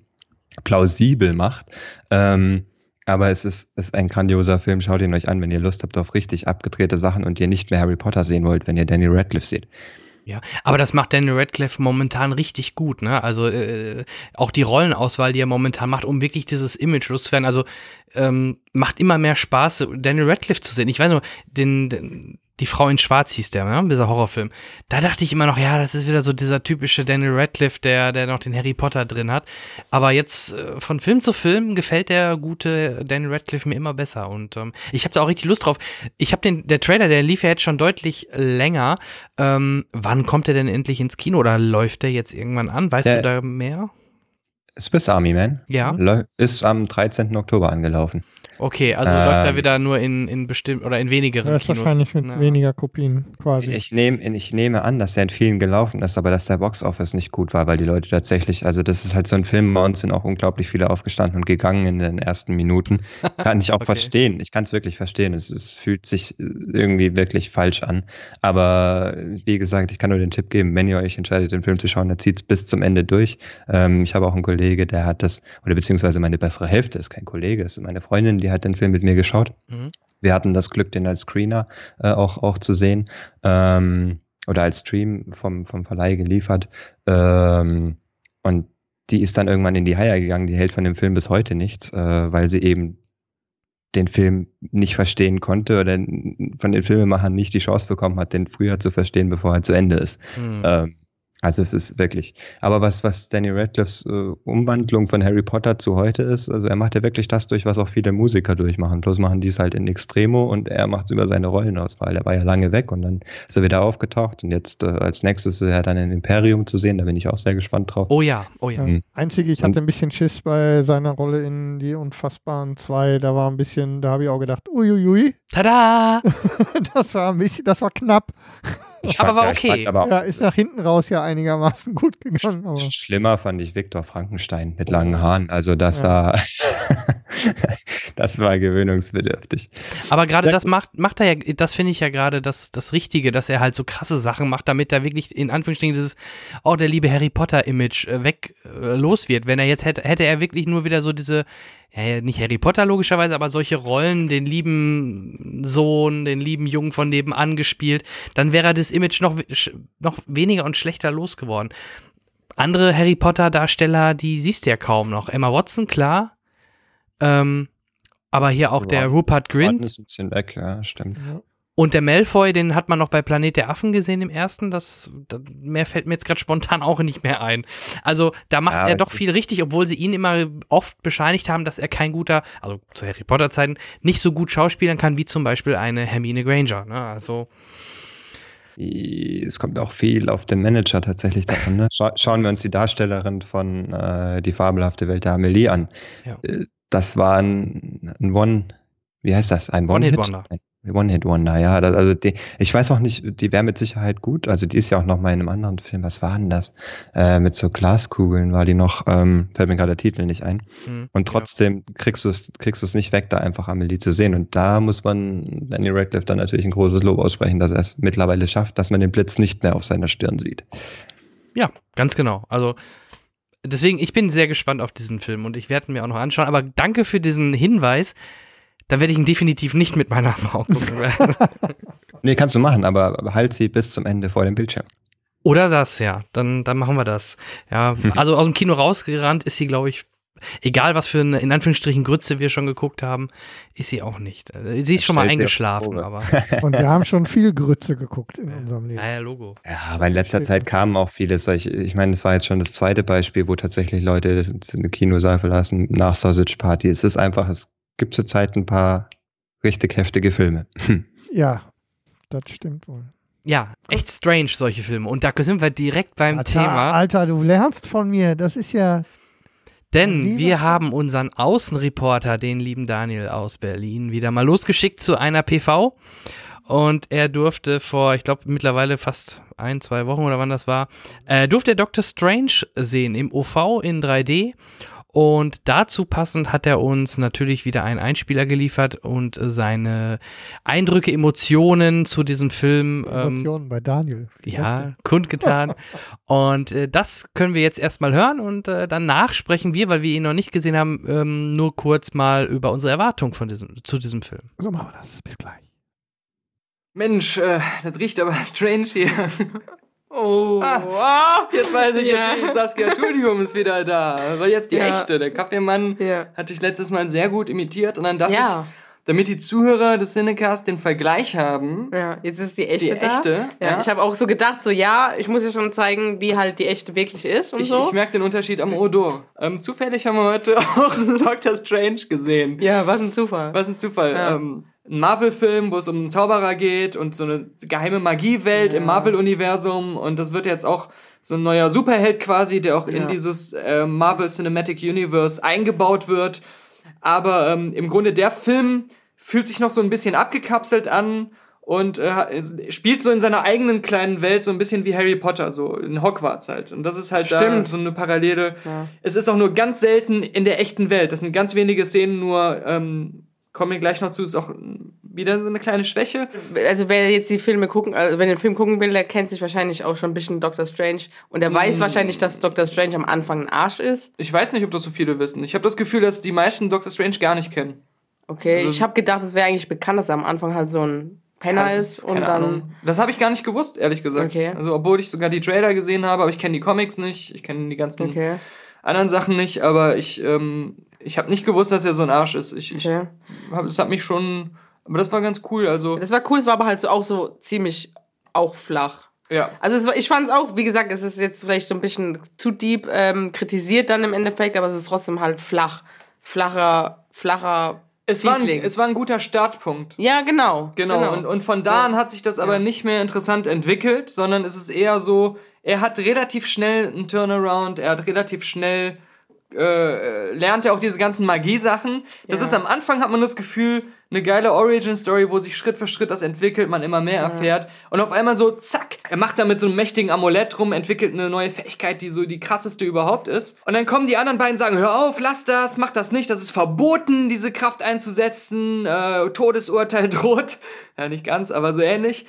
plausibel macht. Ähm, aber es ist, ist ein grandioser Film. Schaut ihn euch an, wenn ihr Lust habt auf richtig abgedrehte Sachen und ihr nicht mehr Harry Potter sehen wollt, wenn ihr Danny Radcliffe seht. Ja, aber das macht Daniel Radcliffe momentan richtig gut, ne? Also äh, auch die Rollenauswahl, die er momentan macht, um wirklich dieses Image loszuwerden. Also ähm, macht immer mehr Spaß, Daniel Radcliffe zu sehen. Ich weiß nur, den, den die Frau in Schwarz hieß der, ne? dieser Horrorfilm. Da dachte ich immer noch, ja, das ist wieder so dieser typische Daniel Radcliffe, der, der noch den Harry Potter drin hat. Aber jetzt äh, von Film zu Film gefällt der gute Daniel Radcliffe mir immer besser. Und ähm, ich habe da auch richtig Lust drauf. Ich habe den, der Trailer, der lief ja jetzt schon deutlich länger. Ähm, wann kommt er denn endlich ins Kino oder läuft der jetzt irgendwann an? Weißt der, du da mehr? Swiss Army Man. Ja. Ist am 13. Oktober angelaufen. Okay, also ähm, läuft er wieder nur in, in bestimmt oder in wenigeren ja, ist Kinos. wahrscheinlich mit ja. weniger Kopien quasi. Ich nehme ich nehme an, dass er in vielen gelaufen ist, aber dass der Boxoffice nicht gut war, weil die Leute tatsächlich, also das ist halt so ein Film, bei uns sind auch unglaublich viele aufgestanden und gegangen in den ersten Minuten. Kann ich auch okay. verstehen. Ich kann es wirklich verstehen. Es, es fühlt sich irgendwie wirklich falsch an. Aber wie gesagt, ich kann nur den Tipp geben, wenn ihr euch entscheidet, den Film zu schauen, dann zieht es bis zum Ende durch. Ähm, ich habe auch einen Kollege, der hat das, oder beziehungsweise meine bessere Hälfte ist kein Kollege, ist meine Freundin, die hat den Film mit mir geschaut. Mhm. Wir hatten das Glück, den als Screener äh, auch, auch zu sehen ähm, oder als Stream vom, vom Verleih geliefert. Ähm, und die ist dann irgendwann in die Haie gegangen, die hält von dem Film bis heute nichts, äh, weil sie eben den Film nicht verstehen konnte oder von den Filmemachern nicht die Chance bekommen hat, den früher zu verstehen, bevor er zu Ende ist. Mhm. Ähm, also es ist wirklich. Aber was, was Danny Radcliffes äh, Umwandlung von Harry Potter zu heute ist, also er macht ja wirklich das durch, was auch viele Musiker durchmachen. Bloß machen die es halt in Extremo und er macht es über seine Rollenauswahl. Er war ja lange weg und dann ist er wieder aufgetaucht und jetzt äh, als nächstes ist er dann in Imperium zu sehen. Da bin ich auch sehr gespannt drauf. Oh ja, oh ja. Mhm. Einzige, ich hatte ein bisschen Schiss bei seiner Rolle in Die Unfassbaren 2. Da war ein bisschen, da habe ich auch gedacht, uiuiui. Tada! das war ein bisschen, das war knapp. Ich aber war okay. Aber ja, ist nach hinten raus ja einigermaßen gut gegangen. Aber. Schlimmer fand ich Viktor Frankenstein mit langen Haaren. Also das ja. war, das war gewöhnungsbedürftig. Aber gerade das macht, macht er ja, das finde ich ja gerade das, das Richtige, dass er halt so krasse Sachen macht, damit er wirklich in Anführungsstrichen dieses, oh, der liebe Harry Potter-Image äh, weg äh, los wird. Wenn er jetzt hätte, hätte er wirklich nur wieder so diese, ja, nicht Harry Potter logischerweise, aber solche Rollen, den lieben Sohn, den lieben Jungen von nebenan gespielt, dann wäre das Image noch, noch weniger und schlechter losgeworden. Andere Harry Potter-Darsteller, die siehst du ja kaum noch. Emma Watson, klar. Ähm, aber hier auch der Rupert Grint. ist ein bisschen weg, ja, stimmt. Und der Malfoy, den hat man noch bei Planet der Affen gesehen im ersten. Das, das mehr fällt mir jetzt gerade spontan auch nicht mehr ein. Also da macht ja, er doch viel richtig, obwohl sie ihn immer oft bescheinigt haben, dass er kein guter, also zu Harry Potter Zeiten nicht so gut schauspielern kann wie zum Beispiel eine Hermine Granger. Ne? Also es kommt auch viel auf den Manager tatsächlich davon. Ne? Scha schauen wir uns die Darstellerin von äh, Die fabelhafte Welt der Amelie an. Ja. Äh, das war ein, ein One, wie heißt das? Ein One-Hit-Wonder. One One-Hit-Wonder, ja. Das, also die, ich weiß auch nicht, die wäre mit Sicherheit gut. Also die ist ja auch noch mal in einem anderen Film. Was war denn das? Äh, mit so Glaskugeln war die noch, ähm, fällt mir gerade der Titel nicht ein. Mhm, und trotzdem ja. kriegst du es kriegst du's nicht weg, da einfach Amelie zu sehen. Und da muss man Danny Radcliffe dann natürlich ein großes Lob aussprechen, dass er es mittlerweile schafft, dass man den Blitz nicht mehr auf seiner Stirn sieht. Ja, ganz genau. Also deswegen, ich bin sehr gespannt auf diesen Film und ich werde ihn mir auch noch anschauen. Aber danke für diesen Hinweis dann werde ich ihn definitiv nicht mit meiner Frau gucken. nee, kannst du machen, aber halt sie bis zum Ende vor dem Bildschirm. Oder das, ja. Dann, dann machen wir das. Ja, also aus dem Kino rausgerannt ist sie, glaube ich, egal was für eine, in Anführungsstrichen, Grütze wir schon geguckt haben, ist sie auch nicht. Sie ist das schon mal eingeschlafen, aber. Und wir haben schon viel Grütze geguckt in unserem Leben. Ja, Logo. Ja, aber in letzter Zeit kamen auch viele solche, ich meine, das war jetzt schon das zweite Beispiel, wo tatsächlich Leute eine Kinosaal verlassen nach Sausage Party. Es ist einfach, es gibt zurzeit ein paar richtig heftige Filme. Ja, das stimmt wohl. Ja, echt strange, solche Filme. Und da sind wir direkt beim Alter, Thema. Alter, du lernst von mir. Das ist ja. Denn wir haben unseren Außenreporter, den lieben Daniel aus Berlin, wieder mal losgeschickt zu einer PV. Und er durfte vor, ich glaube, mittlerweile fast ein, zwei Wochen oder wann das war, äh, durfte er Doctor Strange sehen im OV in 3D. Und dazu passend hat er uns natürlich wieder einen Einspieler geliefert und seine Eindrücke, Emotionen zu diesem Film. Ähm, Emotionen ähm, bei Daniel. Ja, kundgetan. und äh, das können wir jetzt erstmal hören und äh, danach sprechen wir, weil wir ihn noch nicht gesehen haben, ähm, nur kurz mal über unsere Erwartung von diesem, zu diesem Film. So machen wir das. Bis gleich. Mensch, äh, das riecht aber strange hier. Oh, ah, jetzt weiß ich, ja. jetzt Saskia Tudium ist wieder da. War jetzt die ja. echte. Der Kaffeemann ja. hatte ich letztes Mal sehr gut imitiert und dann dachte ja. ich, damit die Zuhörer des Cinecast den Vergleich haben. Ja, jetzt ist die echte die da. Echte, ja, ja. Ich habe auch so gedacht, so ja, ich muss ja schon zeigen, wie halt die echte wirklich ist und ich, so. Ich merke den Unterschied am Odor. Ähm, zufällig haben wir heute auch Doctor Strange gesehen. Ja, was ein Zufall. Was ein Zufall. Ja. Ähm, ein Marvel-Film, wo es um einen Zauberer geht und so eine geheime Magiewelt ja. im Marvel-Universum. Und das wird jetzt auch so ein neuer Superheld quasi, der auch ja. in dieses äh, Marvel Cinematic Universe eingebaut wird. Aber ähm, im Grunde der Film fühlt sich noch so ein bisschen abgekapselt an und äh, spielt so in seiner eigenen kleinen Welt so ein bisschen wie Harry Potter, so in Hogwarts halt. Und das ist halt Stimmt. da so eine Parallele. Ja. Es ist auch nur ganz selten in der echten Welt. Das sind ganz wenige Szenen nur ähm, kommen wir gleich noch zu, ist auch wieder so eine kleine Schwäche. Also wer jetzt die Filme gucken, also wenn den Film gucken will, der kennt sich wahrscheinlich auch schon ein bisschen Doctor Strange und der mm. weiß wahrscheinlich, dass Doctor Strange am Anfang ein Arsch ist. Ich weiß nicht, ob das so viele wissen. Ich habe das Gefühl, dass die meisten Doctor Strange gar nicht kennen. Okay, also, ich habe gedacht, es wäre eigentlich bekannt, dass er am Anfang halt so ein Penner ist und dann. Ahnung. Das habe ich gar nicht gewusst, ehrlich gesagt. Okay. Also obwohl ich sogar die Trailer gesehen habe, aber ich kenne die Comics nicht, ich kenne die ganzen okay. anderen Sachen nicht, aber ich ähm, ich habe nicht gewusst, dass er so ein Arsch ist. Ich, ich okay. hab, das hat mich schon. Aber das war ganz cool. Also das war cool, es war aber halt so auch so ziemlich auch flach. Ja. Also war, ich fand es auch, wie gesagt, es ist jetzt vielleicht so ein bisschen zu deep ähm, kritisiert dann im Endeffekt, aber es ist trotzdem halt flach. Flacher, flacher. Es war, ein, es war ein guter Startpunkt. Ja, genau. Genau. genau. Und, und von da an hat sich das aber ja. nicht mehr interessant entwickelt, sondern es ist eher so, er hat relativ schnell einen Turnaround, er hat relativ schnell äh, lernt er auch diese ganzen Magie-Sachen. Das ja. ist am Anfang hat man das Gefühl, eine geile Origin-Story, wo sich Schritt für Schritt das entwickelt, man immer mehr erfährt. Und auf einmal so, zack, er macht da mit so einem mächtigen Amulett rum, entwickelt eine neue Fähigkeit, die so die krasseste überhaupt ist. Und dann kommen die anderen beiden und sagen, hör auf, lass das, mach das nicht, das ist verboten, diese Kraft einzusetzen, äh, Todesurteil droht. Ja, nicht ganz, aber so ähnlich.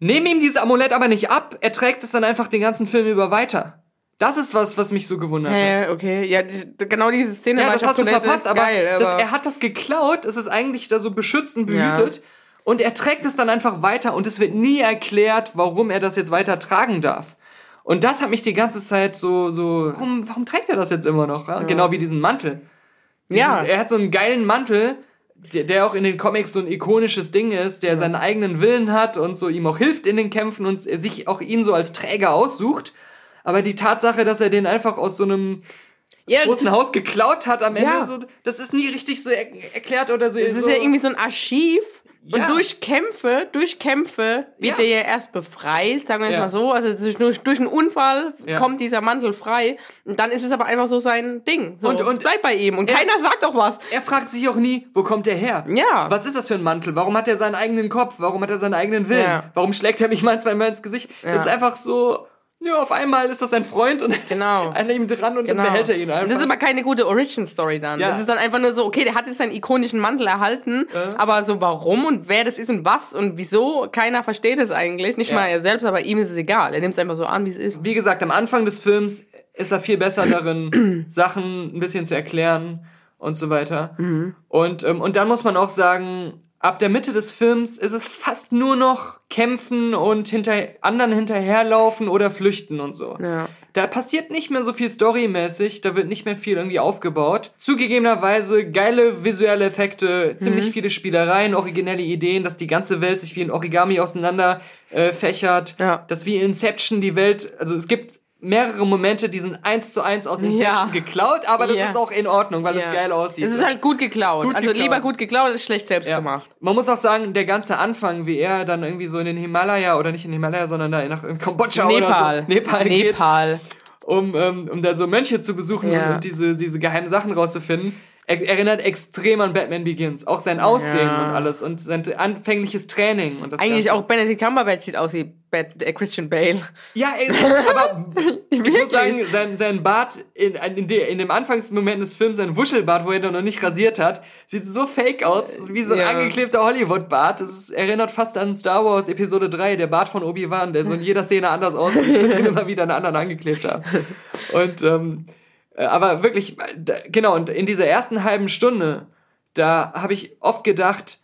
Nehmen ihm dieses Amulett aber nicht ab, er trägt es dann einfach den ganzen Film über weiter. Das ist was, was mich so gewundert Hä, hat. okay. Ja, genau diese Szene. Ja, das hast du verpasst, aber, geil, aber das, er hat das geklaut, es ist eigentlich da so beschützt und behütet. Und er trägt es dann einfach weiter und es wird nie erklärt, warum er das jetzt weiter tragen darf. Und das hat mich die ganze Zeit so, so, warum, warum trägt er das jetzt immer noch? Ja? Genau wie diesen Mantel. Diesen, Ja. Er hat so einen geilen Mantel, der, der auch in den Comics so ein ikonisches Ding ist, der seinen eigenen Willen hat und so ihm auch hilft in den Kämpfen und sich auch ihn so als Träger aussucht. Aber die Tatsache, dass er den einfach aus so einem ja, großen Haus geklaut hat am Ende, Ja. so, das ist nie richtig so er erklärt oder so. Es ist so. ja irgendwie so ein Archiv. Ja. Und durch Kämpfe, durch Kämpfe wird Ja. er ja erst befreit, sagen wir jetzt Ja. mal so. Also durch, durch einen Unfall kommt dieser Mantel frei. Und dann ist es aber einfach so sein Ding. So, Und- und, bleibt bei ihm. Und Er- keiner sagt auch was. er fragt sich auch nie, wo kommt der her? Ja. Was ist das für ein Mantel? Warum hat er seinen eigenen Kopf? Warum hat er seinen eigenen Willen? Ja. Warum schlägt er mich mal zweimal ins Gesicht? Ja. Das ist einfach so, ja, auf einmal ist das sein Freund und er Genau. ist an ihm dran und Genau. dann behält er ihn Und einfach. Das ist aber keine gute Origin-Story dann. Ja. Das ist dann einfach nur so, okay, der hat jetzt seinen ikonischen Mantel erhalten, aber so warum und wer das ist und was und wieso, keiner versteht es eigentlich. Nicht Ja. mal er selbst, aber ihm ist es egal. Er nimmt es einfach so an, wie es ist. Wie gesagt, am Anfang des Films ist er viel besser darin, Sachen ein bisschen zu erklären und so weiter. Mhm. Und, ähm, und dann muss man auch sagen, ab der Mitte des Films ist es fast nur noch kämpfen und hinter anderen hinterherlaufen oder flüchten und so. Ja. Da passiert nicht mehr so viel storymäßig, da wird nicht mehr viel irgendwie aufgebaut. Zugegebenerweise geile visuelle Effekte, Mhm. ziemlich viele Spielereien, originelle Ideen, dass die ganze Welt sich wie ein Origami auseinander äh, fächert. Ja. Dass wie in Inception die Welt, also es gibt mehrere Momente, die sind eins zu eins aus Inception Ja. geklaut, aber das Ja. ist auch in Ordnung, weil es Ja. geil aussieht. Es ist halt gut geklaut. Gut also geklaut. lieber gut geklaut als schlecht selbst gemacht. Man muss auch sagen, der ganze Anfang, wie er dann irgendwie so in den Himalaya oder nicht in den Himalaya, sondern da nach Kambodscha Nepal. oder so Nepal geht, Nepal. um, ähm, um da so Mönche zu besuchen und diese, diese geheimen Sachen rauszufinden. Er erinnert extrem an Batman Begins. Auch sein Aussehen Ja. und alles und sein anfängliches Training und das Eigentlich Ganze. auch Benedict Cumberbatch sieht aus wie Bat äh, Christian Bale. Ja, ey, aber ich muss sagen, sein, sein Bart in, in, in dem Anfangsmoment des Films, sein Wuschelbart, wo er noch nicht rasiert hat, sieht so fake aus, wie so ein Ja. angeklebter Hollywood-Bart. Das erinnert fast an Star Wars Episode 3, der Bart von Obi-Wan, der so in jeder Szene anders aussieht, und immer wieder einen anderen angeklebt haben. Und, ähm, äh, aber wirklich, äh, genau, und in dieser ersten halben Stunde, da habe ich oft gedacht,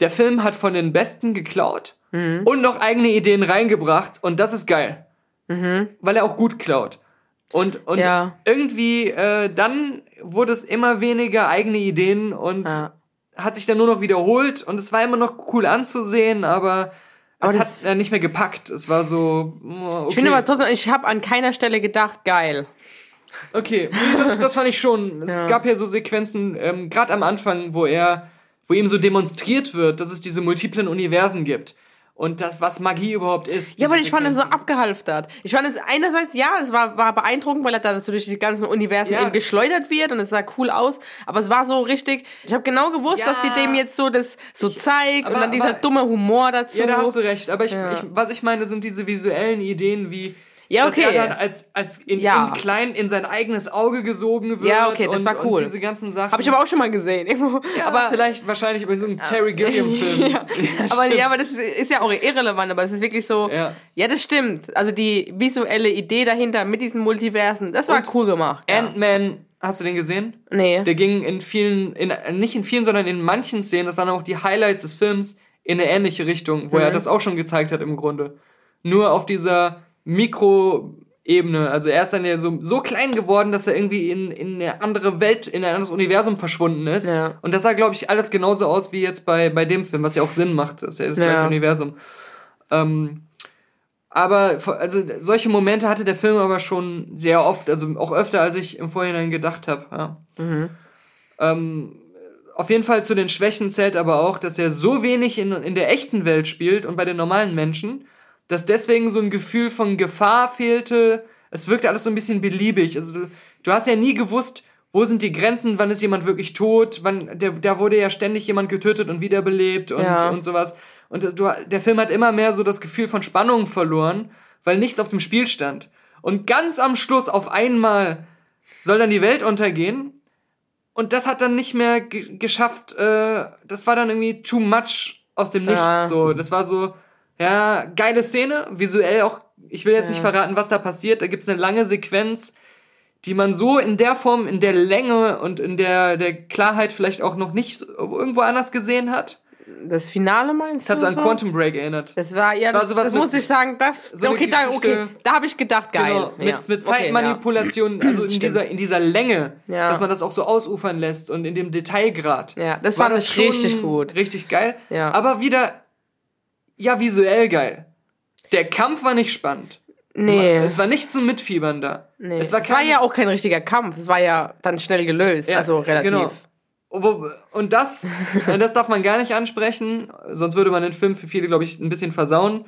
der Film hat von den Besten geklaut und noch eigene Ideen reingebracht und das ist geil. Weil er auch gut klaut. Und, und Ja. irgendwie, äh, dann wurde es immer weniger eigene Ideen und Ja. hat sich dann nur noch wiederholt und es war immer noch cool anzusehen, aber, Aber es hat äh, nicht mehr gepackt. Es war so, mm, okay. Ich finde aber trotzdem, ich habe an keiner Stelle gedacht, geil. Okay, nee, das, das fand ich schon. Es Ja. gab ja so Sequenzen, ähm, gerade am Anfang, wo er, wo ihm so demonstriert wird, dass es diese multiplen Universen gibt. Und das, was Magie überhaupt ist. Ja, aber ich fand es so abgehalftert. Ich fand es einerseits, ja, es war, war beeindruckend, weil er da so durch die ganzen Universen Ja. eben geschleudert wird und es sah cool aus. Aber es war so richtig, ich habe genau gewusst, Ja. dass die dem jetzt so das so zeigt aber- und dann dieser aber- dumme Humor dazu. Ja, da hast du recht. Aber ich, ich, was ich meine, sind diese visuellen Ideen, wie Ja, dass okay. er dann als, als in, Ja. in klein in sein eigenes Auge gesogen wird. Ja, okay, das und, war cool. Und diese ganzen Sachen. Habe ich aber auch schon mal gesehen. irgendwo. ja, aber vielleicht wahrscheinlich bei so einem Terry Gilliam-Film. ja. aber, ja, aber das ist, ist ja auch irrelevant, aber es ist wirklich so, Ja. ja. das stimmt. Also die visuelle Idee dahinter mit diesen Multiversen, das war Und cool gemacht. Ant-Man, hast du den gesehen? Nee. Der ging in vielen, in, nicht in vielen, sondern in manchen Szenen, das waren auch die Highlights des Films, in eine ähnliche Richtung, wo er das auch schon gezeigt hat im Grunde. Nur auf dieser Mikroebene. Also er ist dann ja so, so klein geworden, dass er irgendwie in, in eine andere Welt, in ein anderes Universum verschwunden ist. Ja. Und das sah, glaube ich, alles genauso aus wie jetzt bei, bei dem Film, was ja auch Sinn macht. Das ist ja das Ja. gleiche Universum. Ähm, aber also solche Momente hatte der Film aber schon sehr oft, also auch öfter, als ich im Vorhinein gedacht habe. Ja. Ähm, auf jeden Fall zu den Schwächen zählt aber auch, dass er so wenig in, in der echten Welt spielt und bei den normalen Menschen, dass deswegen so ein Gefühl von Gefahr fehlte. Es wirkte alles so ein bisschen beliebig. Also du, du hast ja nie gewusst, wo sind die Grenzen, wann ist jemand wirklich tot, wann, der, da wurde ja ständig jemand getötet und wiederbelebt und, Ja. und sowas. Und das- du, der Film hat immer mehr so das Gefühl von Spannung verloren, weil nichts auf dem Spiel stand. Und ganz am Schluss auf einmal soll dann die Welt untergehen. Und das hat dann nicht mehr ge geschafft, äh, das war dann irgendwie too much aus dem Nichts. Ja. So, das war so, ja, geile Szene, visuell auch. Ich will jetzt nicht verraten, was da passiert. Da gibt's eine lange Sequenz, die man so in der Form, in der Länge und in der, der Klarheit vielleicht auch noch nicht irgendwo anders gesehen hat. Das Finale meinst Das hat du? so an so? Quantum Break erinnert. Das war, ja, Das war das, sowas das mit- muss ich sagen, das, so okay, da, okay, da habe ich gedacht, geil. Genau, mit, ja. mit Okay, Zeitmanipulation, also in Stimmt. dieser, in dieser Länge, Ja. dass man das auch so ausufern lässt und in dem Detailgrad. Ja, das war fand ich richtig gut. Richtig geil. Ja. Aber wieder, ja, visuell geil. Der Kampf war nicht spannend. Nee. Es war nicht zum Mitfiebern da. nee. Es war, es war kein- ja auch kein richtiger Kampf. Es war ja dann schnell gelöst. Ja, also relativ. Genau. Und das, und das darf man gar nicht ansprechen, sonst würde man den Film für viele, glaube ich, ein bisschen versauen.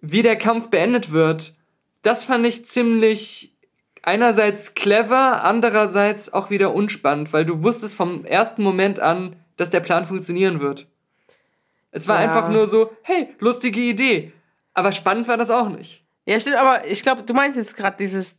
Wie der Kampf beendet wird, das fand ich ziemlich einerseits clever, andererseits auch wieder unspannend, weil du wusstest vom ersten Moment an, dass der Plan funktionieren wird. Es war Ja. einfach nur so, hey, lustige Idee. Aber spannend war das auch nicht. Ja, stimmt, aber ich glaube, du meinst jetzt gerade dieses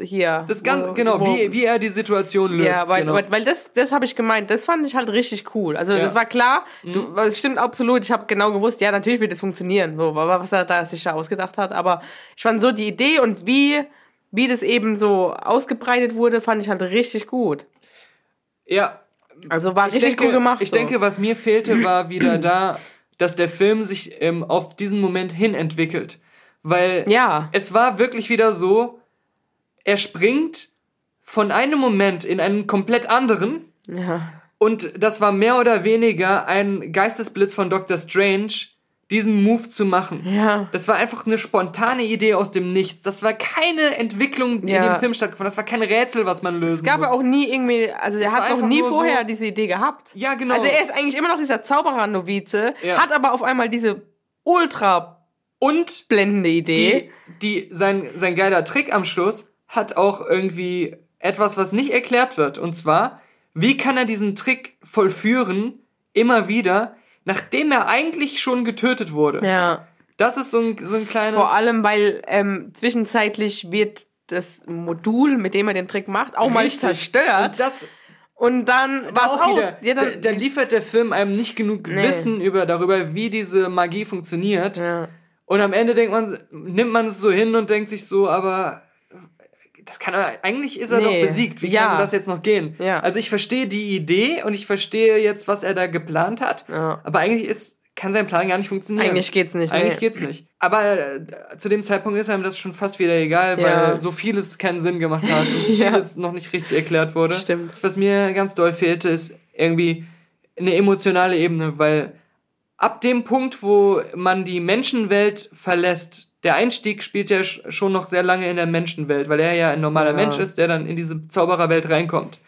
hier. Das ganz, wo- genau, wo- wie, wie er die Situation löst. Ja, weil, genau. weil, weil das, das habe ich gemeint, das fand ich halt richtig cool. Also Ja. Mhm. das war klar, du, es stimmt absolut, ich habe genau gewusst, ja, natürlich wird es funktionieren, so, was er da sich da ausgedacht hat. Aber ich fand so die Idee und wie, wie das eben so ausgebreitet wurde, fand ich halt richtig gut. ja, Also war ich richtig denke, cool gemacht. Ich so. denke, was mir fehlte, war wieder da, dass der Film sich ähm, auf diesen Moment hin entwickelt. Weil Ja. es war wirklich wieder so, er springt von einem Moment in einen komplett anderen Ja. und das war mehr oder weniger ein Geistesblitz von Dr. Strange, diesen Move zu machen. Ja. Das war einfach eine spontane Idee aus dem Nichts. Das war keine Entwicklung, die in Ja. dem Film stattgefunden. Das war kein Rätsel, was man lösen Es gab muss. ja auch nie irgendwie, also war hat noch nie nur so- vorher diese Idee gehabt. Ja, genau. Also er ist eigentlich immer noch dieser Zauberer-Novize, Ja. hat aber auf einmal diese ultra und blendende Idee. die, die, sein, sein geiler Trick am Schluss hat auch irgendwie etwas, was nicht erklärt wird. Und zwar, wie kann er diesen Trick vollführen, immer wieder, nachdem er eigentlich schon getötet wurde? ja. Das ist so ein, so ein kleines. Vor allem, weil ähm, zwischenzeitlich wird das Modul, mit dem er den Trick macht, auch mal Richtig. zerstört. Und das Und dann da war auch auch. wieder. ja, da, dann, da liefert der Film einem nicht genug Nee. Wissen über, darüber, wie diese Magie funktioniert. ja. Und am Ende denkt man, nimmt man es so hin und denkt sich so, aber das kann er, eigentlich ist er Nee. doch besiegt. Wie Ja. kann das jetzt noch gehen? Ja. Also ich verstehe die Idee und ich verstehe jetzt, was er da geplant hat. Ja. Aber eigentlich ist, kann sein Plan gar nicht funktionieren. Eigentlich geht's nicht. Eigentlich nee. geht's nicht. Aber äh, zu dem Zeitpunkt ist einem das schon fast wieder egal, weil Ja. so vieles keinen Sinn gemacht hat und so Ja. vieles noch nicht richtig erklärt wurde. Stimmt. Was mir ganz doll fehlte, ist irgendwie eine emotionale Ebene, weil ab dem Punkt, wo man die Menschenwelt verlässt, der Einstieg spielt ja sch- schon noch sehr lange in der Menschenwelt, weil er ja ein normaler Ja. Mensch ist, der dann in diese Zaubererwelt reinkommt.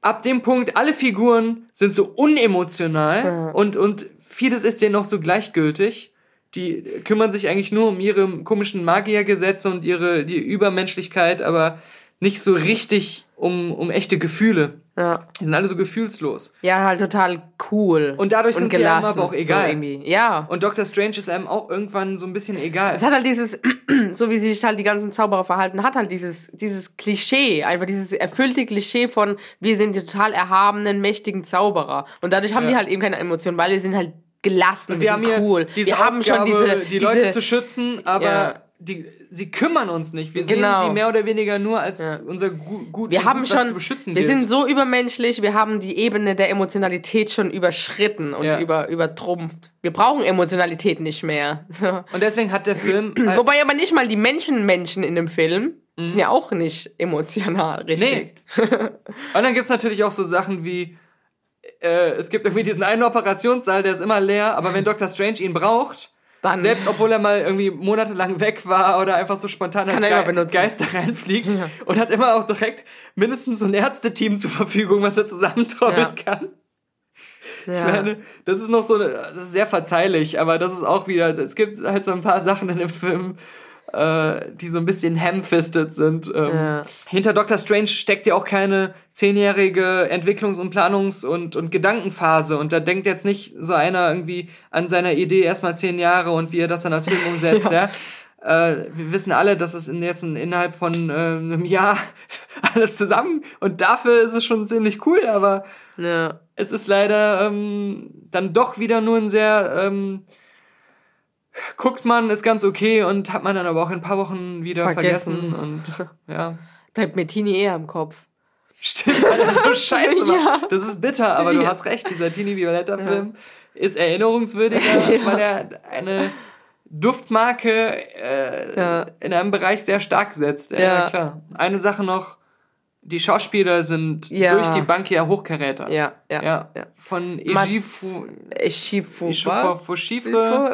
Ab dem Punkt, alle Figuren sind so unemotional Ja. und, und vieles ist denen noch so gleichgültig. Die kümmern sich eigentlich nur um ihre komischen Magiergesetze und ihre die Übermenschlichkeit, aber nicht so richtig um, um echte Gefühle. Ja. Die sind alle so gefühlslos. ja, halt total cool. Und dadurch sind sie einem gelassen, aber auch egal. So. Ja. Und Doctor Strange ist einem auch irgendwann so ein bisschen egal. Es hat halt dieses, so wie sich halt die ganzen Zauberer verhalten, hat halt dieses, dieses Klischee, einfach dieses erfüllte Klischee von, wir sind die total erhabenen, mächtigen Zauberer. Und dadurch haben Ja. die halt eben keine Emotionen, weil wir sind halt gelassen, Und wir, wir haben sind hier cool. diese wir haben schon Aufgabe, diese, die diese, Leute zu schützen, aber Ja. Die, sie kümmern uns nicht. Wir Genau. sehen sie mehr oder weniger nur als Ja. unser gu gut, wir haben gut, was zu schon, beschützen wir gilt. sind so übermenschlich, wir haben die Ebene der Emotionalität schon überschritten und Ja. über, übertrumpft. Wir brauchen Emotionalität nicht mehr. Und deswegen hat der Film halt, Wobei aber nicht mal die Menschen Menschen in dem Film sind ja auch nicht emotional, richtig? Nee. Und dann gibt's natürlich auch so Sachen wie, äh, es gibt irgendwie diesen einen Operationssaal, der ist immer leer, aber wenn Dr. Strange ihn braucht, Dann- selbst obwohl er mal irgendwie monatelang weg war oder einfach so spontan als Ge benutzen. Geist da reinfliegt und hat immer auch direkt mindestens so ein Ärzteteam zur Verfügung, was er zusammentrommeln Ja. kann. Ja. Ich meine, das ist noch so, eine, das ist sehr verzeihlich, aber das ist auch wieder, es gibt halt so ein paar Sachen in dem Film, äh, die so ein bisschen ham-fisted sind. Ähm, ja. Hinter Doctor Strange steckt ja auch keine zehnjährige Entwicklungs- und Planungs- und, und Gedankenphase. Und da denkt jetzt nicht so einer irgendwie an seiner Idee erstmal zehn Jahre und wie er das dann als Film umsetzt. ja. ja. Äh, wir wissen alle, dass es in jetzt innerhalb von äh, einem Jahr alles zusammen und dafür ist es schon ziemlich cool, aber ja. es ist leider ähm, dann doch wieder nur ein sehr ähm, guckt man, ist ganz okay und hat man dann aber auch in ein paar Wochen wieder vergessen, vergessen und ja. Bleibt mir Tini eher im Kopf. Stimmt, weil er so scheiße war. ja. Das ist bitter, aber du ja. hast recht, dieser Tini Violetta-Film ja. ist erinnerungswürdiger, weil er eine Duftmarke äh, in einem Bereich sehr stark setzt. Ja, klar. Eine Sache noch, die Schauspieler sind ja. durch die Bank ja Hochkaräter. Ja, ja. ja. ja. Von Ejifu. Ejifu.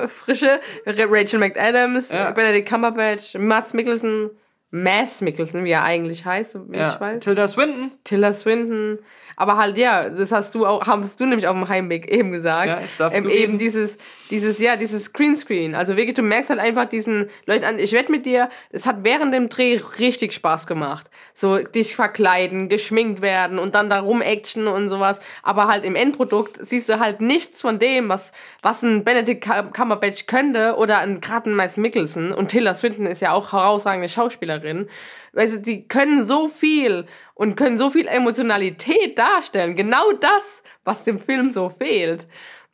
Frische. Rachel McAdams, ja. Benedict Cumberbatch, Mats Mikkelsen, Mass Mikkelsen, wie er eigentlich heißt, wie ich weiß. Tilda Swinton. Tilda Swinton. Aber halt, ja, das hast du auch, hast du nämlich auf dem Heimweg eben gesagt. Ja, jetzt darfst ähm, du eben reden. dieses, dieses, ja, dieses Greenscreen. Also wirklich, du merkst halt einfach diesen Leuten an, ich wette mit dir, es hat während dem Dreh richtig Spaß gemacht. So, dich verkleiden, geschminkt werden und dann darum Action und sowas. Aber halt im Endprodukt siehst du halt nichts von dem, was, was ein Benedict Cumberbatch könnte oder ein gerade ein Miles Mickelson. Und Tilda Swinton ist ja auch herausragende Schauspielerin. Also, die können so viel und können so viel Emotionalität darstellen. Genau das, was dem Film so fehlt.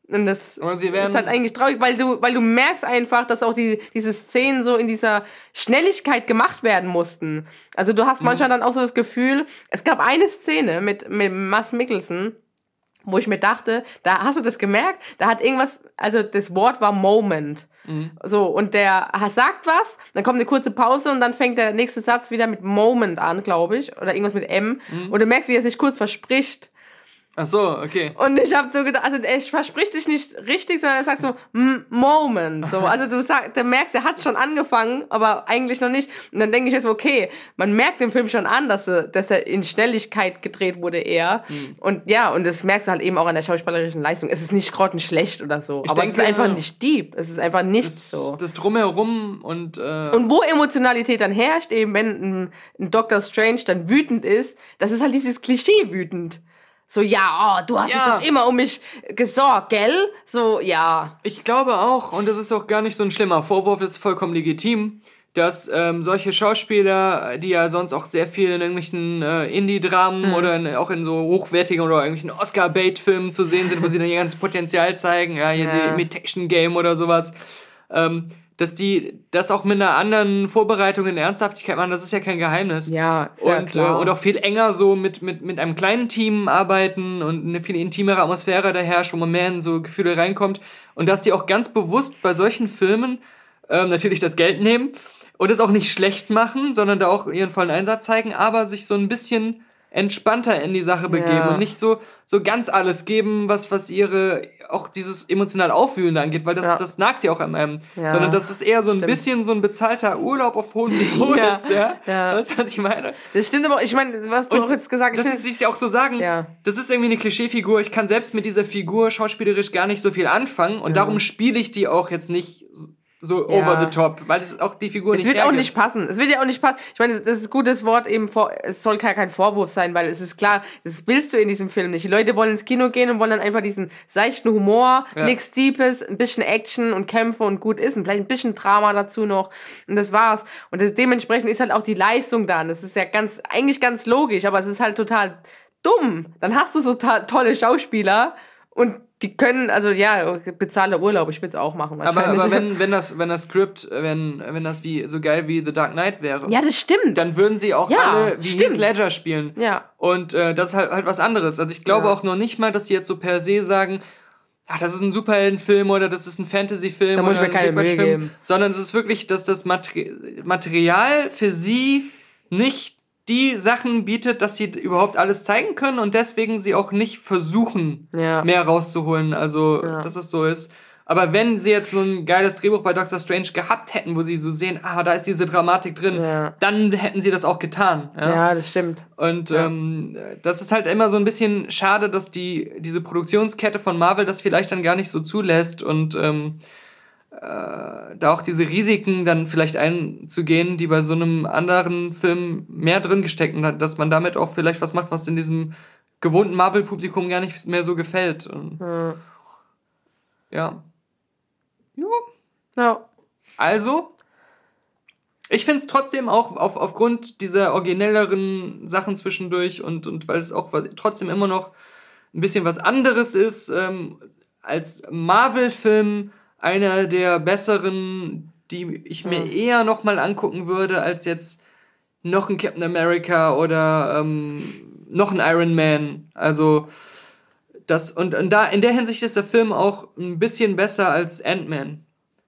Und das und ist halt eigentlich traurig, weil du, weil du merkst einfach, dass auch die, diese Szenen so in dieser Schnelligkeit gemacht werden mussten. Also du hast mhm. manchmal dann auch so das Gefühl, es gab eine Szene mit, mit Mass Mickelson, wo ich mir dachte, da hast du das gemerkt, da hat irgendwas, also das Wort war Moment. Mhm. So, und der sagt was, dann kommt eine kurze Pause und dann fängt der nächste Satz wieder mit Moment an, glaube ich, oder irgendwas mit M. Mhm. Und du merkst, wie er sich kurz verspricht. Ach so, okay. Und ich habe so gedacht, also er verspricht sich nicht richtig, sondern er sagt so Moment. So, also du, sag, du merkst, er hat schon angefangen, aber eigentlich noch nicht. Und dann denke ich jetzt, okay, man merkt im Film schon an, dass er, dass er in Schnelligkeit gedreht wurde eher. Hm. Und ja, und das merkst du halt eben auch an der schauspielerischen Leistung. Es ist nicht grottenschlecht oder so, ich aber denke, es ist einfach nicht deep. Es ist einfach nicht das, so. Das Drumherum und äh Und wo Emotionalität dann herrscht, eben wenn ein, ein Doctor Strange dann wütend ist, das ist halt dieses Klischee wütend. So, ja, oh, du hast ja. dich doch immer um mich gesorgt, gell? So, ja. Ich glaube auch, und das ist auch gar nicht so ein schlimmer Vorwurf, das ist vollkommen legitim, dass ähm, solche Schauspieler, die ja sonst auch sehr viel in irgendwelchen äh, Indie-Dramen mhm. oder in, auch in so hochwertigen oder irgendwelchen Oscar-Bait-Filmen zu sehen sind, wo sie dann ihr ganzes Potenzial zeigen, ja, hier ja. die Imitation Game oder sowas, ähm, dass die das auch mit einer anderen Vorbereitung in Ernsthaftigkeit machen, das ist ja kein Geheimnis. Ja, sehr und, klar. Äh, und auch viel enger so mit, mit, mit einem kleinen Team arbeiten und eine viel intimere Atmosphäre da herrscht, wo man mehr in so Gefühle reinkommt. Und dass die auch ganz bewusst bei solchen Filmen ähm, natürlich das Geld nehmen und es auch nicht schlecht machen, sondern da auch ihren vollen Einsatz zeigen, aber sich so ein bisschen entspannter in die Sache begeben ja. und nicht so, so ganz alles geben, was, was ihre, auch dieses emotional Aufwühlende angeht, weil das, ja. das nagt ja auch an einem. Ja. Sondern dass das eher so ein stimmt. bisschen so ein bezahlter Urlaub auf hohem Niveau ja. ist, ja? ja. Weißt du, was ich meine? Das stimmt aber, ich meine, was du und auch jetzt gesagt hast. Das ist, ich ja auch so sagen, ja. das ist irgendwie eine Klischeefigur, ich kann selbst mit dieser Figur schauspielerisch gar nicht so viel anfangen und darum spiele ich die auch jetzt nicht so ja. over the top, weil es auch die Figur es nicht Es wird auch nicht passen. Es wird ja auch nicht passen. Ich meine, das ist ein gutes Wort eben vor, es soll kein Vorwurf sein, weil es ist klar, das willst du in diesem Film nicht. Die Leute wollen ins Kino gehen und wollen dann einfach diesen seichten Humor, ja. nichts Deepes, ein bisschen Action und Kämpfe und gut ist und vielleicht ein bisschen Drama dazu noch und das war's. Und das, dementsprechend ist halt auch die Leistung dann. Das ist ja ganz, eigentlich ganz logisch, aber es ist halt total dumm. Dann hast du so tolle Schauspieler und die können, also ja, bezahle Urlaub, ich will es auch machen. Aber, aber wenn, wenn, das, wenn das Skript, wenn, wenn das wie so geil wie The Dark Knight wäre. Ja, das stimmt. Dann würden sie auch ja, alle wie stimmt. Heath Ledger spielen. Ja. Und äh, das ist halt, halt was anderes. Also ich glaube ja. auch noch nicht mal, dass die jetzt so per se sagen, ach, das ist ein Superheldenfilm oder das ist ein Fantasyfilm da muss oder ich mir keine Mühe geben. sondern es ist wirklich, dass das Material für sie nicht die Sachen bietet, dass sie überhaupt alles zeigen können und deswegen sie auch nicht versuchen, ja. mehr rauszuholen. Also, ja. dass es so ist. Aber wenn sie jetzt so ein geiles Drehbuch bei Doctor Strange gehabt hätten, wo sie so sehen, ah, da ist diese Dramatik drin, ja. dann hätten sie das auch getan. Ja, ja das stimmt. Und ähm, das ist halt immer so ein bisschen schade, dass die diese Produktionskette von Marvel das vielleicht dann gar nicht so zulässt und ähm, äh, da auch diese Risiken dann vielleicht einzugehen, die bei so einem anderen Film mehr drin gesteckt hat, dass man damit auch vielleicht was macht, was in diesem gewohnten Marvel-Publikum gar nicht mehr so gefällt. Und, Ja. ja. Ja. Ja. Also, ich finde es trotzdem auch auf, aufgrund dieser originelleren Sachen zwischendurch und, und weil es auch trotzdem immer noch ein bisschen was anderes ist, ähm, als Marvel-Film einer der besseren, die ich mir eher nochmal angucken würde, als jetzt noch ein Captain America oder ähm, noch ein Iron Man. Also, das, und, und da, in der Hinsicht ist der Film auch ein bisschen besser als Ant-Man.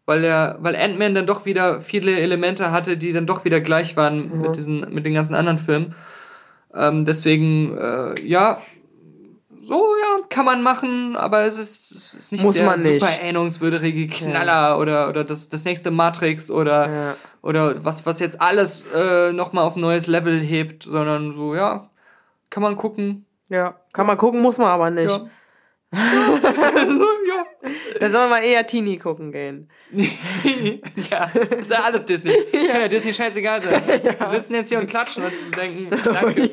Weil er, weil Ant-Man dann doch wieder viele Elemente hatte, die dann doch wieder gleich waren mit diesen, mit den ganzen anderen Filmen. Ähm, deswegen, äh, ja, so, ja, kann man machen, aber es ist, es ist nicht Muss der man nicht. super ähnungswürdige Knaller oder, oder das, das nächste Matrix oder, Ja. oder was, was jetzt alles äh, nochmal auf ein neues Level hebt, sondern so, ja, kann man gucken. Ja. Kann man gucken, muss man aber nicht. Ja. so, ja. Da soll man eher Teenie gucken gehen. ja, ist ja alles Disney. Kann ja Disney scheißegal sein. Wir sitzen jetzt hier und klatschen und sie denken, danke.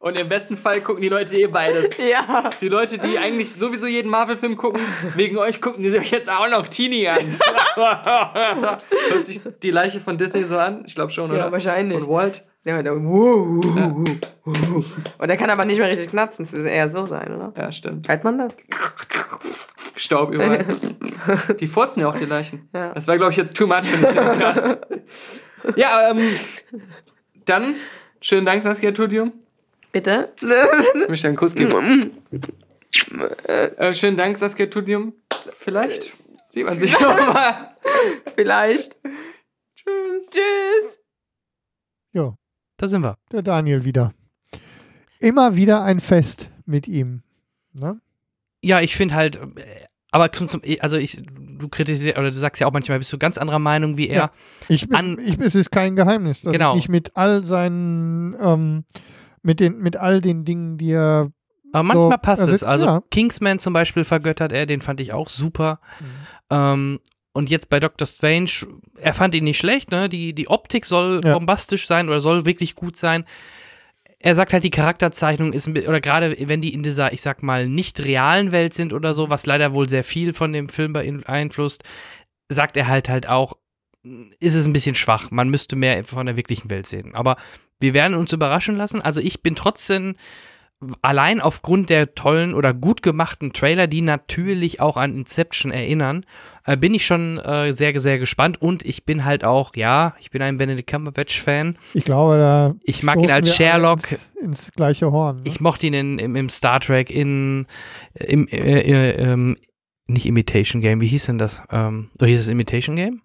Und im besten Fall gucken die Leute eh beides. Ja. Die Leute, die eigentlich sowieso jeden Marvel-Film gucken, wegen euch gucken die sich jetzt auch noch Teenie an. Hört sich die Leiche von Disney so an? Ich glaube schon, oder? Ja, wahrscheinlich. Und Walt? Ja, der, wuh, wuh, wuh, wuh. Und der kann aber nicht mehr richtig knatschen. Das würde eher so sein, oder? Ja, stimmt. Hört man das? Staub überall. Die furzen ja auch die Leichen. Ja. Das war, glaube ich, jetzt too much für den Podcast. ja, ähm, dann schönen Dank, Saskia Tudium. Bitte? Ich möchte einen Kuss geben. äh, schönen Dank, Saskia Tudium. Vielleicht sieht man sich nochmal. Vielleicht. Tschüss. Tschüss. Ja, Da sind wir. der Daniel wieder. Immer wieder ein Fest mit ihm. Ne? Ja, ich finde halt, äh, aber zum, zum, also ich, du kritisierst, oder du sagst ja auch manchmal, bist du ganz anderer Meinung wie er. Ja. Ich, bin, An- ich, es ist kein Geheimnis, dass Genau. ich mit all seinen, ähm, mit, den, mit all den Dingen, die er Aber manchmal So, passt es. Also ja. Kingsman zum Beispiel vergöttert er, den fand ich auch super. Ähm, und jetzt bei Doctor Strange, er fand ihn nicht schlecht, ne? Die, die Optik soll Ja. bombastisch sein oder soll wirklich gut sein. Er sagt halt, die Charakterzeichnung ist, oder gerade wenn die in dieser, ich sag mal, nicht realen Welt sind oder so, was leider wohl sehr viel von dem Film beeinflusst, sagt er halt halt auch, ist es ein bisschen schwach. Man müsste mehr von der wirklichen Welt sehen. Aber wir werden uns überraschen lassen. Also ich bin trotzdem allein aufgrund der tollen oder gut gemachten Trailer, die natürlich auch an Inception erinnern, äh, bin ich schon äh, sehr, sehr gespannt. Und ich bin halt auch, ja, ich bin ein Benedict Cumberbatch-Fan. Ich glaube, da. Ich mag ihn als Sherlock. Ins, ins gleiche Horn. Ne? Ich mochte ihn in, im, im Star Trek, in im, äh, äh, ähm, nicht Imitation Game, wie hieß denn das? Ähm, oh, hieß es Imitation Game?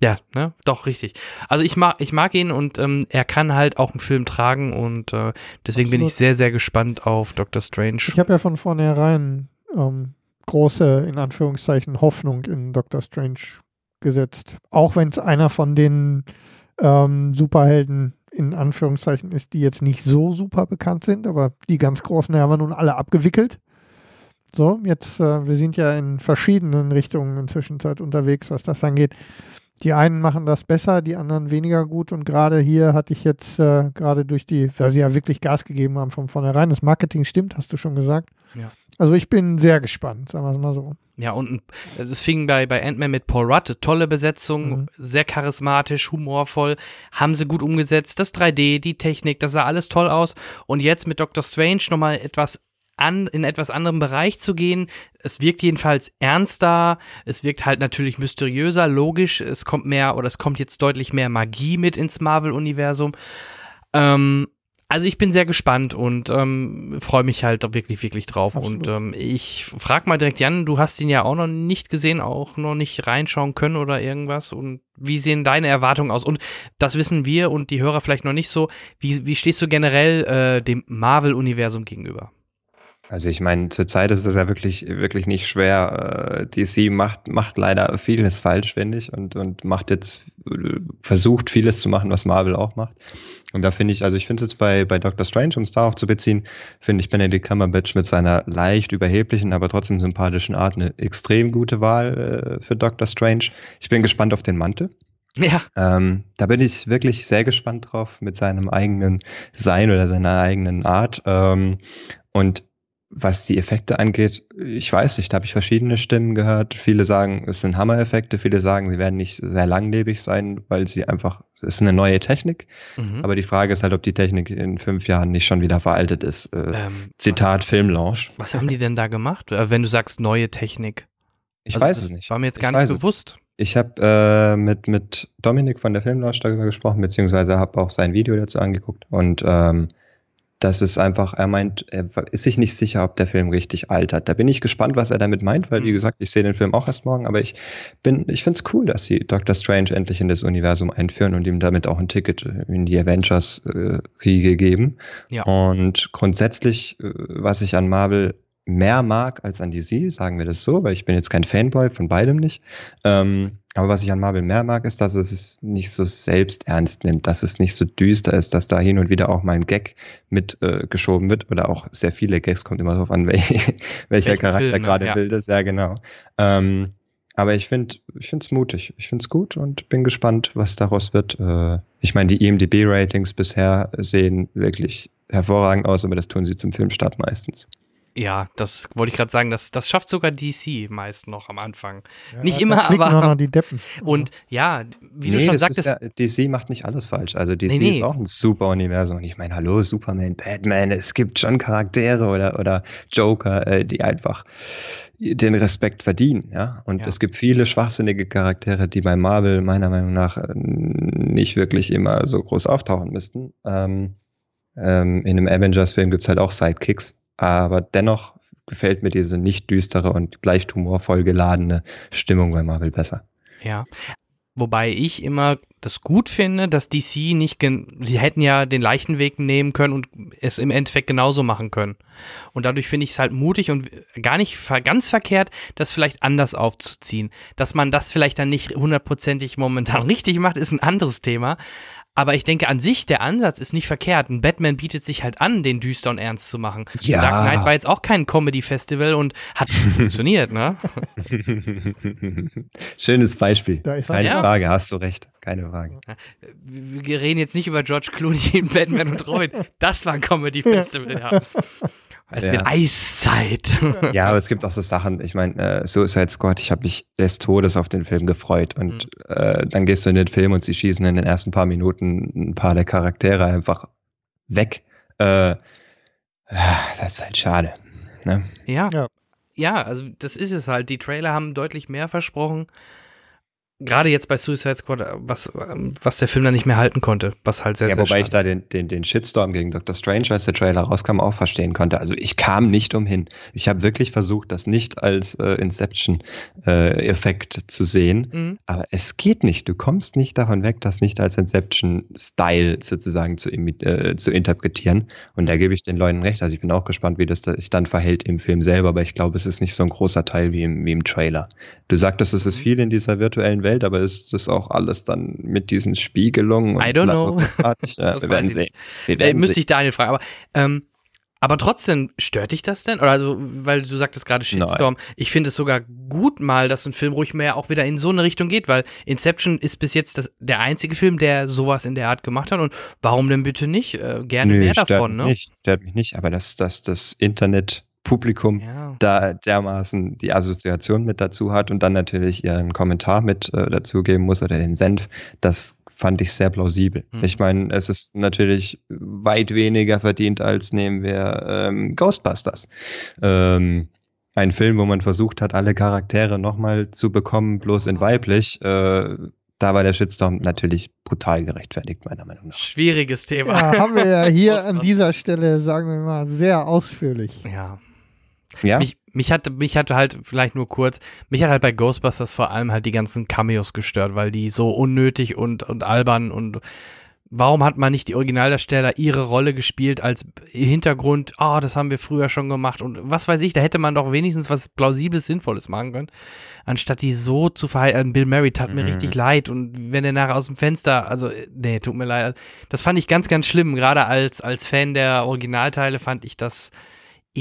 Ja, ne? Doch, richtig. Also ich mag, ich mag ihn und ähm, er kann halt auch einen Film tragen und äh, deswegen bin ich Absolut. sehr, sehr gespannt auf Doctor Strange. Ich habe ja von vornherein ähm, große, in Anführungszeichen, Hoffnung in Doctor Strange gesetzt. Auch wenn es einer von den ähm, Superhelden in Anführungszeichen ist, die jetzt nicht so super bekannt sind, aber die ganz großen haben wir nun alle abgewickelt. So, jetzt, äh, wir sind ja in verschiedenen Richtungen inzwischen Zeit unterwegs, was das angeht. Die einen machen das besser, die anderen weniger gut. Und gerade hier hatte ich jetzt äh, gerade durch die, weil sie ja wirklich Gas gegeben haben von vornherein. Das Marketing stimmt, hast du schon gesagt. Ja. Also ich bin sehr gespannt, sagen wir es mal so. Ja, und ein- es fing bei, bei Ant-Man mit Paul Rudd, tolle Besetzung, Mhm. sehr charismatisch, humorvoll, haben sie gut umgesetzt, das 3D, die Technik, das sah alles toll aus. Und jetzt mit Doctor Strange nochmal etwas an, in etwas anderem Bereich zu gehen. Es wirkt jedenfalls ernster, es wirkt halt natürlich mysteriöser, logisch, es kommt mehr oder es kommt jetzt deutlich mehr Magie mit ins Marvel-Universum. Ähm, also ich bin sehr gespannt und ähm, freue mich halt wirklich, wirklich drauf. Absolut. Und ähm, ich frag mal direkt Jan, du hast ihn ja auch noch nicht gesehen, auch noch nicht reinschauen können oder irgendwas. Und wie sehen deine Erwartungen aus? Und das wissen wir und die Hörer vielleicht noch nicht so. Wie, wie stehst du generell äh, dem Marvel-Universum gegenüber? Also ich meine, zurzeit ist es ja wirklich, wirklich nicht schwer. Äh, DC macht, macht leider vieles falsch, finde ich, und, und macht jetzt, versucht vieles zu machen, was Marvel auch macht. Und da finde ich, also ich finde es jetzt bei, bei Doctor Strange, um es darauf zu beziehen, finde ich Benedict Cumberbatch mit seiner leicht überheblichen, aber trotzdem sympathischen Art eine extrem gute Wahl äh, für Doctor Strange. Ich bin gespannt auf den Mantel. Ja. Ähm, da bin ich wirklich sehr gespannt drauf mit seinem eigenen Sein oder seiner eigenen Art. Ähm, und was die Effekte angeht, ich weiß nicht, da habe ich verschiedene Stimmen gehört. Viele sagen, es sind Hammer-Effekte, viele sagen, sie werden nicht sehr langlebig sein, weil sie einfach, es ist eine neue Technik. Mhm. Aber die Frage ist halt, ob die Technik in fünf Jahren nicht schon wieder veraltet ist. Äh, ähm, Zitat Filmlaunch. Was haben die denn da gemacht, äh, wenn du sagst neue Technik? Ich also, weiß es nicht. War mir jetzt gar ich nicht bewusst. Ich habe äh, mit, mit Dominik von der Filmlaunch darüber gesprochen, beziehungsweise habe auch sein Video dazu angeguckt. Und ähm, das ist einfach, er meint, er ist sich nicht sicher, ob der Film richtig altert. Da bin ich gespannt, was er damit meint, weil, wie mhm. gesagt, ich sehe den Film auch erst morgen, aber ich bin, ich finde es cool, dass sie Doctor Strange endlich in das Universum einführen und ihm damit auch ein Ticket in die Avengers-Riege äh, geben. Ja. Und grundsätzlich, äh, was ich an Marvel mehr mag als an DC, sagen wir das so, weil ich bin jetzt kein Fanboy von beidem nicht. Ähm, aber was ich an Marvel mehr mag, ist, dass es es nicht so selbst ernst nimmt, dass es nicht so düster ist, dass da hin und wieder auch mal ein Gag mitgeschoben äh, wird oder auch sehr viele Gags, kommt immer darauf an, welche, welcher Welchen Charakter gerade ja. wild ist, ja genau. Ähm, aber ich finde ich finde es mutig. Ich finde es gut und bin gespannt, was daraus wird. Äh, ich meine, die IMDb-Ratings bisher sehen wirklich hervorragend aus, aber das tun sie zum Filmstart meistens. Ja, das wollte ich gerade sagen, das, das schafft sogar DC meist noch am Anfang. Ja, nicht immer, aber. Noch die Deppen. Und ja, wie nee, du schon sagtest. Ja, DC macht nicht alles falsch. Also DC nee, nee. ist auch ein super Universum. Und ich meine, hallo, Superman, Batman, es gibt schon Charaktere oder, oder Joker, äh, die einfach den Respekt verdienen, ja. Und ja. es gibt viele schwachsinnige Charaktere, die bei Marvel meiner Meinung nach äh, nicht wirklich immer so groß auftauchen müssten. Ähm, ähm, in einem Avengers-Film gibt es halt auch Sidekicks, aber dennoch gefällt mir diese nicht düstere und gleich humorvoll geladene Stimmung bei Marvel besser. Ja. Wobei ich immer das gut finde, dass DC nicht, die hätten ja den leichten Weg nehmen können und es im Endeffekt genauso machen können. Und dadurch finde ich es halt mutig und gar nicht ganz verkehrt, das vielleicht anders aufzuziehen. Dass man das vielleicht dann nicht hundertprozentig momentan richtig macht, ist ein anderes Thema. Aber ich denke, an sich, der Ansatz ist nicht verkehrt. Ein Batman bietet sich halt an, den düster und ernst zu machen. Ja. Dark Knight war jetzt auch kein Comedy-Festival und hat funktioniert, ne? Schönes Beispiel. Keine ja. Frage, hast du recht. Keine Frage. Wir reden jetzt nicht über George Clooney in Batman und Robin. Das war ein Comedy-Festival, ja. Es ja. wird Eiszeit. Ja, aber es gibt auch so Sachen, ich meine, äh, Suicide Squad, ich habe mich des Todes auf den Film gefreut und mhm. äh, dann gehst du in den Film und sie schießen in den ersten paar Minuten ein paar der Charaktere einfach weg. Äh, das ist halt schade. Ne? Ja. ja. Ja, also das ist es halt. Die Trailer haben deutlich mehr versprochen gerade jetzt bei Suicide Squad, was, was der Film dann nicht mehr halten konnte, was halt sehr, ja, sehr wobei ich da den, den, den Shitstorm gegen Doctor Strange, als der Trailer rauskam, auch verstehen konnte. Also ich kam nicht umhin. Ich habe wirklich versucht, das nicht als äh, Inception-Effekt äh, zu sehen, mhm. aber es geht nicht. Du kommst nicht davon weg, das nicht als Inception-Style sozusagen zu, äh, zu interpretieren. Und da gebe ich den Leuten recht. Also ich bin auch gespannt, wie das sich dann verhält im Film selber, aber ich glaube, es ist nicht so ein großer Teil wie im, wie im Trailer. Du sagtest, es ist mhm. viel in dieser virtuellen Welt Welt, aber ist das auch alles dann mit diesen Spiegelungen? I don't know. Ja, wir werden sehen. Wir werden äh, müsste ich Daniel fragen, aber ähm, aber trotzdem, stört dich das denn? Oder also, weil du sagtest gerade Shitstorm. Nein. Ich finde es sogar gut mal, dass ein Film ruhig mehr auch wieder in so eine Richtung geht, weil Inception ist bis jetzt das, der einzige Film, der sowas in der Art gemacht hat. Und warum denn bitte nicht? Äh, gerne Nö, mehr davon, ne? Nicht, stört mich nicht, aber dass das, das Internet Publikum ja. da dermaßen die Assoziation mit dazu hat und dann natürlich ihren Kommentar mit äh, dazugeben muss oder den Senf, das fand ich sehr plausibel. Mhm. Ich meine, es ist natürlich weit weniger verdient als nehmen wir ähm, Ghostbusters. Ähm, ein Film, wo man versucht hat, alle Charaktere nochmal zu bekommen, bloß in weiblich. Äh, da war der Shitstorm natürlich brutal gerechtfertigt, meiner Meinung nach. Schwieriges Thema. Ja, haben wir ja hier an dieser Stelle, sagen wir mal, sehr ausführlich. Ja. Ja. Mich, mich hatte, mich hatte halt, vielleicht nur kurz, mich hat halt bei Ghostbusters vor allem halt die ganzen Cameos gestört, weil die so unnötig und, und albern und Warum hat man nicht die Originaldarsteller ihre Rolle gespielt als Hintergrund, oh, das haben wir früher schon gemacht und was weiß ich, da hätte man doch wenigstens was Plausibles, Sinnvolles machen können, anstatt die so zu verheiraten. Bill Murray tat mir mhm. richtig leid und wenn er nachher aus dem Fenster, also, nee, tut mir leid. Das fand ich ganz, ganz schlimm. Gerade als, als Fan der Originalteile fand ich das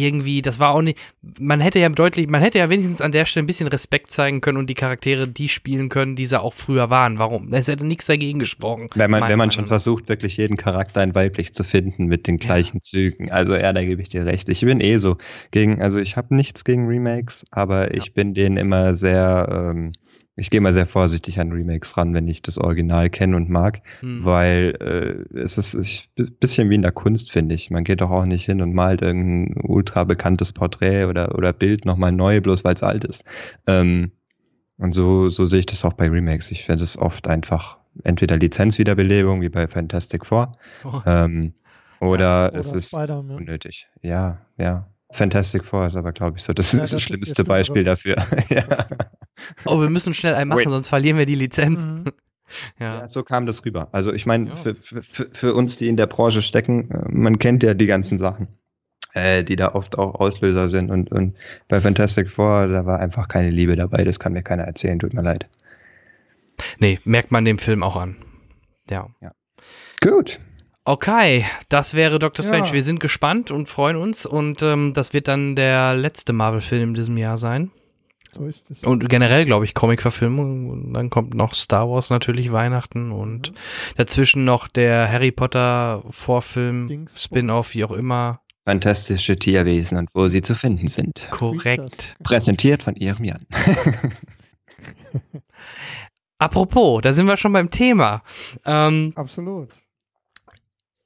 irgendwie, das war auch nicht, man hätte ja deutlich, man hätte ja wenigstens an der Stelle ein bisschen Respekt zeigen können und die Charaktere, die spielen können, die sie auch früher waren. Warum? Es hätte nichts dagegen gesprochen. Wenn man, wenn man schon versucht, wirklich jeden Charakter ein weiblich zu finden mit den gleichen ja. Zügen. Also ja, da gebe ich dir recht. Ich bin eh so gegen, also ich habe nichts gegen Remakes, aber ja. ich bin denen immer sehr, ähm, ich gehe mal sehr vorsichtig an Remakes ran, wenn ich das Original kenne und mag, hm. weil äh, es ist ein bisschen wie in der Kunst, finde ich. Man geht doch auch nicht hin und malt irgendein ultra bekanntes Porträt oder, oder Bild nochmal neu, bloß weil es alt ist. Ähm, und so, so sehe ich das auch bei Remakes. Ich finde es oft einfach entweder Lizenzwiederbelebung, wie bei Fantastic Four, oh. ähm, oder, ja, oder, es ist unnötig. Ja, ja. Fantastic Four ist aber, glaube ich, so das, ja, das, das schlimmste Beispiel dafür. ja. Oh, wir müssen schnell einen machen, Wait. sonst verlieren wir die Lizenz. Mhm. Ja. ja. so kam das rüber. Also ich meine, für, für, für, uns, die in der Branche stecken, äh, man kennt ja die ganzen Sachen, äh, die da oft auch Auslöser sind. Und, und bei Fantastic Four, da war einfach keine Liebe dabei. Das kann mir keiner erzählen, tut mir leid. Nee, merkt man dem Film auch an. Ja. ja. Gut. Okay, das wäre Doctor Strange. Wir sind gespannt und freuen uns. Und ähm, das wird dann der letzte Marvel-Film in diesem Jahr sein. So ist es. Und generell, glaube ich, Comic-Verfilmung. Und dann kommt noch Star Wars natürlich Weihnachten und mhm. dazwischen noch der Harry Potter Vorfilm, Spin-off, wie auch immer. Fantastische Tierwesen und wo sie zu finden sind. Korrekt. Präsentiert von ihrem Jan. Apropos, da sind wir schon beim Thema. Ähm, Absolut.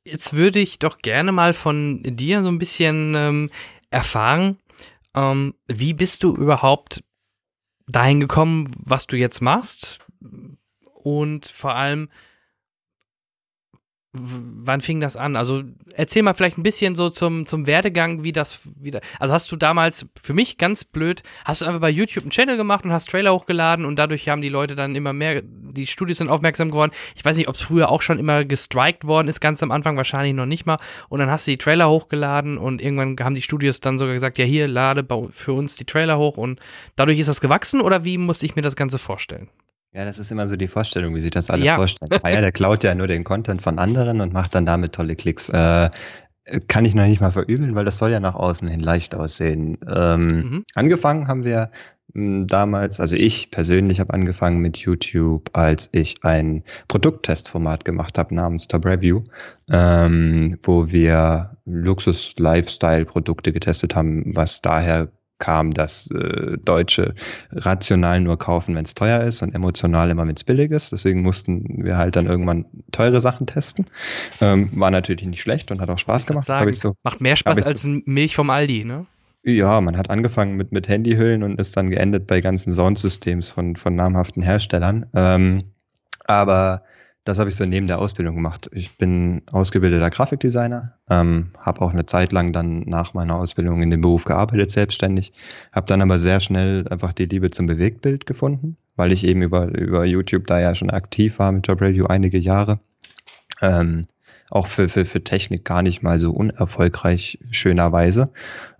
Jetzt würde ich doch gerne mal von dir so ein bisschen ähm, erfahren, ähm, wie bist du überhaupt dahin gekommen, was du jetzt machst? Und vor allem, wann fing das an? Also erzähl mal vielleicht ein bisschen so zum, zum Werdegang, wie das wieder. Also hast du damals, für mich ganz blöd, hast du einfach bei YouTube einen Channel gemacht und hast Trailer hochgeladen und dadurch haben die Leute dann immer mehr, die Studios sind aufmerksam geworden. Ich weiß nicht, ob es früher auch schon immer gestrikt worden ist, ganz am Anfang wahrscheinlich noch nicht mal. Und dann hast du die Trailer hochgeladen und irgendwann haben die Studios dann sogar gesagt, ja hier, lade für uns die Trailer hoch und dadurch ist das gewachsen oder wie musste ich mir das Ganze vorstellen? Ja, das ist immer so die Vorstellung, wie sich das alle ja. vorstellen. Ah ja, der klaut ja nur den Content von anderen und macht dann damit tolle Klicks. Äh, kann ich noch nicht mal verübeln, weil das soll ja nach außen hin leicht aussehen. Ähm, mhm. Angefangen haben wir hm, damals, also ich persönlich habe angefangen mit YouTube, als ich ein Produkttestformat gemacht habe namens Top Review, ähm, wo wir Luxus-Lifestyle-Produkte getestet haben, was daher kam, dass äh, Deutsche rational nur kaufen, wenn es teuer ist und emotional immer, wenn es billig ist. Deswegen mussten wir halt dann irgendwann teure Sachen testen. Ähm, war natürlich nicht schlecht und hat auch Spaß gemacht. Sagen, so, Macht mehr Spaß als so, Milch vom Aldi, ne? Ja, man hat angefangen mit, mit Handyhüllen und ist dann geendet bei ganzen Soundsystems von, von namhaften Herstellern. Ähm, aber das habe ich so neben der Ausbildung gemacht. Ich bin ausgebildeter Grafikdesigner, ähm, habe auch eine Zeit lang dann nach meiner Ausbildung in dem Beruf gearbeitet, selbstständig, habe dann aber sehr schnell einfach die Liebe zum Bewegtbild gefunden, weil ich eben über, über YouTube da ja schon aktiv war mit Job Review einige Jahre. Ähm, auch für, für, für Technik gar nicht mal so unerfolgreich, schönerweise.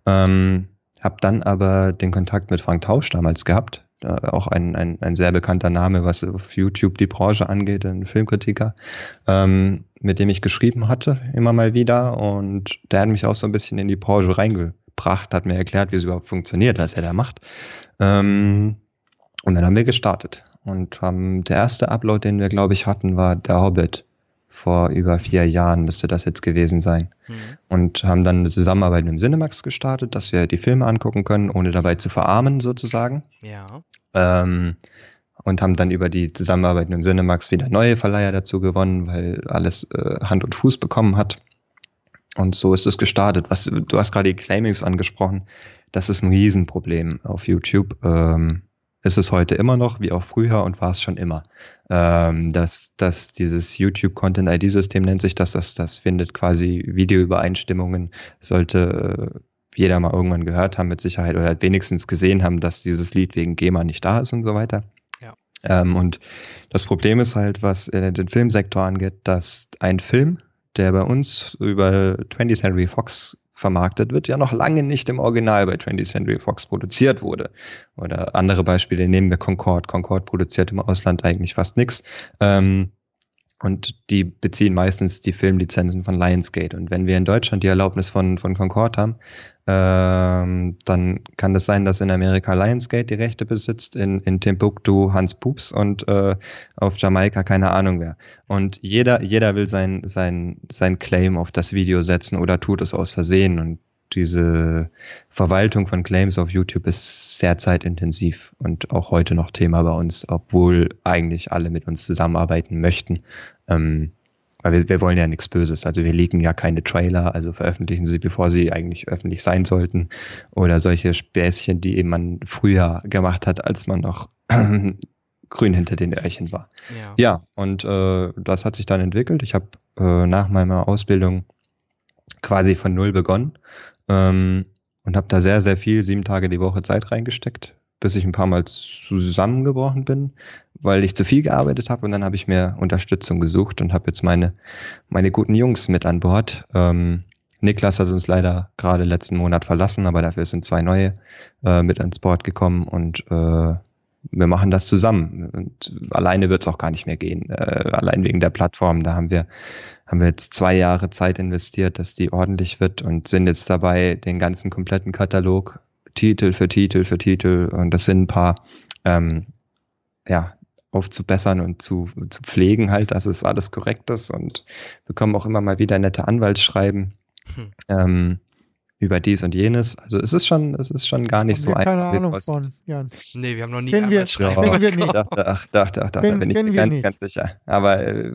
Ähm, habe dann aber den Kontakt mit Frank Tausch damals gehabt, auch ein, ein, ein sehr bekannter Name, was auf YouTube die Branche angeht, ein Filmkritiker, ähm, mit dem ich geschrieben hatte, immer mal wieder. Und der hat mich auch so ein bisschen in die Branche reingebracht, hat mir erklärt, wie es überhaupt funktioniert, was er da macht. Ähm, und dann haben wir gestartet. Und haben, der erste Upload, den wir, glaube ich, hatten, war Der Hobbit vor über vier Jahren müsste das jetzt gewesen sein. Mhm. Und haben dann eine Zusammenarbeit mit dem Cinemax gestartet, dass wir die Filme angucken können, ohne dabei zu verarmen sozusagen. Ja. Ähm, und haben dann über die Zusammenarbeit mit dem Cinemax wieder neue Verleiher dazu gewonnen, weil alles äh, Hand und Fuß bekommen hat. Und so ist es gestartet. Was, du hast gerade die Claimings angesprochen. Das ist ein Riesenproblem auf YouTube. Ähm, ist es heute immer noch, wie auch früher und war es schon immer. Ähm, dass, dass dieses YouTube Content ID-System nennt sich das, das, das findet quasi Videoübereinstimmungen, sollte äh, jeder mal irgendwann gehört haben mit Sicherheit oder wenigstens gesehen haben, dass dieses Lied wegen GEMA nicht da ist und so weiter. Ja. Ähm, und das Problem ist halt, was äh, den Filmsektor angeht, dass ein Film, der bei uns über 20th Century Fox vermarktet wird, ja noch lange nicht im Original bei 20th Century Fox produziert wurde. Oder andere Beispiele nehmen wir Concord. Concord produziert im Ausland eigentlich fast nichts. Ähm, und die beziehen meistens die Filmlizenzen von Lionsgate. Und wenn wir in Deutschland die Erlaubnis von, von Concord haben, ähm, dann kann das sein, dass in Amerika Lionsgate die Rechte besitzt, in, in Timbuktu Hans Pups und äh, auf Jamaika keine Ahnung wer. Und jeder, jeder will sein, sein, sein Claim auf das Video setzen oder tut es aus Versehen. Und diese Verwaltung von Claims auf YouTube ist sehr zeitintensiv und auch heute noch Thema bei uns, obwohl eigentlich alle mit uns zusammenarbeiten möchten. Ähm, weil wir, wir wollen ja nichts Böses. Also wir legen ja keine Trailer, also veröffentlichen sie, bevor sie eigentlich öffentlich sein sollten. Oder solche Späßchen, die eben man früher gemacht hat, als man noch grün hinter den Öhrchen war. Ja, ja und äh, das hat sich dann entwickelt. Ich habe äh, nach meiner Ausbildung quasi von null begonnen ähm, und habe da sehr, sehr viel, sieben Tage die Woche Zeit reingesteckt, bis ich ein paar Mal zusammengebrochen bin, weil ich zu viel gearbeitet habe und dann habe ich mir Unterstützung gesucht und habe jetzt meine, meine guten Jungs mit an Bord. Ähm, Niklas hat uns leider gerade letzten Monat verlassen, aber dafür sind zwei neue äh, mit ans Board gekommen und äh, wir machen das zusammen. Und alleine wird es auch gar nicht mehr gehen. Äh, allein wegen der Plattform. Da haben wir haben wir jetzt zwei Jahre Zeit investiert, dass die ordentlich wird und sind jetzt dabei, den ganzen kompletten Katalog Titel für Titel für Titel und das sind ein paar ähm, ja, aufzubessern und zu, zu pflegen halt, dass es alles korrekt ist und bekommen auch immer mal wieder nette Anwaltsschreiben. Hm. Ähm, über dies und jenes. Also es ist schon, es ist schon gar nicht so einfach. Keine Ahnung von, Jan. Nee, wir haben noch nie kennen wir, schreiben. Kennen wir nicht. Dachte, ach, dachte, ach, dachte, Ken, bin ich mir ganz, nicht. ganz sicher. Aber äh,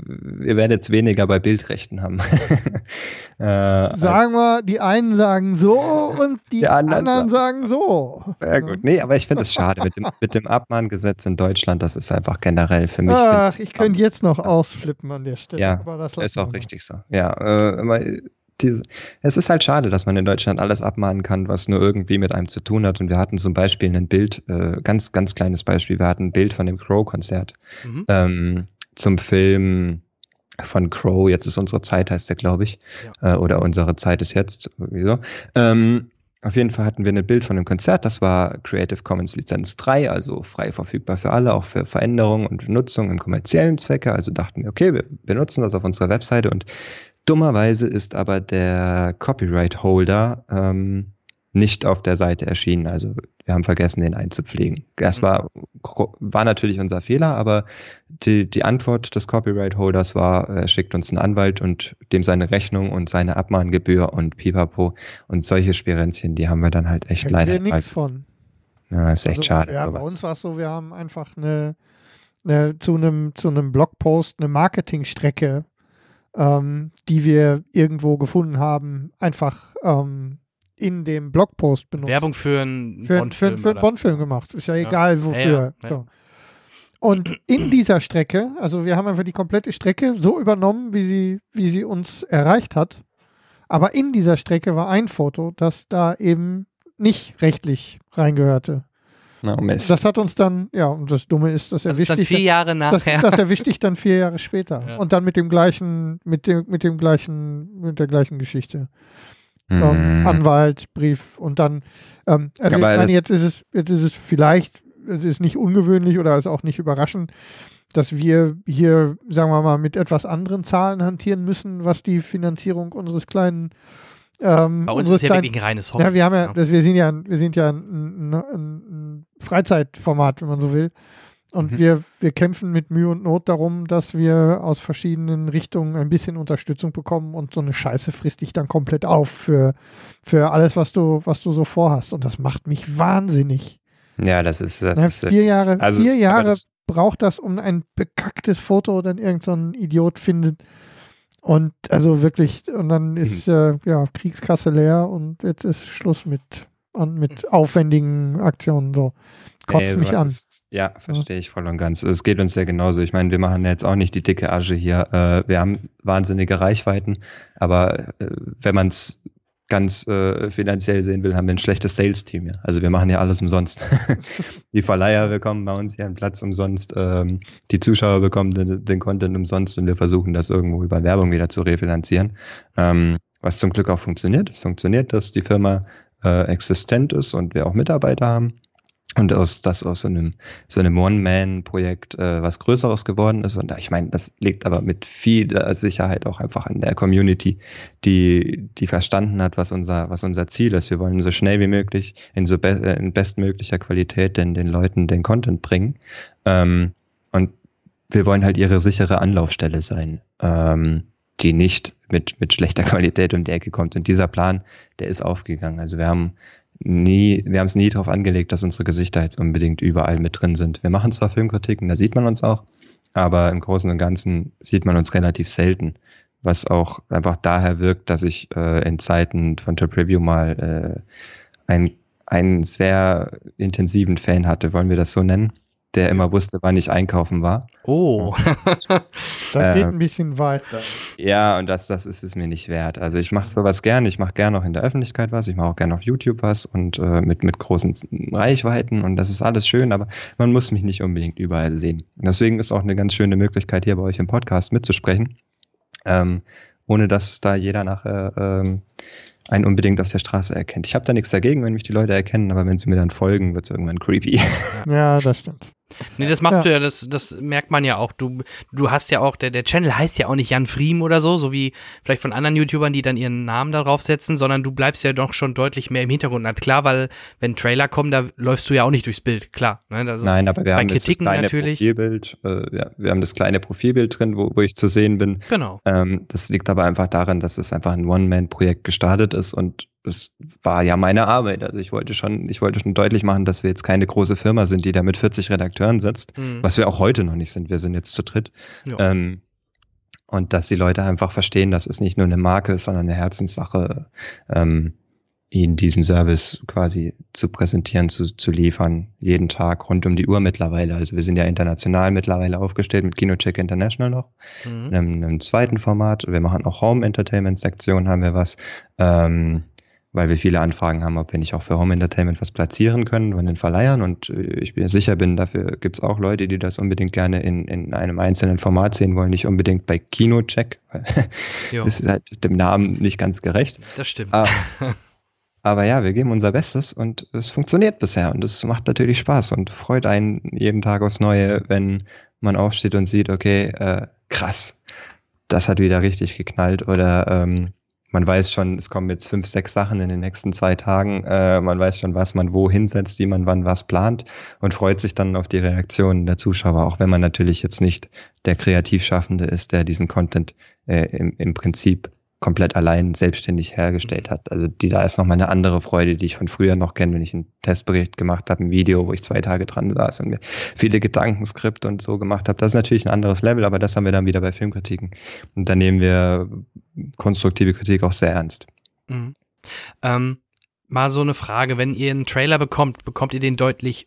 ihr werdet jetzt weniger bei Bildrechten haben. äh, sagen wir, die einen sagen so und die, die anderen, anderen, sagen so. Sehr gut. Nee, aber ich finde es schade mit dem, mit dem Abmahngesetz in Deutschland. Das ist einfach generell für mich. Ach, ich könnte jetzt noch ausflippen an der Stelle. Ja, aber das ist auch richtig so. Ja, äh, diese, es ist halt schade, dass man in Deutschland alles abmahnen kann, was nur irgendwie mit einem zu tun hat. Und wir hatten zum Beispiel ein Bild, äh, ganz, ganz kleines Beispiel, wir hatten ein Bild von dem Crow-Konzert mhm. ähm, zum Film von Crow, jetzt ist unsere Zeit, heißt der, glaube ich. Ja. Äh, oder unsere Zeit ist jetzt, wieso. Ähm, auf jeden Fall hatten wir ein Bild von dem Konzert, das war Creative Commons Lizenz 3, also frei verfügbar für alle, auch für Veränderungen und Nutzung im kommerziellen Zwecke. Also dachten wir, okay, wir benutzen das auf unserer Webseite und Dummerweise ist aber der Copyright-Holder ähm, nicht auf der Seite erschienen. Also wir haben vergessen, den einzupflegen. Das war, war natürlich unser Fehler, aber die, die Antwort des Copyright-Holders war, er schickt uns einen Anwalt und dem seine Rechnung und seine Abmahngebühr und pipapo und solche Spirenzchen, die haben wir dann halt echt Hätten leider. Wir nichts von. Ja, ist echt also, schade. Ja, bei uns war es so, wir haben einfach eine, eine zu einem zu einem Blogpost eine Marketingstrecke ähm, die wir irgendwo gefunden haben, einfach ähm, in dem Blogpost benutzt. Werbung für einen. Für, Bond-Film gemacht. Ist ja, ja. egal wofür. Ja, ja, so. Und in dieser Strecke, also wir haben einfach die komplette Strecke so übernommen, wie sie, wie sie uns erreicht hat. Aber in dieser Strecke war ein Foto, das da eben nicht rechtlich reingehörte. Na, Mist. Das hat uns dann, ja, und das Dumme ist, dass er das wichtig vier Jahre nachher. Das, das erwischte ich dann vier Jahre später. Ja. Und dann mit dem gleichen, mit dem, mit dem gleichen, mit der gleichen Geschichte. Mhm. Um, Anwalt, Brief und dann, ähm, also ja, ich meine, jetzt ist es, jetzt ist es vielleicht, es ist nicht ungewöhnlich oder ist auch nicht überraschend, dass wir hier, sagen wir mal, mit etwas anderen Zahlen hantieren müssen, was die Finanzierung unseres kleinen ähm, Bei uns ist ja wirklich ein reines Hobby. Ja, wir haben ja, Das, wir sind ja, wir sind ja ein, ein, ein Freizeitformat, wenn man so will. Und mhm. wir, wir kämpfen mit Mühe und Not darum, dass wir aus verschiedenen Richtungen ein bisschen Unterstützung bekommen und so eine Scheiße frisst dich dann komplett auf für, für alles, was du, was du so vorhast. Und das macht mich wahnsinnig. Ja, das ist. Das ja, ist vier Jahre, also vier Jahre das, braucht das, um ein bekacktes Foto dann irgendein so Idiot findet, und also wirklich, und dann mhm. ist äh, ja Kriegskasse leer und jetzt ist Schluss mit, an, mit mhm. aufwendigen Aktionen. So. Kotzt Ey, mich an. Ist, ja, verstehe ich voll und ganz. Es geht uns ja genauso. Ich meine, wir machen jetzt auch nicht die dicke Asche hier. Äh, wir haben wahnsinnige Reichweiten, aber äh, wenn man es ganz äh, finanziell sehen will, haben wir ein schlechtes Sales-Team. Ja. Also wir machen ja alles umsonst. die Verleiher bekommen bei uns hier einen Platz umsonst, ähm, die Zuschauer bekommen den, den, Content umsonst und wir versuchen das irgendwo über Werbung wieder zu refinanzieren. Ähm, was zum Glück auch funktioniert. Es funktioniert, dass die Firma äh, existent ist und wir auch Mitarbeiter haben und aus das aus so einem so einem One-Man-Projekt äh, was Größeres geworden ist. Und ich meine, das liegt aber mit viel Sicherheit auch einfach an der Community, die die verstanden hat, was unser was unser Ziel ist. Wir wollen so schnell wie möglich in so be äh, in bestmöglicher Qualität den den Leuten den Content bringen. Ähm, und wir wollen halt ihre sichere Anlaufstelle sein, ähm, die nicht mit mit schlechter Qualität um die Ecke kommt. Und dieser Plan, der ist aufgegangen. Also wir haben nie, wir haben es nie darauf angelegt, dass unsere Gesichter jetzt unbedingt überall mit drin sind. Wir machen zwar Filmkritiken, da sieht man uns auch, aber im Großen und Ganzen sieht man uns relativ selten, was auch einfach daher wirkt, dass ich äh, in Zeiten von Top Review mal äh, ein, einen sehr intensiven Fan hatte, wollen wir das so nennen? Der immer wusste, wann ich einkaufen war. Oh. das geht ähm, ein bisschen weiter. Ja, und das, das ist es mir nicht wert. Also ich mache sowas gerne. Ich mache gerne auch in der Öffentlichkeit was. Ich mache auch gerne auf YouTube was und äh, mit, mit großen Reichweiten und das ist alles schön, aber man muss mich nicht unbedingt überall sehen. Und deswegen ist auch eine ganz schöne Möglichkeit, hier bei euch im Podcast mitzusprechen. Ähm, ohne dass da jeder nachher ähm, einen unbedingt auf der Straße erkennt. Ich habe da nichts dagegen, wenn mich die Leute erkennen, aber wenn sie mir dann folgen, wird es irgendwann creepy. Ja, das stimmt. Nee, das machst ja. du ja, das, das merkt man ja auch. Du, du hast ja auch, der, der Channel heißt ja auch nicht Jan Friem oder so, so wie vielleicht von anderen YouTubern, die dann ihren Namen darauf setzen, sondern du bleibst ja doch schon deutlich mehr im Hintergrund. Na klar, weil wenn Trailer kommen, da läufst du ja auch nicht durchs Bild, klar. Ne? Also Nein, aber wir haben Kritiken das kleine natürlich. Profilbild, äh, ja, wir haben das kleine Profilbild drin, wo, wo ich zu sehen bin. Genau. Ähm, das liegt aber einfach daran, dass es einfach ein One-Man-Projekt gestartet ist und das war ja meine Arbeit. Also ich wollte schon, ich wollte schon deutlich machen, dass wir jetzt keine große Firma sind, die da mit 40 Redakteuren sitzt, mhm. was wir auch heute noch nicht sind. Wir sind jetzt zu dritt. Ähm, und dass die Leute einfach verstehen, dass es nicht nur eine Marke ist, sondern eine Herzenssache, ähm, ihnen diesen Service quasi zu präsentieren, zu, zu liefern, jeden Tag rund um die Uhr mittlerweile. Also wir sind ja international mittlerweile aufgestellt mit Kinocheck International noch, mhm. einem, einem zweiten Format. Wir machen auch Home Entertainment Sektion, haben wir was. Ähm, weil wir viele Anfragen haben, ob wir nicht auch für Home Entertainment was platzieren können von den Verleihern. Und äh, ich bin sicher bin, dafür gibt es auch Leute, die das unbedingt gerne in, in einem einzelnen Format sehen wollen, nicht unbedingt bei Kinocheck. das ist halt dem Namen nicht ganz gerecht. Das stimmt. Aber, aber ja, wir geben unser Bestes und es funktioniert bisher und es macht natürlich Spaß und freut einen jeden Tag aufs Neue, wenn man aufsteht und sieht, okay, äh, krass, das hat wieder richtig geknallt oder ähm, man weiß schon, es kommen jetzt fünf, sechs Sachen in den nächsten zwei Tagen. Äh, man weiß schon, was man wo hinsetzt, wie man wann was plant und freut sich dann auf die Reaktionen der Zuschauer, auch wenn man natürlich jetzt nicht der Kreativschaffende ist, der diesen Content äh, im, im Prinzip komplett allein selbstständig hergestellt hat. Also die, da ist nochmal eine andere Freude, die ich von früher noch kenne, wenn ich einen Testbericht gemacht habe, ein Video, wo ich zwei Tage dran saß und mir viele Gedankenskript und so gemacht habe. Das ist natürlich ein anderes Level, aber das haben wir dann wieder bei Filmkritiken. Und da nehmen wir konstruktive Kritik auch sehr ernst. Mhm. Ähm, mal so eine Frage, wenn ihr einen Trailer bekommt, bekommt ihr den deutlich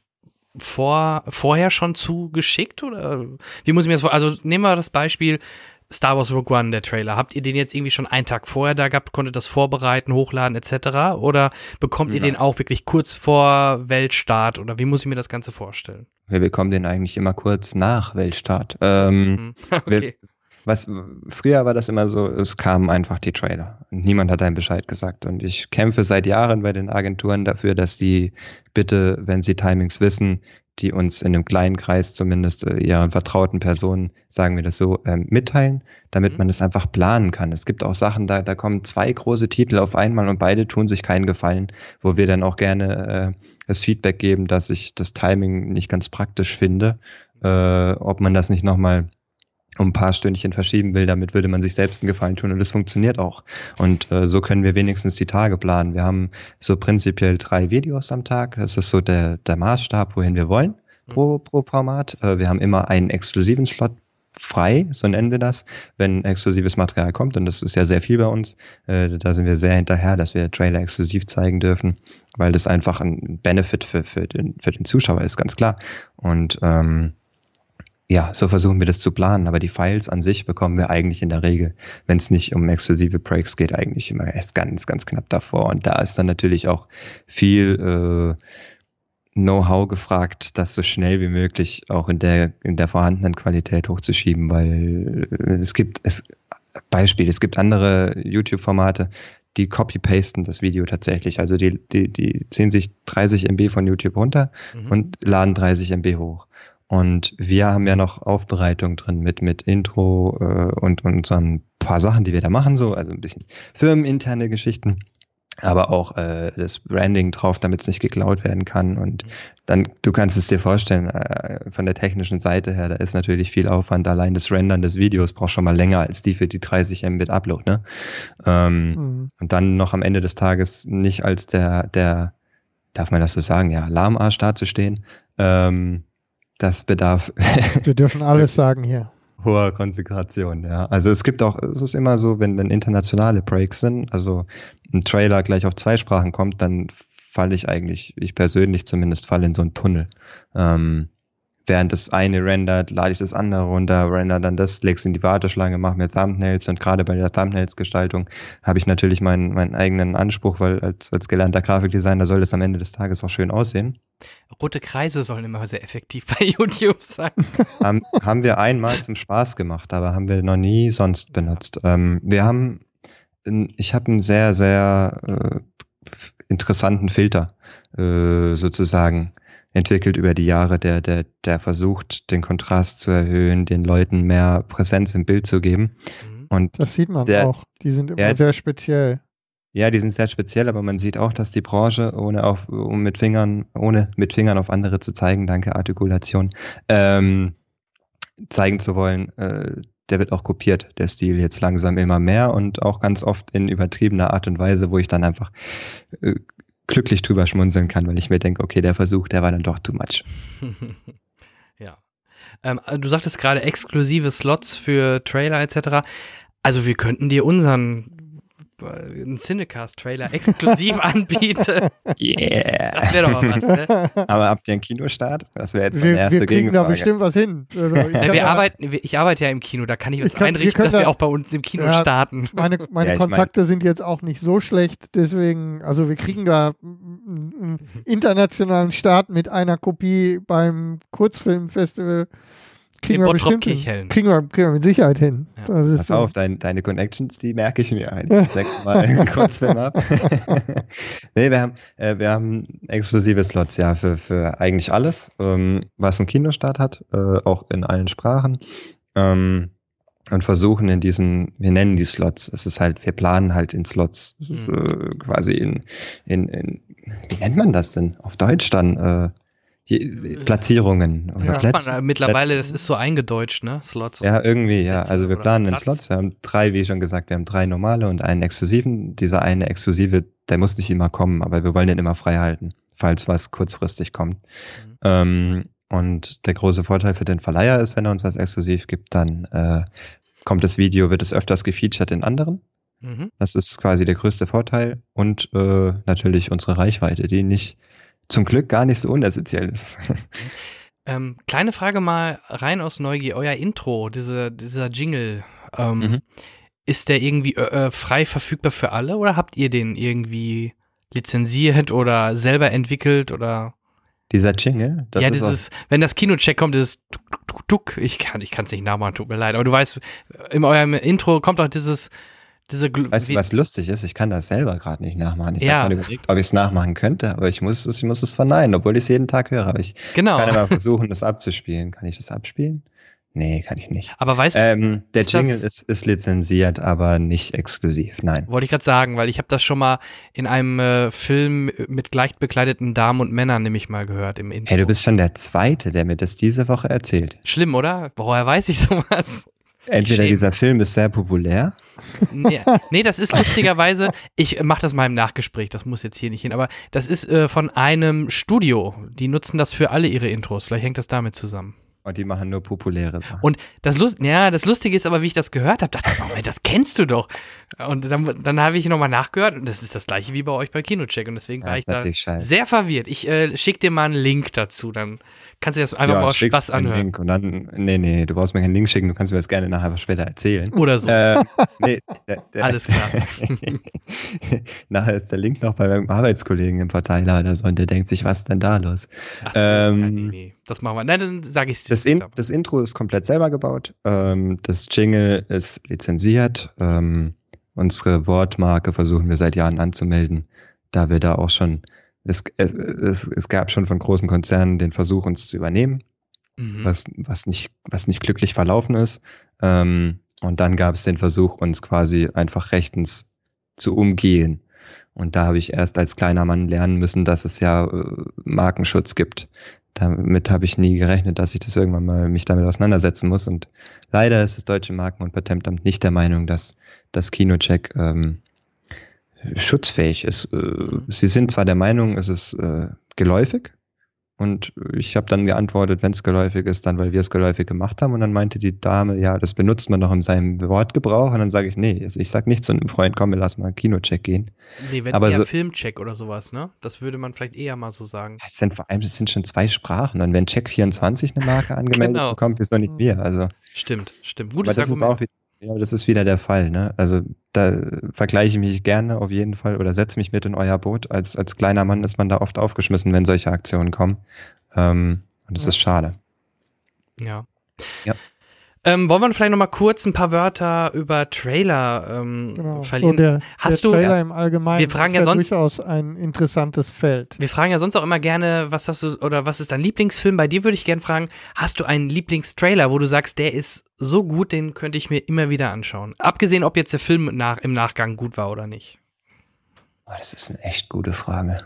vor, vorher schon zugeschickt oder wie muss ich mir das vor? Also nehmen wir das Beispiel, Star Wars Rogue One, der Trailer. Habt ihr den jetzt irgendwie schon einen Tag vorher da gehabt, konntet das vorbereiten, hochladen etc.? Oder bekommt ihr den auch wirklich kurz vor Weltstart oder wie muss ich mir das Ganze vorstellen? Wir bekommen den eigentlich immer kurz nach Weltstart. Ähm, mhm. okay. wir, was, früher war das immer so, es kamen einfach die Trailer. Niemand hat einen Bescheid gesagt. Und ich kämpfe seit Jahren bei den Agenturen dafür, dass die bitte, wenn sie Timings wissen, die uns in einem kleinen Kreis zumindest äh, ihren vertrauten Personen, sagen wir das so, ähm, mitteilen, damit mhm. man das einfach planen kann. Es gibt auch Sachen, da, da kommen zwei große Titel auf einmal und beide tun sich keinen Gefallen, wo wir dann auch gerne äh, das Feedback geben, dass ich das Timing nicht ganz praktisch finde, äh, ob man das nicht nochmal um ein paar Stündchen verschieben will, damit würde man sich selbst einen Gefallen tun und es funktioniert auch. Und äh, so können wir wenigstens die Tage planen. Wir haben so prinzipiell drei Videos am Tag. Das ist so der, der Maßstab, wohin wir wollen pro, pro Format. Äh, wir haben immer einen exklusiven Slot frei, so nennen wir das, wenn exklusives Material kommt. Und das ist ja sehr viel bei uns. Äh, da sind wir sehr hinterher, dass wir Trailer exklusiv zeigen dürfen, weil das einfach ein Benefit für, für, den, für den Zuschauer ist, ganz klar. Und ähm, ja, so versuchen wir das zu planen, aber die Files an sich bekommen wir eigentlich in der Regel, wenn es nicht um exklusive Breaks geht, eigentlich immer erst ganz, ganz knapp davor. Und da ist dann natürlich auch viel äh, Know-how gefragt, das so schnell wie möglich auch in der, in der vorhandenen Qualität hochzuschieben, weil äh, es gibt, es, Beispiel, es gibt andere YouTube-Formate, die copy-pasten das Video tatsächlich. Also die, die, die ziehen sich 30 MB von YouTube runter mhm. und laden 30 MB hoch. Und wir haben ja noch Aufbereitung drin mit, mit Intro äh, und, und so ein paar Sachen, die wir da machen, so, also ein bisschen firmeninterne Geschichten, aber auch äh, das Branding drauf, damit es nicht geklaut werden kann. Und dann, du kannst es dir vorstellen, äh, von der technischen Seite her, da ist natürlich viel Aufwand. Allein das Rendern des Videos braucht schon mal länger als die für die 30 Mbit Upload, ne? Ähm, mhm. Und dann noch am Ende des Tages nicht als der, der, darf man das so sagen, ja, Alarmarsch dazustehen. Ähm, das bedarf. Wir dürfen alles sagen hier. Hoher Konzentration, ja. Also es gibt auch, es ist immer so, wenn, wenn internationale Breaks sind, also ein Trailer gleich auf zwei Sprachen kommt, dann falle ich eigentlich, ich persönlich zumindest, falle in so einen Tunnel. Ähm, während das eine rendert, lade ich das andere runter, render dann das, leg's in die Warteschlange, mache mir Thumbnails und gerade bei der Thumbnails-Gestaltung habe ich natürlich meinen, meinen eigenen Anspruch, weil als, als gelernter Grafikdesigner soll das am Ende des Tages auch schön aussehen. Rote Kreise sollen immer sehr effektiv bei YouTube sein. haben, haben wir einmal zum Spaß gemacht, aber haben wir noch nie sonst benutzt. Ähm, wir haben, ich habe einen sehr, sehr äh, interessanten Filter äh, sozusagen entwickelt über die Jahre, der, der, der versucht, den Kontrast zu erhöhen, den Leuten mehr Präsenz im Bild zu geben. Mhm. Und das sieht man der, auch. Die sind immer der, sehr speziell. Ja, die sind sehr speziell, aber man sieht auch, dass die Branche, ohne auf, um mit Fingern, ohne mit Fingern auf andere zu zeigen, danke Artikulation, ähm, zeigen zu wollen, äh, der wird auch kopiert, der Stil jetzt langsam immer mehr und auch ganz oft in übertriebener Art und Weise, wo ich dann einfach äh, glücklich drüber schmunzeln kann, weil ich mir denke, okay, der Versuch, der war dann doch too much. ja. Ähm, du sagtest gerade exklusive Slots für Trailer etc. Also wir könnten dir unseren einen Cinecast-Trailer exklusiv anbiete. Yeah. Das wäre doch mal was, ne? Aber habt ihr einen Kinostart? Das wäre jetzt meine wir, erste Wir kriegen da bestimmt was hin. Also ja, wir arbeiten, ich arbeite ja im Kino, da kann ich was kann, einrichten, wir dass wir auch bei uns im Kino ja, starten. Meine, meine ja, Kontakte mein, sind jetzt auch nicht so schlecht, deswegen, also wir kriegen da einen internationalen Start mit einer Kopie beim Kurzfilmfestival kriegen wir bestimmt hin. Kriegen wir, kriegen wir mit Sicherheit hin. Ja. Pass auf, dein, deine Connections, die merke ich mir ein. Ich sag mal kurz ab. nee, wir haben, äh, wir haben exklusive Slots, ja, für, für eigentlich alles, ähm, was ein Kinostart hat, äh, auch in allen Sprachen. Ähm, und versuchen in diesen, wir nennen die Slots, es ist halt, wir planen halt in Slots, mhm. äh, quasi in, in, in, wie nennt man das denn auf Deutsch dann? Äh, Platzierungen oder ja, Plätze. Man, mittlerweile, Plätze. das ist so eingedeutscht, ne? Slots. Ja, irgendwie, ja. Also wir planen in Slots. Wir haben drei, wie schon gesagt, wir haben drei normale und einen exklusiven. Dieser eine exklusive, der muss nicht immer kommen, aber wir wollen den immer frei halten, falls was kurzfristig kommt. Mhm. Ähm, und der große Vorteil für den Verleiher ist, wenn er uns was exklusiv gibt, dann äh, kommt das Video, wird es öfters gefeatured in anderen. Mhm. Das ist quasi der größte Vorteil. Und äh, natürlich unsere Reichweite, die nicht zum Glück gar nicht so unessentiell ist. Ähm, kleine Frage mal rein aus Neugier. Euer Intro, diese, dieser Jingle, ähm, mhm. ist der irgendwie äh, äh, frei verfügbar für alle oder habt ihr den irgendwie lizenziert oder selber entwickelt oder? Dieser Jingle? Ja, dieses, wenn das Kinocheck kommt, dieses Tuk. Ich kann, ich kann es nicht nachmachen, tut mir leid. Aber du weißt, in eurem Intro kommt auch dieses diese weißt du, was lustig ist? Ich kann das selber gerade nicht nachmachen. Ich ja. habe gerade überlegt, ob ich es nachmachen könnte, aber ich muss es, ich muss es verneinen, obwohl ich es jeden Tag höre. Aber ich genau. kann immer versuchen, das abzuspielen. Kann ich das abspielen? Nee, kann ich nicht. Aber weißt du, ähm, der Jingle ist, ist lizenziert, aber nicht exklusiv. Nein. Wollte ich gerade sagen, weil ich habe das schon mal in einem äh, Film mit leicht bekleideten Damen und Männern nämlich mal gehört im Intro. Hey, du bist schon der Zweite, der mir das diese Woche erzählt. Schlimm, oder? Woher weiß ich sowas? Entweder dieser Film ist sehr populär. Nee, nee das ist lustigerweise, ich mache das mal im Nachgespräch, das muss jetzt hier nicht hin, aber das ist äh, von einem Studio. Die nutzen das für alle ihre Intros. Vielleicht hängt das damit zusammen. Und die machen nur populäre Sachen. Und das, Lust, ja, das Lustige ist aber, wie ich das gehört habe, dachte ich, oh, das kennst du doch. Und dann, dann habe ich nochmal nachgehört und das ist das gleiche wie bei euch bei Kinocheck und deswegen war ich da scheiße. sehr verwirrt. Ich äh, schicke dir mal einen Link dazu, dann kannst du das einfach ja, mal Spaß anhören. Link und dann, nee, nee, du brauchst mir keinen Link schicken, du kannst mir das gerne nachher später erzählen. Oder so. Äh, nee, der, der, Alles klar. nachher ist der Link noch bei meinem Arbeitskollegen im Verteiler oder so und der denkt sich, was ist denn da los? Ach, ähm, nee, nee, das machen wir. Nein, dann sage ich es das, in, das Intro ist komplett selber gebaut. Ähm, das Jingle ist lizenziert. Ähm, unsere Wortmarke versuchen wir seit Jahren anzumelden, da wir da auch schon, es, es, es, es gab schon von großen Konzernen den Versuch, uns zu übernehmen, mhm. was, was, nicht, was nicht glücklich verlaufen ist. Ähm, und dann gab es den Versuch, uns quasi einfach rechtens zu umgehen. Und da habe ich erst als kleiner Mann lernen müssen, dass es ja äh, Markenschutz gibt. Damit habe ich nie gerechnet, dass ich das irgendwann mal mich damit auseinandersetzen muss. Und leider ist das Deutsche Marken- und Patentamt nicht der Meinung, dass das Kinocheck ähm, schutzfähig ist. Äh, sie sind zwar der Meinung, es ist äh, geläufig, und ich habe dann geantwortet, wenn es geläufig ist, dann weil wir es geläufig gemacht haben. Und dann meinte die Dame, ja, das benutzt man doch in seinem Wortgebrauch. Und dann sage ich, nee, also ich sag nicht zu einem Freund, komm, wir lassen mal einen Kinocheck gehen. Nee, wenn Aber eher so, Filmcheck oder sowas, ne? Das würde man vielleicht eher mal so sagen. Es sind vor allem, es sind schon zwei Sprachen. Und wenn Check 24 eine Marke angemeldet genau. bekommt, wieso nicht wir? Also. Stimmt, stimmt. Gutes das Argument. Ist auch, ja, das ist wieder der Fall. Ne? Also da vergleiche ich mich gerne auf jeden Fall oder setze mich mit in euer Boot. Als, als kleiner Mann ist man da oft aufgeschmissen, wenn solche Aktionen kommen. Ähm, und das ja. ist schade. Ja. Ja. Ähm, wollen wir vielleicht noch mal kurz ein paar Wörter über Trailer ähm, genau. verlieren? So der, Hast der du, Trailer im Allgemeinen wir fragen ist ja, sonst, durchaus ein interessantes Feld. Wir fragen ja sonst auch immer gerne, was hast du oder was ist dein Lieblingsfilm? Bei dir würde ich gerne fragen, hast du einen Lieblingstrailer, wo du sagst, der ist so gut, den könnte ich mir immer wieder anschauen? Abgesehen, ob jetzt der Film nach, im Nachgang gut war oder nicht. Oh, das ist eine echt gute Frage.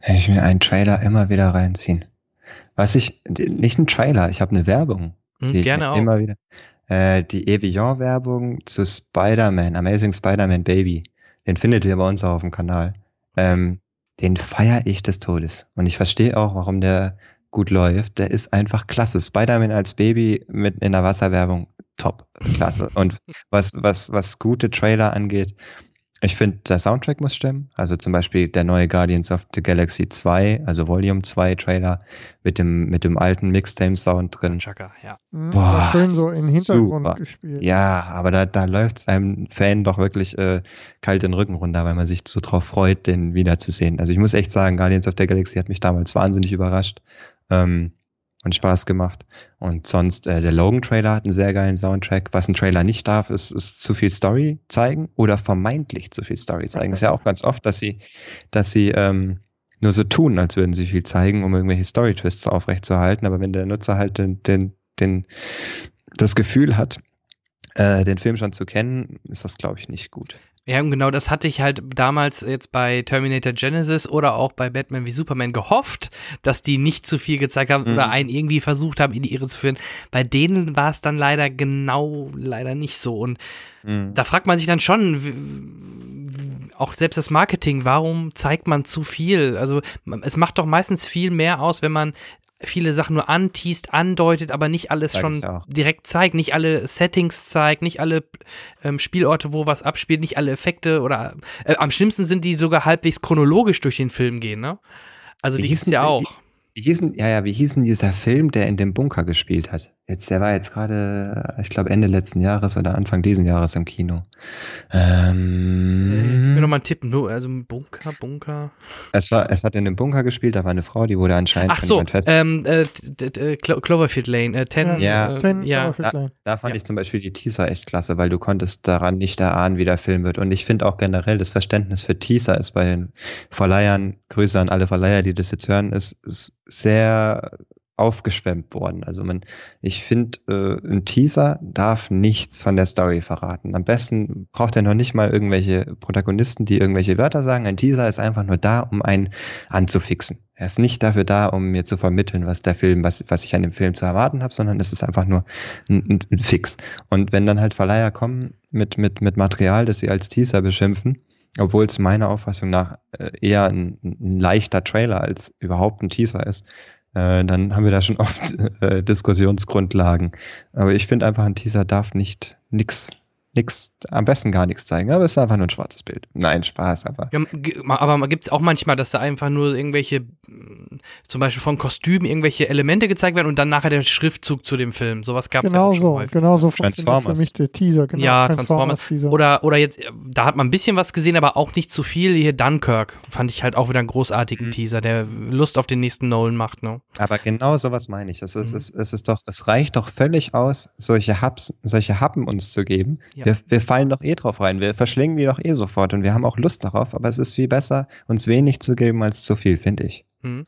Wenn ich mir einen Trailer immer wieder reinziehen. Was ich, nicht ein Trailer, ich habe eine Werbung. Mhm, gerne auch. Immer wieder. Äh, die Evian-Werbung zu Spider-Man, Amazing Spider-Man Baby. Den findet ihr bei uns auch auf dem Kanal. Ähm, den feiere ich des Todes. Und ich verstehe auch, warum der gut läuft. Der ist einfach klasse. Spider-Man als Baby mit in der Wasserwerbung, top, klasse. Und was, was, was gute Trailer angeht, ich finde, der Soundtrack muss stimmen. Also zum Beispiel der neue Guardians of the Galaxy 2, also Volume 2 Trailer mit dem, mit dem alten Mixtape-Sound drin. Chaka, ja. Mhm, Boah, schön so im Hintergrund super. gespielt. Ja, aber da, da läuft es einem Fan doch wirklich äh, kalt den Rücken runter, weil man sich so drauf freut, den wiederzusehen. Also ich muss echt sagen, Guardians of the Galaxy hat mich damals wahnsinnig überrascht. Ähm, und Spaß gemacht. Und sonst, äh, der Logan-Trailer hat einen sehr geilen Soundtrack. Was ein Trailer nicht darf, ist, ist zu viel Story zeigen oder vermeintlich zu viel Story zeigen. ist ja auch ganz oft, dass sie, dass sie ähm, nur so tun, als würden sie viel zeigen, um irgendwelche Story-Twists aufrechtzuerhalten. Aber wenn der Nutzer halt den, den, den, das Gefühl hat, äh, den Film schon zu kennen, ist das, glaube ich, nicht gut. Ja, genau, das hatte ich halt damals jetzt bei Terminator Genesis oder auch bei Batman wie Superman gehofft, dass die nicht zu viel gezeigt haben mhm. oder einen irgendwie versucht haben, in die Irre zu führen. Bei denen war es dann leider genau leider nicht so. Und mhm. da fragt man sich dann schon, auch selbst das Marketing, warum zeigt man zu viel? Also es macht doch meistens viel mehr aus, wenn man viele Sachen nur anteast, andeutet, aber nicht alles Sag schon direkt zeigt, nicht alle Settings zeigt, nicht alle ähm, Spielorte, wo was abspielt, nicht alle Effekte oder äh, am schlimmsten sind die sogar halbwegs chronologisch durch den Film gehen, ne? Also wie die hieß ja auch. Wie, wie hießen, ja, ja, wie hieß denn dieser Film, der in dem Bunker gespielt hat? Jetzt, der war jetzt gerade, ich glaube, Ende letzten Jahres oder Anfang diesen Jahres im Kino. Ähm, äh, gib mir nochmal einen Tipp, nur, also Bunker, Bunker. Es war, es hat in einem Bunker gespielt, da war eine Frau, die wurde anscheinend Ach so, fest. Ähm, äh, Cloverfield Lane, äh, Ten, ja, äh, ten ja. Da, da, fand ja. ich zum Beispiel die Teaser echt klasse, weil du konntest daran nicht erahnen, wie der Film wird. Und ich finde auch generell, das Verständnis für Teaser ist bei den Verleihern, Grüße an alle Verleiher, die das jetzt hören, ist, ist sehr aufgeschwemmt worden. Also man, ich finde, äh, ein Teaser darf nichts von der Story verraten. Am besten braucht er noch nicht mal irgendwelche Protagonisten, die irgendwelche Wörter sagen. Ein Teaser ist einfach nur da, um einen anzufixen. Er ist nicht dafür da, um mir zu vermitteln, was der Film, was, was ich an dem Film zu erwarten habe, sondern es ist einfach nur ein, ein, Fix. Und wenn dann halt Verleiher kommen mit, mit, mit Material, das sie als Teaser beschimpfen, obwohl es meiner Auffassung nach äh, eher ein, ein leichter Trailer als überhaupt ein Teaser ist, äh, dann haben wir da schon oft äh, Diskussionsgrundlagen. Aber ich finde einfach, ein Teaser darf nicht nix nichts, am besten gar nichts zeigen, aber es ist einfach nur ein schwarzes Bild. Nein, Spaß, aber. Ja, aber gibt es auch manchmal, dass da einfach nur irgendwelche, zum Beispiel von Kostümen, irgendwelche Elemente gezeigt werden und dann nachher der Schriftzug zu dem Film. Sowas gab es genau ja so, schon Genau so Transformers. für mich der Teaser. Genau, ja, Transformers. Transformers oder, oder jetzt, da hat man ein bisschen was gesehen, aber auch nicht zu viel. Hier Dunkirk fand ich halt auch wieder einen großartigen mhm. Teaser, der Lust auf den nächsten Nolan macht. Ne? Aber genau sowas meine ich. Es ist, mhm. es, es ist doch, es reicht doch völlig aus, solche Hubs, solche Happen uns zu geben. Ja. Wir, wir fallen doch eh drauf rein. Wir verschlingen die doch eh sofort und wir haben auch Lust darauf. Aber es ist viel besser, uns wenig zu geben als zu viel, finde ich. Mhm.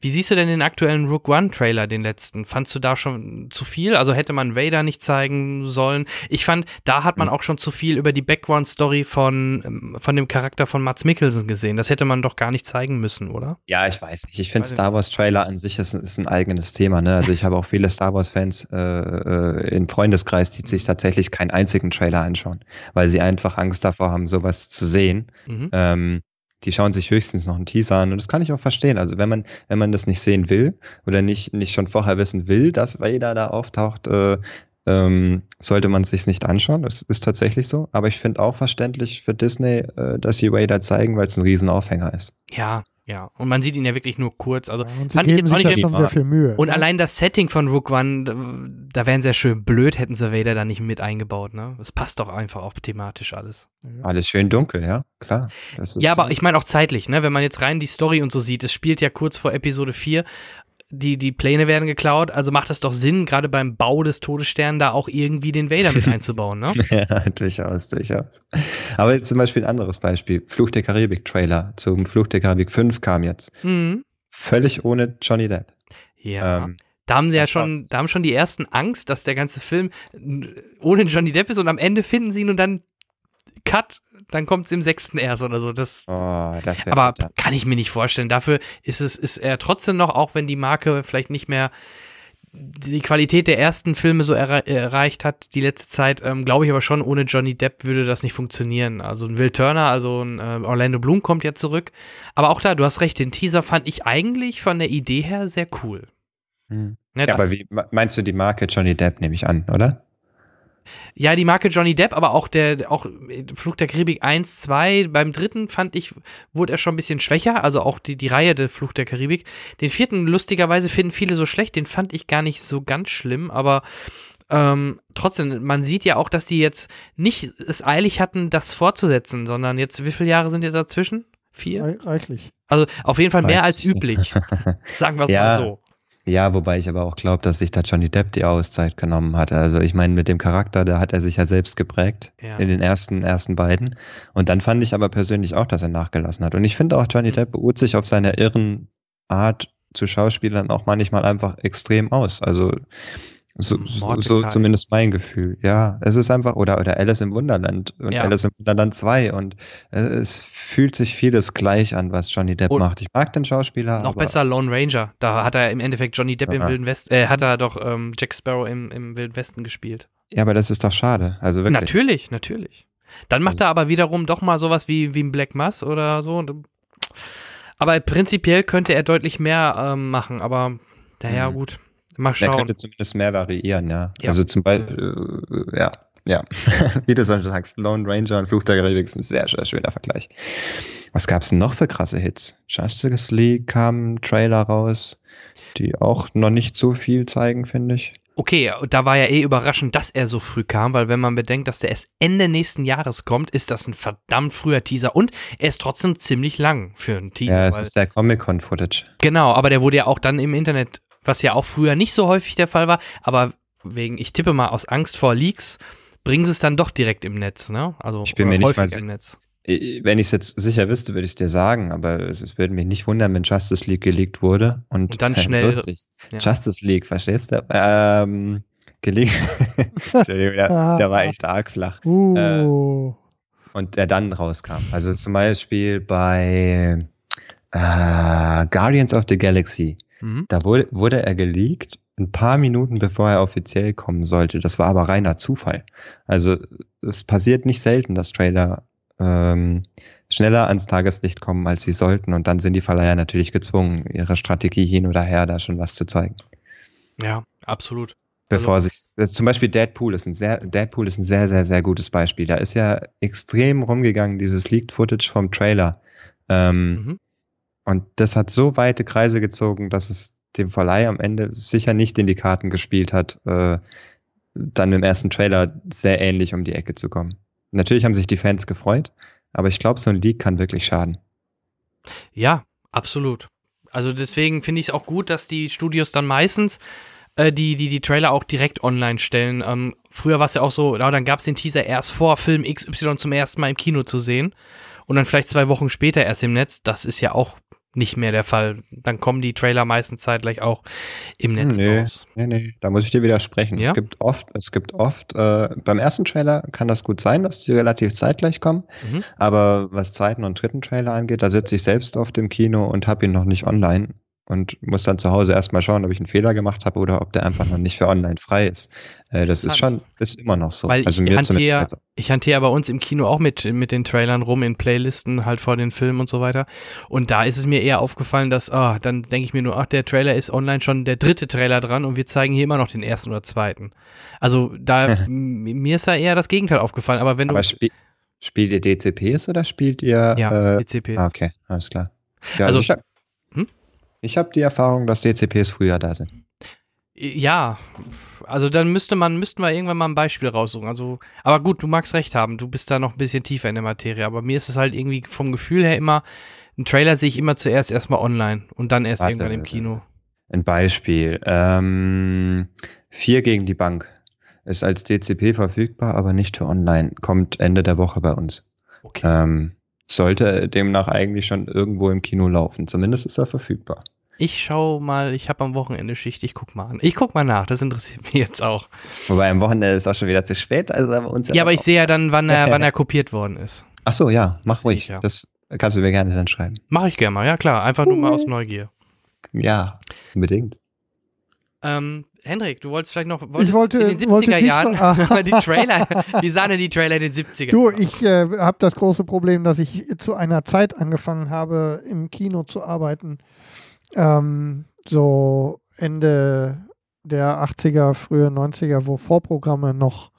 Wie siehst du denn den aktuellen Rook One Trailer, den letzten? Fandst du da schon zu viel? Also hätte man Vader nicht zeigen sollen? Ich fand, da hat man mhm. auch schon zu viel über die Background Story von, ähm, von dem Charakter von Mats Mikkelsen gesehen. Das hätte man doch gar nicht zeigen müssen, oder? Ja, ich weiß nicht. Ich finde Star Wars Trailer an sich ist, ist ein eigenes Thema. Ne? Also ich habe auch viele Star Wars Fans äh, äh, im Freundeskreis, die sich tatsächlich keinen einzigen Trailer anschauen, weil sie einfach Angst davor haben, sowas zu sehen. Mhm. Ähm, die schauen sich höchstens noch einen Teaser an und das kann ich auch verstehen. Also wenn man, wenn man das nicht sehen will oder nicht, nicht schon vorher wissen will, dass Vader da auftaucht, äh, ähm, sollte man es sich nicht anschauen. Das ist tatsächlich so. Aber ich finde auch verständlich für Disney, äh, dass sie Vader zeigen, weil es ein Riesenaufhänger ist. Ja, ja, und man sieht ihn ja wirklich nur kurz. Also ja, und fand ich jetzt auch nicht schon sehr viel Mühe. Und ne? allein das Setting von Rook One, da wären sie ja schön blöd, hätten sie Vader da nicht mit eingebaut, ne? Das passt doch einfach auch thematisch alles. Alles schön dunkel, ja, klar. ja, aber ich meine auch zeitlich, ne? Wenn man jetzt rein die Story und so sieht, es spielt ja kurz vor Episode 4 die, die Pläne werden geklaut, also macht es doch Sinn, gerade beim Bau des Todessterns da auch irgendwie den Vader mit einzubauen, ne? ja, durchaus, durchaus. Aber jetzt zum Beispiel ein anderes Beispiel. Fluch der Karibik-Trailer zum Fluch der Karibik 5 kam jetzt. Mhm. Völlig ohne Johnny Depp. Ja. Ähm, da haben sie ja schon, da haben schon die ersten Angst, dass der ganze Film ohne Johnny Depp ist und am Ende finden sie ihn und dann Cut, dann kommt es im sechsten erst oder so. Das, oh, das aber bitter. kann ich mir nicht vorstellen. Dafür ist es, ist er trotzdem noch, auch wenn die Marke vielleicht nicht mehr die Qualität der ersten Filme so er erreicht hat die letzte Zeit, ähm, glaube ich aber schon, ohne Johnny Depp würde das nicht funktionieren. Also ein Will Turner, also ein äh, Orlando Bloom kommt ja zurück. Aber auch da, du hast recht, den Teaser fand ich eigentlich von der Idee her sehr cool. Hm. Ja, aber wie meinst du die Marke Johnny Depp, nehme ich an, oder? Ja, die Marke Johnny Depp, aber auch der auch Flug der Karibik 1, 2. Beim dritten fand ich, wurde er schon ein bisschen schwächer, also auch die, die Reihe der Flug der Karibik. Den vierten, lustigerweise, finden viele so schlecht, den fand ich gar nicht so ganz schlimm, aber ähm, trotzdem, man sieht ja auch, dass die jetzt nicht es eilig hatten, das fortzusetzen, sondern jetzt, wie viele Jahre sind jetzt dazwischen? Vier? Reichlich. Also auf jeden Fall mehr als üblich. Sagen wir es ja, mal so. Ja, wobei ich aber auch glaube, dass sich da Johnny Depp die Auszeit genommen hat. Also ich meine, mit dem Charakter, da hat er sich ja selbst geprägt ja. in den ersten, ersten beiden. Und dann fand ich aber persönlich auch, dass er nachgelassen hat. Und ich finde auch, Johnny mhm. Depp beruht sich auf seiner irren Art zu Schauspielern auch manchmal einfach extrem aus. Also so, so, so, zumindest mein Gefühl. Ja, es ist einfach, oder, oder Alice im Wunderland und ja. Alice im Wunderland 2 und es fühlt sich vieles gleich an, was Johnny Depp und macht. Ich mag den Schauspieler. Noch besser Lone Ranger. Da hat er im Endeffekt Johnny Depp ja. im Wilden Westen, äh, hat er doch ähm, Jack Sparrow im, im Wilden Westen gespielt. Ja, aber das ist doch schade. Also wirklich. Natürlich, natürlich. Dann macht also, er aber wiederum doch mal sowas wie, wie ein Black Mass oder so. Aber prinzipiell könnte er deutlich mehr ähm, machen, aber naja, mhm. gut. Mal schauen. Er könnte zumindest mehr variieren, ja. ja. Also zum Beispiel, äh, ja, ja. Wie du schon sagst, Lone Ranger und Fluch der Karibik ein sehr, sehr schöner Vergleich. Was gab es denn noch für krasse Hits? Justice League kam ein Trailer raus, die auch noch nicht so viel zeigen, finde ich. Okay, da war ja eh überraschend, dass er so früh kam, weil wenn man bedenkt, dass der erst Ende nächsten Jahres kommt, ist das ein verdammt früher Teaser und er ist trotzdem ziemlich lang für einen Teaser. Ja, es ist der Comic-Con-Footage. Genau, aber der wurde ja auch dann im Internet was ja auch früher nicht so häufig der Fall war, aber wegen, ich tippe mal aus Angst vor Leaks, bringen sie es dann doch direkt im Netz, ne? Also ich bin mir nicht mal im Netz. Wenn ich es jetzt sicher wüsste, würde ich es dir sagen, aber es, es, würde mich nicht wundern, wenn Justice League geleakt wurde und, und dann schnell. Lustig. Ja. Justice League, verstehst du? Ähm, geleakt. Entschuldigung, der, der, war echt arg flach. Uh. Äh, und der dann rauskam. Also zum Beispiel bei äh, Guardians of the Galaxy Mhm. Da wurde, wurde er geleakt, ein paar Minuten bevor er offiziell kommen sollte. Das war aber reiner Zufall. Also es passiert nicht selten, dass Trailer ähm, schneller ans Tageslicht kommen, als sie sollten. Und dann sind die Verleiher natürlich gezwungen, ihre Strategie hin oder her da schon was zu zeigen. Ja, absolut. Bevor also, sich, zum Beispiel Deadpool ist ein sehr, Deadpool ist ein sehr, sehr, sehr gutes Beispiel. Da ist ja extrem rumgegangen, dieses Leaked Footage vom Trailer. Ähm, mhm. Und das hat so weite Kreise gezogen, dass es dem Verleih am Ende sicher nicht in die Karten gespielt hat, äh, dann im ersten Trailer sehr ähnlich um die Ecke zu kommen. Natürlich haben sich die Fans gefreut, aber ich glaube, so ein Leak kann wirklich schaden. Ja, absolut. Also deswegen finde ich es auch gut, dass die Studios dann meistens äh, die, die, die Trailer auch direkt online stellen. Ähm, früher war es ja auch so, na, dann gab es den Teaser erst vor Film XY zum ersten Mal im Kino zu sehen und dann vielleicht zwei Wochen später erst im Netz. Das ist ja auch nicht mehr der Fall. Dann kommen die Trailer meistens zeitgleich auch im Netz nee, raus. Nee, nee, da muss ich dir widersprechen. Ja? Es gibt oft, es gibt oft, äh, beim ersten Trailer kann das gut sein, dass die relativ zeitgleich kommen, mhm. aber was zweiten und dritten Trailer angeht, da sitze ich selbst oft im Kino und habe ihn noch nicht online und muss dann zu Hause erstmal schauen, ob ich einen Fehler gemacht habe oder ob der einfach noch nicht für online frei ist. Äh, das ist schon, ist immer noch so. Weil also ich, hantiere, ich hantiere bei uns im Kino auch mit, mit den Trailern rum in Playlisten halt vor den Filmen und so weiter. Und da ist es mir eher aufgefallen, dass, oh, dann denke ich mir nur, ach, der Trailer ist online schon der dritte Trailer dran und wir zeigen hier immer noch den ersten oder zweiten. Also da, mir ist da eher das Gegenteil aufgefallen. Aber wenn du. Aber spiel, spielt ihr DCPs oder spielt ihr. Ja, äh, DCPs. Ah, okay, alles klar. Ja, also, also ich, habe die Erfahrung, dass DCPs früher da sind. Ja, also dann müsste man, müssten wir irgendwann mal ein Beispiel raussuchen. Also, aber gut, du magst recht haben, du bist da noch ein bisschen tiefer in der Materie, aber mir ist es halt irgendwie vom Gefühl her immer, ein Trailer sehe ich immer zuerst erstmal online und dann erst Warte, irgendwann im Kino. Ein Beispiel. Ähm, vier gegen die Bank ist als DCP verfügbar, aber nicht für online. Kommt Ende der Woche bei uns. Okay. Ähm, sollte demnach eigentlich schon irgendwo im Kino laufen. Zumindest ist er verfügbar. Ich schau mal, ich habe am Wochenende Schicht, ich guck mal an. Ich guck mal nach, das interessiert mich jetzt auch. Wobei am Wochenende ist auch schon wieder zu spät. Also uns ja, aber ich sehe ja dann, wann er, wann er kopiert worden ist. Ach so, ja, mach das ruhig. Ich, ja. Das kannst du mir gerne dann schreiben. Mach ich gerne mal, ja klar. Einfach nur mal aus Neugier. Ja, unbedingt. Ähm, Hendrik, du wolltest vielleicht noch ich wollte, in den 70er Jahren ah. die Trailer, wie sahen denn die Trailer in den 70er? Du, ich äh, habe das große Problem, dass ich zu einer Zeit angefangen habe, im Kino zu arbeiten. Ähm, so Ende der 80er, frühe 90er, wo Vorprogramme noch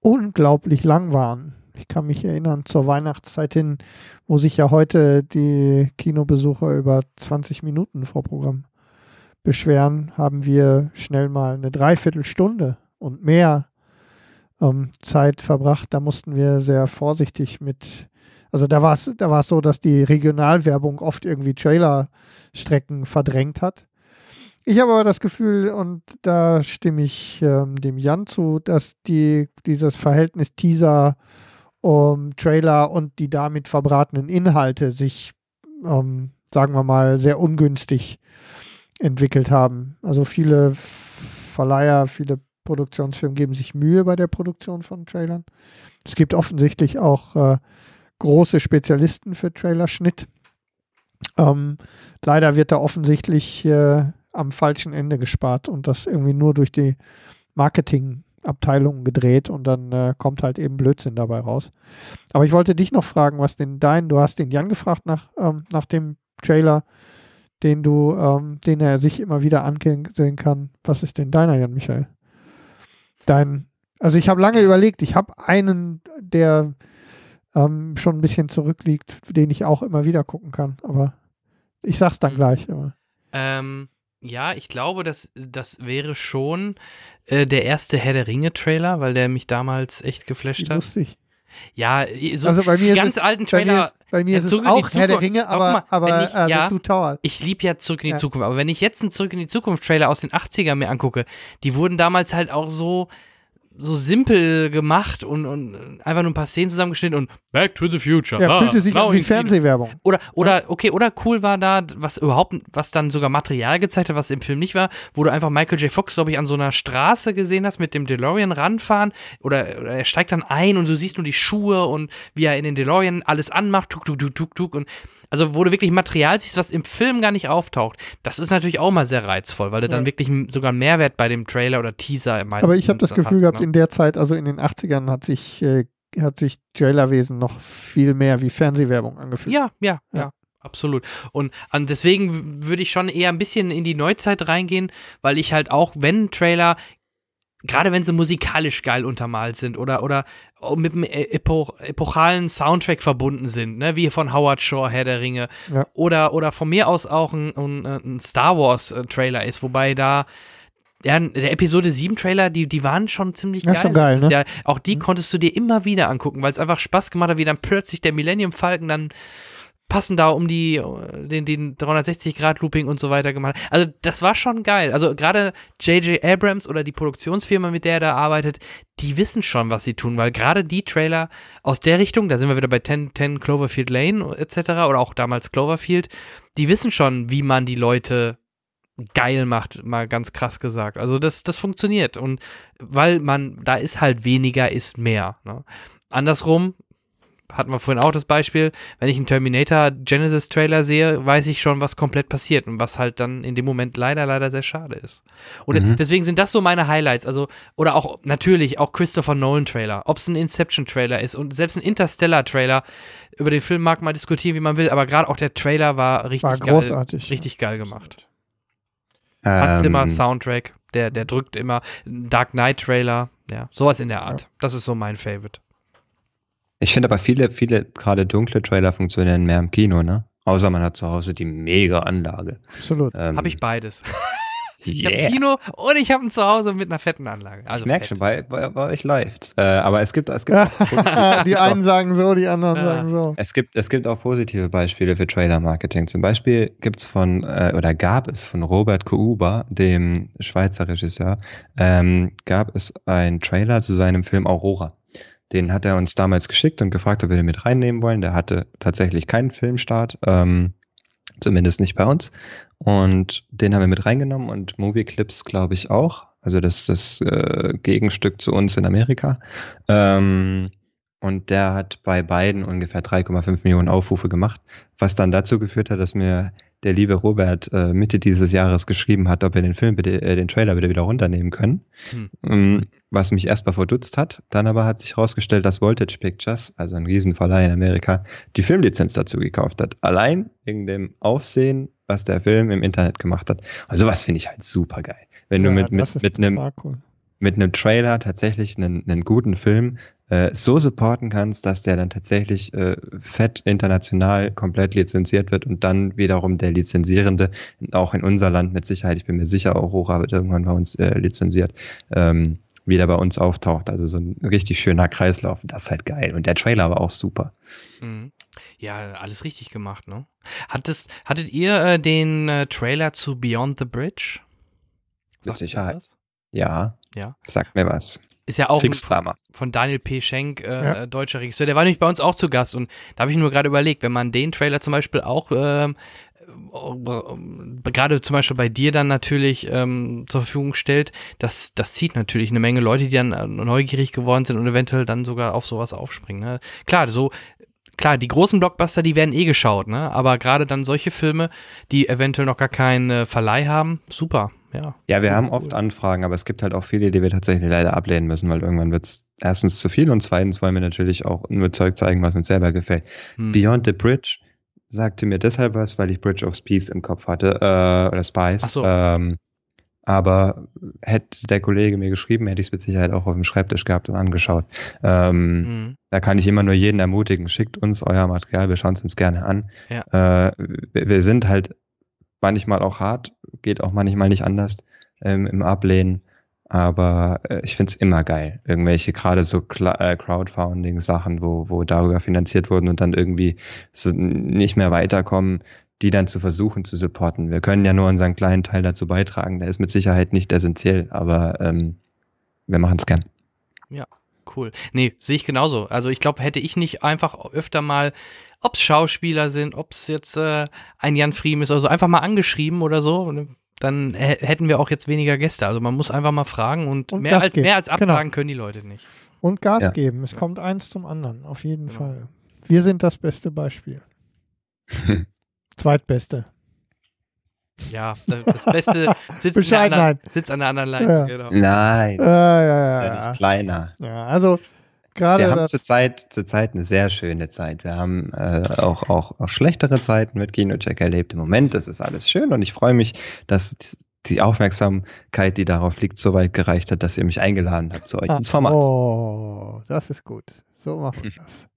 unglaublich lang waren. Ich kann mich erinnern zur Weihnachtszeit hin, wo sich ja heute die Kinobesucher über 20 Minuten Vorprogramm beschweren, haben wir schnell mal eine Dreiviertelstunde und mehr ähm, Zeit verbracht. Da mussten wir sehr vorsichtig mit, also da war es da war's so, dass die Regionalwerbung oft irgendwie Trailerstrecken verdrängt hat. Ich habe aber das Gefühl, und da stimme ich ähm, dem Jan zu, dass die, dieses Verhältnis Teaser, um, Trailer und die damit verbratenen Inhalte sich, ähm, sagen wir mal, sehr ungünstig entwickelt haben. Also viele Verleiher, viele Produktionsfirmen geben sich Mühe bei der Produktion von Trailern. Es gibt offensichtlich auch äh, große Spezialisten für Trailerschnitt. Ähm, leider wird da offensichtlich äh, am falschen Ende gespart und das irgendwie nur durch die Marketingabteilung gedreht und dann äh, kommt halt eben Blödsinn dabei raus. Aber ich wollte dich noch fragen, was denn dein, du hast den Jan gefragt nach, ähm, nach dem Trailer den du, ähm, den er sich immer wieder ansehen kann. Was ist denn deiner, Jan Michael? Dein, also ich habe lange überlegt, ich habe einen, der ähm, schon ein bisschen zurückliegt, den ich auch immer wieder gucken kann, aber ich sag's dann mhm. gleich. Aber. Ähm, ja, ich glaube, das, das wäre schon äh, der erste Herr der Ringe-Trailer, weil der mich damals echt geflasht hat. Lustig. Ja, so also bei mir ganz es, alten Trailer. Bei mir mir ist es auch Herr der Ringe, aber, mal, aber ich, äh, ja, Two Towers. Ich liebe ja Zurück in die ja. Zukunft, aber wenn ich jetzt einen Zurück in die Zukunft Trailer aus den 80ern mir angucke, die wurden damals halt auch so so simpel gemacht und, und einfach nur ein paar Szenen zusammengeschnitten und Back to the Future. Ja, ah, fühlte sich an wie Fernsehwerbung. Oder, oder, okay, oder cool war da, was überhaupt, was dann sogar Material gezeigt hat, was im Film nicht war, wo du einfach Michael J. Fox, glaube ich, an so einer Straße gesehen hast, mit dem DeLorean ranfahren oder, oder er steigt dann ein und du siehst nur die Schuhe und wie er in den DeLorean alles anmacht, tuk, tuk, tuk, tuk, tuk und also wo du wirklich Material siehst, was im Film gar nicht auftaucht. Das ist natürlich auch mal sehr reizvoll, weil du ja. dann wirklich sogar einen Mehrwert bei dem Trailer oder Teaser im Aber ich habe das Gefühl hast, gehabt, ne? in der Zeit, also in den 80ern, hat sich, äh, hat sich Trailerwesen noch viel mehr wie Fernsehwerbung angefühlt. Ja, ja, ja. ja. Absolut. Und deswegen würde ich schon eher ein bisschen in die Neuzeit reingehen, weil ich halt auch, wenn Trailer gerade wenn sie musikalisch geil untermalt sind oder, oder mit einem epo epochalen Soundtrack verbunden sind, ne, wie von Howard Shore, Herr der Ringe, ja. oder, oder von mir aus auch ein, ein, ein Star Wars äh, Trailer ist, wobei da ja, der Episode 7 Trailer, die, die waren schon ziemlich geil. Ja, schon geil, ne? Ja, auch die mhm. konntest du dir immer wieder angucken, weil es einfach Spaß gemacht hat, wie dann plötzlich der Millennium Falcon dann passen da um die, den, den 360-Grad-Looping und so weiter gemacht. Also, das war schon geil. Also, gerade J.J. Abrams oder die Produktionsfirma, mit der er da arbeitet, die wissen schon, was sie tun, weil gerade die Trailer aus der Richtung, da sind wir wieder bei 10, 10 Cloverfield Lane etc. oder auch damals Cloverfield, die wissen schon, wie man die Leute geil macht, mal ganz krass gesagt. Also das, das funktioniert. Und weil man, da ist halt weniger, ist mehr. Ne? Andersrum, hatten wir vorhin auch das Beispiel, wenn ich einen Terminator Genesis Trailer sehe, weiß ich schon, was komplett passiert und was halt dann in dem Moment leider, leider sehr schade ist. Und mhm. deswegen sind das so meine Highlights. Also, oder auch natürlich auch Christopher Nolan Trailer, ob es ein Inception Trailer ist und selbst ein Interstellar Trailer. Über den Film mag man diskutieren, wie man will, aber gerade auch der Trailer war richtig war großartig, geil, richtig geil gemacht. Hans Zimmer ähm, Soundtrack, der, der drückt immer. Dark Knight Trailer, ja, sowas in der Art. Ja. Das ist so mein Favorite. Ich finde aber viele, viele gerade dunkle Trailer funktionieren mehr im Kino, ne? Außer man hat zu Hause die mega Anlage. Absolut. Ähm, habe ich beides. Ich yeah. habe Kino und ich habe ein Zuhause mit einer fetten Anlage. Also ich merke schon, bei, bei, bei euch läuft. Äh, aber es gibt, es gibt die einen sagen so, die anderen ja. sagen so. Es gibt, es gibt auch positive Beispiele für Trailer-Marketing. Zum Beispiel gibt es von, äh, oder gab es von Robert Kuuba, dem Schweizer Regisseur, ähm, gab es einen Trailer zu seinem Film Aurora. Den hat er uns damals geschickt und gefragt, ob wir den mit reinnehmen wollen. Der hatte tatsächlich keinen Filmstart, ähm, zumindest nicht bei uns. Und den haben wir mit reingenommen und Movie Clips, glaube ich, auch. Also das das äh, Gegenstück zu uns in Amerika. Ähm, und der hat bei beiden ungefähr 3,5 Millionen Aufrufe gemacht, was dann dazu geführt hat, dass mir der liebe Robert äh, Mitte dieses Jahres geschrieben hat, ob wir den Film bitte, äh, den Trailer bitte wieder runternehmen können. Hm. Ähm, was mich erstmal verdutzt hat. Dann aber hat sich herausgestellt, dass Voltage Pictures, also ein Riesenverleih in Amerika, die Filmlizenz dazu gekauft hat. Allein wegen dem Aufsehen, was der Film im Internet gemacht hat. Also was finde ich halt super geil. Wenn ja, du mit, mit, mit einem, cool. mit einem Trailer tatsächlich einen, einen guten Film äh, so supporten kannst, dass der dann tatsächlich äh, fett international komplett lizenziert wird und dann wiederum der Lizenzierende, auch in unser Land mit Sicherheit, ich bin mir sicher, Aurora wird irgendwann bei uns äh, lizenziert, ähm, wieder bei uns auftaucht. Also so ein richtig schöner Kreislauf. Das ist halt geil. Und der Trailer war auch super. Mhm. Ja, alles richtig gemacht, ne? Hattest, hattet ihr äh, den äh, Trailer zu Beyond the Bridge? Mit Sicherheit. Ja. Ja. Sagt mir was. Ist ja auch Kriegsdrama. von Daniel P. Schenk, äh, ja. deutscher Regisseur. Der war nämlich bei uns auch zu Gast und da habe ich nur gerade überlegt, wenn man den Trailer zum Beispiel auch ähm, äh, gerade zum Beispiel bei dir dann natürlich ähm, zur Verfügung stellt, das, das zieht natürlich eine Menge Leute, die dann äh, neugierig geworden sind und eventuell dann sogar auf sowas aufspringen. Ne? Klar, so klar, die großen Blockbuster, die werden eh geschaut, ne? Aber gerade dann solche Filme, die eventuell noch gar keinen äh, Verleih haben, super ja. Ja, wir haben oft Anfragen, aber es gibt halt auch viele, die wir tatsächlich leider ablehnen müssen, weil irgendwann wird es erstens zu viel und zweitens wollen wir natürlich auch nur Zeug zeigen, was uns selber gefällt. Hm. Beyond the Bridge sagte mir deshalb was, weil ich Bridge of Peace im Kopf hatte, äh, oder Spice. Ach so. Ähm, aber hätte der Kollege mir geschrieben, hätte ich es mit Sicherheit auch auf dem Schreibtisch gehabt und angeschaut. Ähm, mhm. Da kann ich immer nur jeden ermutigen, schickt uns euer Material, wir schauen es uns gerne an. Ja. Äh, wir sind halt manchmal auch hart, geht auch manchmal nicht anders ähm, im Ablehnen. Aber äh, ich finde es immer geil. Irgendwelche gerade so äh, Crowdfunding-Sachen, wo, wo darüber finanziert wurden und dann irgendwie so nicht mehr weiterkommen, die dann zu versuchen zu supporten. Wir können ja nur unseren kleinen Teil dazu beitragen. Der ist mit Sicherheit nicht essentiell, aber ähm, wir machen es gern. Ja, cool. Nee, sehe ich genauso. Also ich glaube, hätte ich nicht einfach öfter mal ob es Schauspieler sind, ob es jetzt äh, ein Jan Friem ist oder so, einfach mal angeschrieben oder so. Dann hätten wir auch jetzt weniger Gäste. Also man muss einfach mal fragen und, und mehr, als, mehr als absagen genau. können die Leute nicht. Und Gas ja. geben. Es kommt eins zum anderen, auf jeden genau. Fall. Wir sind das beste Beispiel. Zweitbeste. Ja, das Beste sitzt, an der, anderen, sitzt an der anderen Leitung. Ja. Genau. Nein. Ja, ja, ja, Nicht kleiner. Ja, also Gerade wir haben zurzeit Zeit eine sehr schöne Zeit. Wir haben äh, auch, auch, auch schlechtere Zeiten mit Kinocheck erlebt. Im Moment das ist alles schön und ich freue mich, dass die Aufmerksamkeit, die darauf liegt, so weit gereicht hat, dass ihr mich eingeladen habt zu euch Ah, ins Format. Oh, das ist gut. So machen wir das.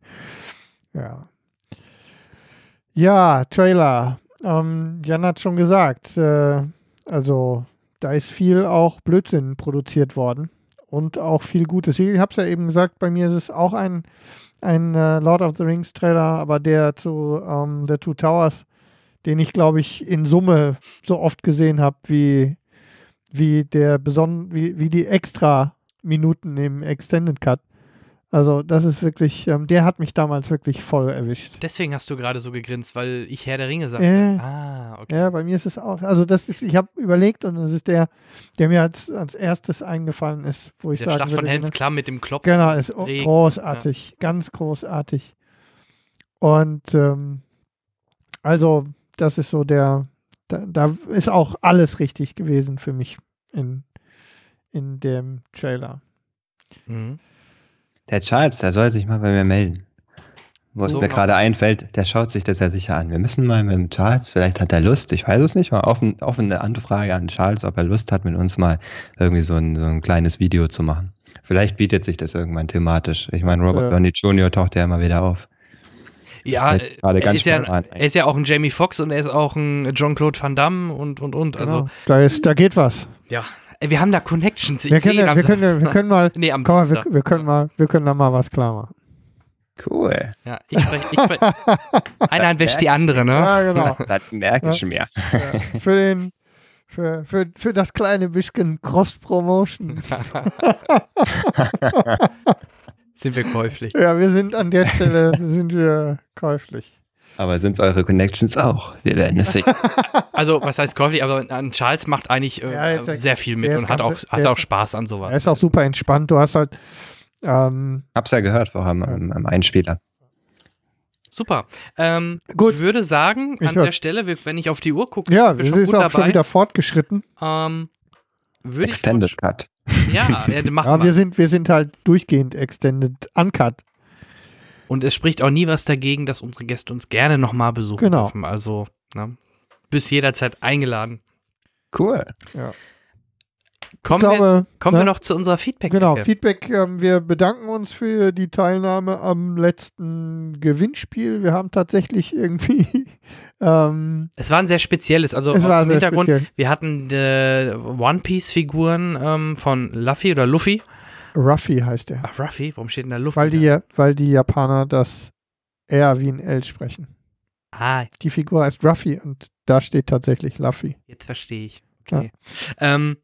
Ja. Ja, Trailer. Ähm, Jan hat schon gesagt, äh, also da ist viel auch Blödsinn produziert worden und auch viel Gutes. Ich habe es ja eben gesagt, bei mir ist es auch ein, ein äh, Lord of the Rings Trailer, aber der zu ähm, The Two Towers, den ich glaube ich in Summe so oft gesehen habe, wie, wie wie, wie die extra Minuten im Extended Cut. Also das ist wirklich, ähm, der hat mich damals wirklich voll erwischt. Deswegen hast du gerade so gegrinst, weil ich Herr der Ringe sagte. Äh, Ah, okay. Ja, bei mir ist es auch. Also das ist, ich habe überlegt und das ist der, der mir als, als erstes eingefallen ist, wo ich Der sagen Schlacht von würde, Helms ne? Klamm mit dem Klopfen. Genau, ist Regen, großartig, ganz großartig. Und ähm, also das ist so der, da, da ist auch alles richtig gewesen für mich in, in dem Trailer. Mhm. Der Charles, der soll sich mal bei mir melden. Wo es So mir gerade einfällt, der schaut sich das ja sicher an. Wir müssen mal mit dem Charles, vielleicht hat er Lust, ich weiß es nicht, mal offen, offene Anfrage an Charles, ob er Lust hat, mit uns mal irgendwie so ein, so ein kleines Video zu machen. Vielleicht bietet sich das irgendwann thematisch. Ich meine, Robert Ja. Downey Jr. taucht ja immer wieder auf. Ja, er ganz ist, ja, er ist ja auch ein Jamie Foxx und er ist auch ein Jean-Claude Van Damme und, und, und. Also, Genau. da, ist, da geht was. ja. Wir haben da Connections. Ich Wir können, wir, können, wir Samstag. können mal, Nee, am komm mal, wir, wir können mal, wir können da mal was klar machen. Cool. Ja, ich spreche. Ich sprech, eine Hand wäscht die andere, ne? Ja, genau. Das merke ich mir. Ja, für den, für, für, für das kleine bisschen Cross-Promotion. Sind wir käuflich. Ja, wir sind an der Stelle, sind wir käuflich. Aber sind es eure Connections auch? Wir werden es sehen. Also, was heißt käuflich? Aber an Charles macht eigentlich äh, Ja, ist ja- sehr viel mit und hat auch, hat auch Spaß an sowas. Er ist auch super entspannt. Du hast halt, ähm, Hab's ja gehört vorher am, am, am Einspieler. Super. Ähm, Gut. Ich würde sagen, Ich an hör- der Stelle, wenn ich auf die Uhr gucke, ja, wir sind schon gut auch schon dabei. wieder fortgeschritten. ähm, würde ich Extended Cut. Ja, ja machen Ja, wir. wir sind, wir sind halt durchgehend extended uncut. Und es spricht auch nie was dagegen, dass unsere Gäste uns gerne nochmal besuchen Genau. dürfen. Also, ne, bis jederzeit eingeladen. Cool. Kommen, ich wir, glaube, kommen ne? wir noch zu unserer feedback Genau, Feedback. Ähm, wir bedanken uns für die Teilnahme am letzten Gewinnspiel. Wir haben tatsächlich irgendwie ähm, Es war ein sehr spezielles, also Es war sehr Hintergrund, speziell. wir hatten äh, One-Piece-Figuren ähm, von Luffy oder Luffy. Ruffy heißt er. Ach, Ruffy, warum steht denn da Luffy? Weil die, ja- weil die Japaner das R wie ein L sprechen. Ah, Die Figur heißt Ruffy und da steht tatsächlich Luffy. jetzt verstehe ich. Okay. Ähm,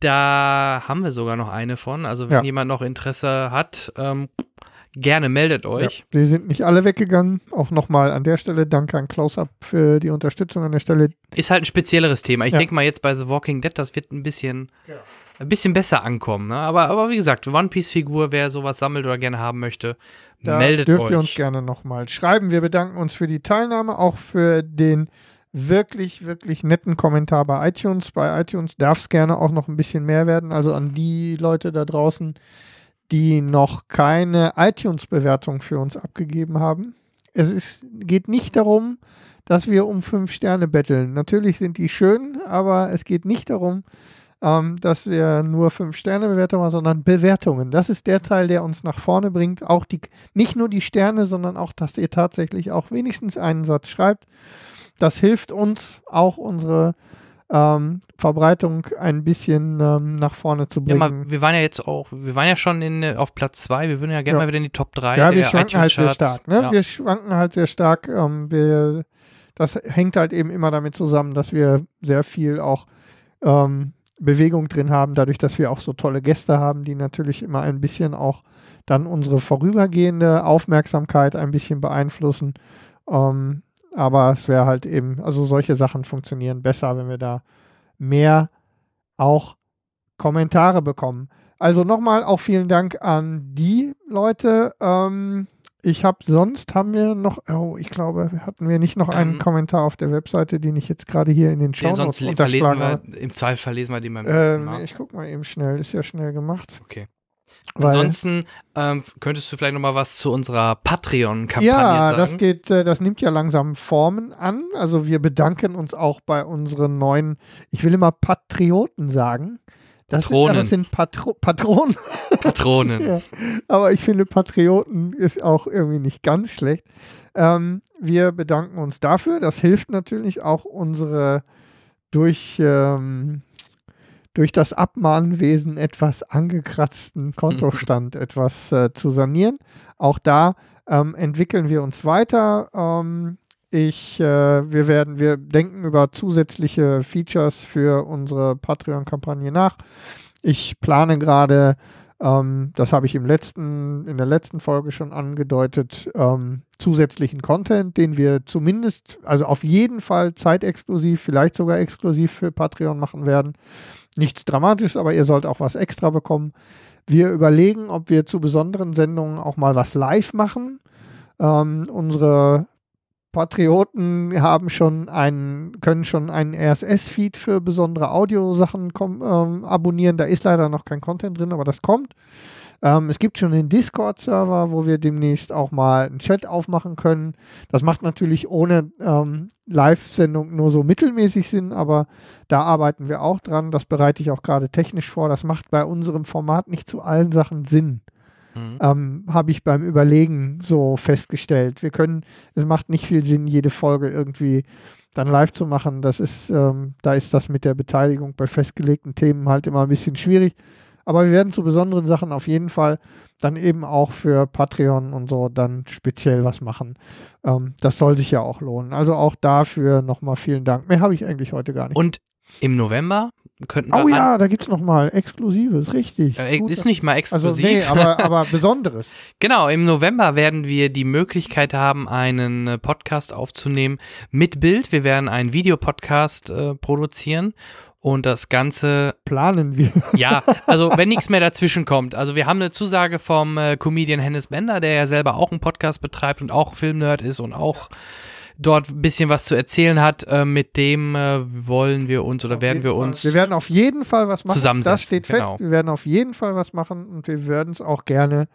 da haben wir sogar noch eine von. Also wenn Ja. jemand noch Interesse hat, ähm, gerne meldet euch. Ja, die sind nicht alle weggegangen. Auch nochmal an der Stelle danke an Close-Up für die Unterstützung an der Stelle. Ist halt ein spezielleres Thema. Ich Ja. denke mal jetzt bei The Walking Dead, das wird ein bisschen, ein bisschen besser ankommen. Ne? Aber, aber wie gesagt, One Piece Figur, wer sowas sammelt oder gerne haben möchte, Da meldet dürft euch. ihr uns gerne nochmal schreiben. Wir bedanken uns für die Teilnahme, auch für den wirklich, wirklich netten Kommentar bei iTunes. Bei iTunes darf es gerne auch noch ein bisschen mehr werden. Also an die Leute da draußen, die noch keine iTunes-Bewertung für uns abgegeben haben. Es ist, geht nicht darum, dass wir um fünf Sterne betteln. Natürlich sind die schön, aber es geht nicht darum, ähm, dass wir nur fünf Sterne Bewertungen haben, sondern Bewertungen. Das ist der Teil, der uns nach vorne bringt. Auch die, nicht nur die Sterne, sondern auch, dass ihr tatsächlich auch wenigstens einen Satz schreibt. Das hilft uns auch unsere ähm, Verbreitung ein bisschen ähm, nach vorne zu Ja, bringen. mal, wir waren ja jetzt auch, wir waren ja schon in, äh, auf Platz 2, wir würden ja gerne Ja. mal wieder in die Top 3 Ja, wir schwanken halt sehr stark. Ne? Ja. Wir schwanken halt sehr stark. Ähm, wir, das hängt halt eben immer damit zusammen, dass wir sehr viel auch ähm, Bewegung drin haben, dadurch, dass wir auch so tolle Gäste haben, die natürlich immer ein bisschen auch dann unsere vorübergehende Aufmerksamkeit ein bisschen beeinflussen. Ähm, aber es wäre halt eben, also solche Sachen funktionieren besser, wenn wir da mehr auch Kommentare bekommen. Also nochmal auch vielen Dank an die Leute. Ähm, ich habe sonst haben wir noch, oh, ich glaube, hatten wir nicht noch einen Ähm, Kommentar auf der Webseite, den ich jetzt gerade hier in den Show Notes unterschlagen habe. im Zweifel verlesen wir den beim nächsten Ähm, Mal. ich gucke mal eben schnell, ist ja schnell gemacht. Okay. Ansonsten ähm, könntest du vielleicht noch mal was zu unserer Patreon-Kampagne ja, sagen. Ja, das geht, äh, das nimmt ja langsam Formen an. Also wir bedanken uns auch bei unseren neuen, ich will immer Patrioten sagen. Das Patronen. Sind, das sind Patro Patronen. Patronen. ja. Aber ich finde, Patrioten ist auch irgendwie nicht ganz schlecht. Ähm, wir bedanken uns dafür. Das hilft natürlich auch unsere durch, ähm, durch das Abmahnwesen etwas angekratzten Kontostand etwas äh, zu sanieren. Auch da ähm, entwickeln wir uns weiter. Ich, äh, wir werden, wir denken über zusätzliche Features für unsere Patreon-Kampagne nach. Ich plane gerade, ähm, das habe ich im letzten, in der letzten Folge schon angedeutet, ähm, zusätzlichen Content, den wir zumindest, also auf jeden Fall zeitexklusiv, vielleicht sogar exklusiv für Patreon machen werden. Nichts Dramatisches, aber ihr sollt auch was extra bekommen. Wir überlegen, ob wir zu besonderen Sendungen auch mal was live machen. Ähm, unsere Patrioten haben schon einen, können schon einen RSS-Feed für besondere Audiosachen ähm, abonnieren. Da ist leider noch kein Content drin, aber das kommt. Ähm, es gibt schon den Discord-Server, wo wir demnächst auch mal einen Chat aufmachen können. Das macht natürlich ohne ähm, Live-Sendung nur so mittelmäßig Sinn, aber da arbeiten wir auch dran. Das bereite ich auch gerade technisch vor. Das macht bei unserem Format nicht zu allen Sachen Sinn. Mhm. Ähm, Habe ich beim Überlegen so festgestellt. Wir können, es macht nicht viel Sinn, jede Folge irgendwie dann live zu machen. Das ist, ähm, da ist das mit der Beteiligung bei festgelegten Themen halt immer ein bisschen schwierig. Aber wir werden zu besonderen Sachen auf jeden Fall dann eben auch für Patreon und so dann speziell was machen. Ähm, das soll sich ja auch lohnen. Also auch dafür nochmal vielen Dank. Mehr habe ich eigentlich heute gar nicht. Und im November könnten wir. Oh ja, da gibt es nochmal Exklusives, richtig. Äh, ist nicht mal exklusiv. Also, nee, aber, aber Besonderes. Genau, im November werden wir die Möglichkeit haben, einen äh, Podcast aufzunehmen mit Bild. Wir werden einen Videopodcast äh, produzieren. Und das Ganze planen wir. Ja, also wenn nichts mehr dazwischen kommt. Also wir haben eine Zusage vom äh, Comedian Hennes Bender, der ja selber auch einen Podcast betreibt und auch Filmnerd ist und auch dort ein bisschen was zu erzählen hat, äh, mit dem äh, wollen wir uns oder auf werden wir uns. Wir werden auf jeden Fall was machen. Zusammensetzen, das steht fest. Genau. Wir werden auf jeden Fall was machen und wir werden es auch gerne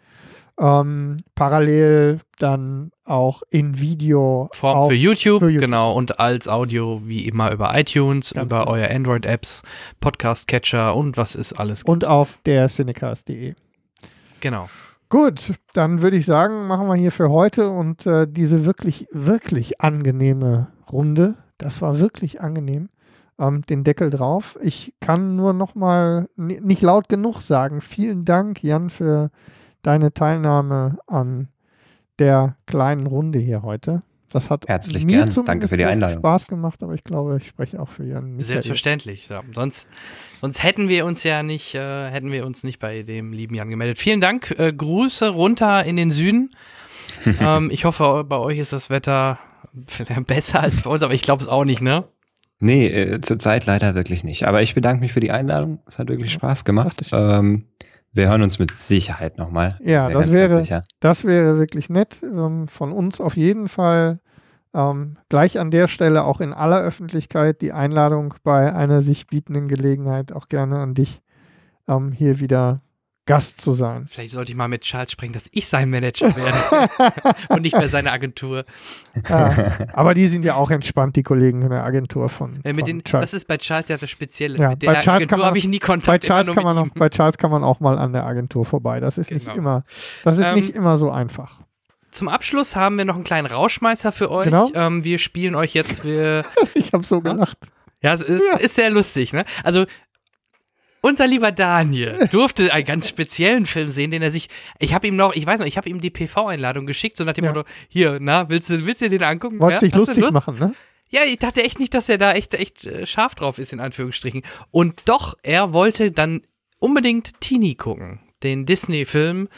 ähm, parallel dann auch in Video. Form für YouTube, für YouTube, genau, und als Audio wie immer über iTunes, Ganz über genau. euer Android-Apps, Podcast-Catcher und was ist alles. Gibt. Und auf der Cinecast.de. Genau. Gut, dann würde ich sagen, machen wir hier für heute und äh, diese wirklich, wirklich angenehme Runde. Das war wirklich angenehm. Ähm, den Deckel drauf. Ich kann nur noch mal nicht laut genug sagen. Vielen Dank, Jan, für deine Teilnahme an der kleinen Runde hier heute. Das hat Herzlich mir gern. Danke für die Einladung. Spaß gemacht, aber ich glaube, ich spreche auch für Jan. Michael. Selbstverständlich. Ja. Sonst, sonst hätten wir uns ja nicht, äh, hätten wir uns nicht bei dem lieben Jan gemeldet. Vielen Dank. Äh, Grüße runter in den Süden. ähm, ich hoffe, bei euch ist das Wetter besser als bei uns, aber ich glaube es auch nicht, ne? Nee, äh, zurzeit leider wirklich nicht. Aber ich bedanke mich für die Einladung. Es hat wirklich Spaß gemacht. Ähm, wir hören uns mit Sicherheit nochmal. Ja, das wäre, das wäre wirklich nett. Ähm, von uns auf jeden Fall ähm, gleich an der Stelle auch in aller Öffentlichkeit die Einladung bei einer sich bietenden Gelegenheit auch gerne an dich ähm, hier wieder Gast zu sein. Vielleicht sollte ich mal mit Charles sprechen, dass ich sein Manager werde und nicht mehr seine Agentur. Ja, aber die sind ja auch entspannt, die Kollegen in der Agentur von, ja, von den, Das ist bei Charles ja das Spezielle. Ja, mit der Charles Agentur habe ich nie Kontakt. Bei Charles, kann man auch, bei Charles kann man auch mal an der Agentur vorbei. Das ist Genau. nicht immer, das ist Ähm, nicht immer so einfach. Zum Abschluss haben wir noch einen kleinen Rauschmeißer für euch. Genau. Ähm, wir spielen euch jetzt. Wir, Ich habe so gelacht. ja, es ist, ist sehr lustig, ne? Also. Unser lieber Daniel durfte einen ganz speziellen Film sehen, den er sich. Ich habe ihm noch, ich weiß noch, ich habe ihm die PV-Einladung geschickt, so nach dem Ja. Motto: Hier, na, willst du, willst du den angucken? Wolltest ja? dich lustig Lust? machen, ne? Ja, ich dachte echt nicht, dass er da echt, echt äh, scharf drauf ist, in Anführungsstrichen. Und doch, er wollte dann unbedingt Teenie gucken. Den Disney-Film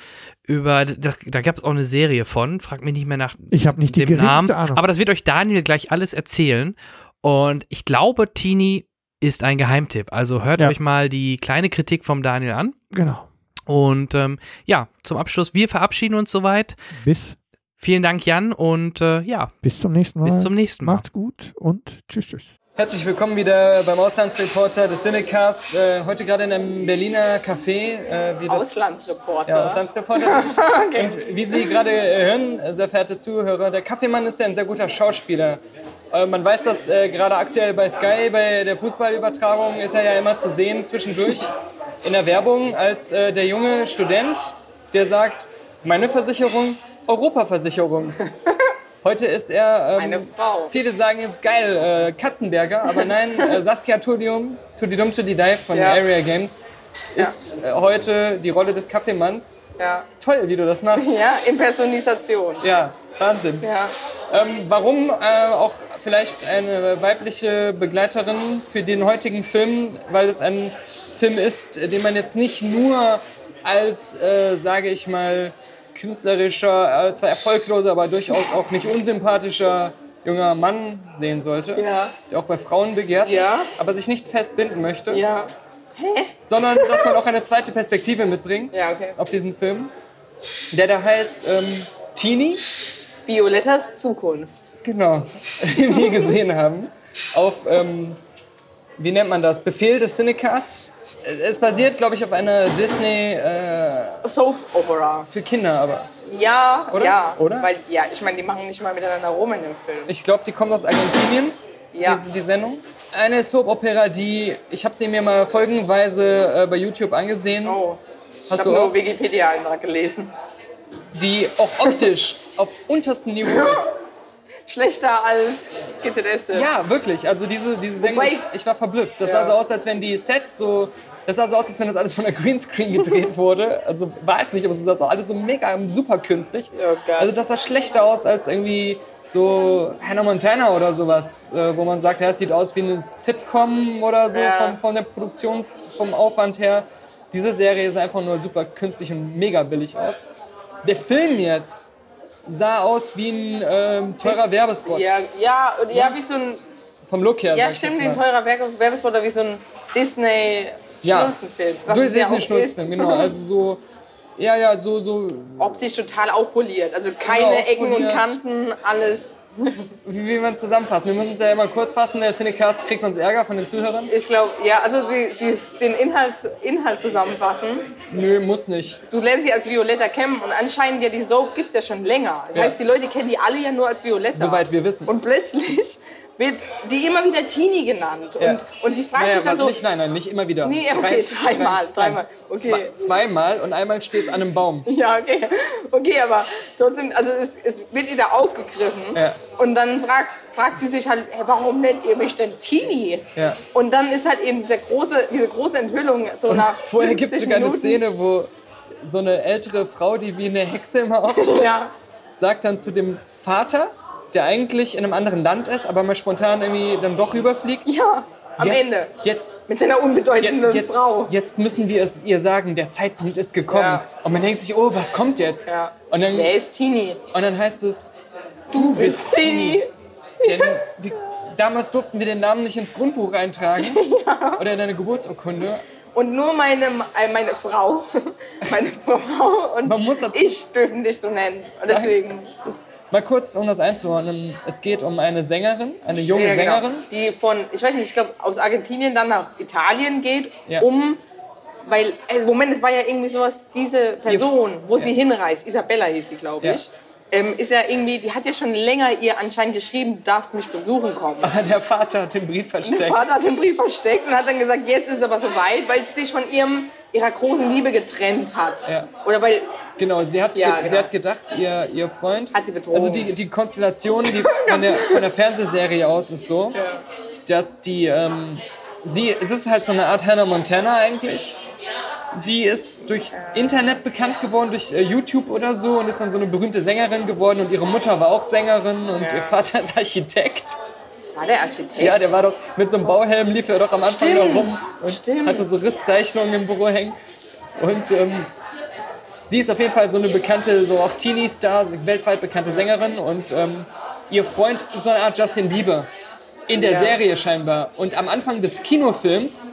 über, da, da gab es auch eine Serie von, frag mich nicht mehr nach Ich habe nicht die dem Namen. Ahnung. Aber das wird euch Daniel gleich alles erzählen. Und ich glaube, Teenie ist ein Geheimtipp. Also hört Ja. euch mal die kleine Kritik vom Daniel an. Genau. Und ähm, ja, zum Abschluss, wir verabschieden uns soweit. Bis, Vielen Dank, Jan. Und äh, ja, bis zum nächsten Mal. bis zum nächsten Mal. Macht's gut und tschüss, tschüss. Herzlich willkommen wieder beim Auslandsreporter des Cinecast. Äh, heute gerade in einem Berliner Café. Äh, wie das, Auslandsreporter. Ja, Auslandsreporter. okay. Und wie Sie gerade äh, hören, sehr verehrte Zuhörer, der Kaffeemann ist ja ein sehr guter Schauspieler. Man weiß das äh, gerade aktuell bei Sky, bei der Fußballübertragung ist er ja immer zu sehen zwischendurch in der Werbung als äh, der junge Student, der sagt, meine Versicherung, Europaversicherung. Heute ist er. Ähm, Eine Frau. Viele sagen jetzt geil, äh, Katzenberger, aber nein, äh, Saskia Tudium, Tudidum Tudidai von ja. Area Games ist ja. äh, heute die Rolle des Kaffeemanns. Ja. Toll, wie du das machst. Ja, Impersonisation. Ja, Wahnsinn. Ja. Ähm, warum äh, auch vielleicht eine weibliche Begleiterin für den heutigen Film? Weil es ein Film ist, den man jetzt nicht nur als, äh, sage ich mal, künstlerischer, äh, zwar erfolgloser, aber durchaus auch nicht unsympathischer junger Mann sehen sollte, ja. der auch bei Frauen begehrt ja. aber sich nicht festbinden möchte. Ja. Hä? Sondern dass man auch eine zweite Perspektive mitbringt ja, okay. auf diesen Film, der da heißt ähm, Teenie. Violettas Zukunft. Genau, den wir gesehen haben. Auf, ähm, wie nennt man das, Befehl des Cinecast es basiert, glaube ich, auf einer Disney äh, Soap Opera. Für Kinder, aber. Ja, Oder? ja. Oder? Weil, ja, ich meine, die machen nicht mal miteinander rum in dem Film. Ich glaube, die kommen aus Argentinien. Ja. Diese, die Sendung. Eine Soap Opera, die ich habe sie mir mal folgenweise äh, bei YouTube angesehen. Oh. Hast ich habe nur Wikipedia-Eintrag gelesen. Die auch optisch auf unterstem Niveau ist. Schlechter als GTS. Ja, wirklich. Also diese, diese Sendung, ich, ich, war verblüfft. Das ja. sah so aus, als wenn die Sets so das sah so aus, als wenn das alles von der Greenscreen gedreht wurde. Also weiß nicht, aber es sah so alles so mega super künstlich. Oh also das sah schlechter aus als irgendwie so Hannah Montana oder sowas, äh, wo man sagt, ja, es sieht aus wie eine Sitcom oder so ja. vom, von der Produktions, vom Aufwand her. Diese Serie sah einfach nur super künstlich und mega billig aus. Der Film jetzt sah aus wie ein ähm, teurer Werbespot. Ja, ja, ja, wie so ein. Vom Look her. Ja, stimmt, wie ein teurer Werbespot oder wie so ein Disney ja. Schnulzenfilm. Du siehst einen Schnulzenfilm, genau. Also so, ja, ja, so, so. Optisch total aufpoliert. Also keine Ecken und Kanten, alles. Wie will man es zusammenfassen? Wir müssen es ja immer kurz fassen. Der Cinecast kriegt uns Ärger von den Zuhörern. Ich glaube, ja, also die, die, den Inhalt, Inhalt zusammenfassen. Nö, muss nicht. Du lernst sie als Violetta kennen und anscheinend ja die Soap gibt es ja schon länger. Das ja. heißt, die Leute kennen die alle ja nur als Violetta. Soweit wir wissen. Und plötzlich wird die immer wieder Teenie genannt. Und, ja. und sie fragt naja, sich dann so... Nicht, nein, nein, nicht immer wieder. Nee, okay, Drei, dreimal. dreimal. Okay. Zwei, zweimal und einmal steht es an einem Baum. Ja, okay. Okay, aber trotzdem, also es, es wird ihr da aufgegriffen. Ja. Und dann fragt, fragt sie sich halt, hey, warum nennt ihr mich denn Teenie? Ja. Und dann ist halt eben diese große, diese große Enthüllung so und nach Vorher gibt es sogar Minuten. eine Szene, wo so eine ältere Frau, die wie eine Hexe immer auftritt, ja. sagt dann zu dem Vater, der eigentlich in einem anderen Land ist, aber mal spontan irgendwie dann doch rüberfliegt. Ja, am jetzt, Ende. Jetzt, Mit seiner unbedeutenden jetzt, Frau. Jetzt müssen wir es ihr sagen, der Zeitpunkt ist gekommen. Ja. Und man denkt sich, oh, was kommt jetzt? Ja. Und dann, der ist Teenie. Und dann heißt es, du, bist Teenie. Denn wir, damals durften wir den Namen nicht ins Grundbuch eintragen ja. oder in deine Geburtsurkunde. Und nur meine, äh, meine Frau, meine Frau und ich dürfen dich so nennen. Und deswegen. Das, Mal kurz, um das einzuordnen. Es geht um eine Sängerin, eine junge ja, genau. Sängerin. Die von, ich weiß nicht, ich glaube, aus Argentinien dann nach Italien geht, ja. um, weil, äh, Moment, es war ja irgendwie sowas, diese Person, wo sie hinreist, Isabella hieß sie, glaube ich. Ähm, ist ja irgendwie, die hat ja schon länger ihr anscheinend geschrieben, du darfst mich besuchen kommen. Aber der Vater hat den Brief versteckt. Der Vater hat den Brief versteckt und hat dann gesagt, jetzt ist es aber soweit, weil sie sich von ihrem, ihrer großen Liebe getrennt hat. Ja. Oder weil Genau, sie hat, ja, genau. sie hat gedacht, ihr, ihr Freund. Hat sie betrogen. Also die, die Konstellation die von, der, von der Fernsehserie aus ist so, ja. dass die. Ähm, sie, es ist halt so eine Art Hannah Montana eigentlich. Sie ist durch Internet bekannt geworden, durch äh, YouTube oder so und ist dann so eine berühmte Sängerin geworden und ihre Mutter war auch Sängerin und ja. ihr Vater ist Architekt. War der Architekt? Ja, der war doch mit so einem Bauhelm, lief er doch am Anfang Stimmt. rum und Stimmt. hatte so Risszeichnungen im Büro hängen. Und ähm, sie ist auf jeden Fall so eine bekannte, so auch Teenie-Star, weltweit bekannte Sängerin und ähm, ihr Freund ist so eine Art Justin Bieber in der Ja. Serie scheinbar. Und am Anfang des Kinofilms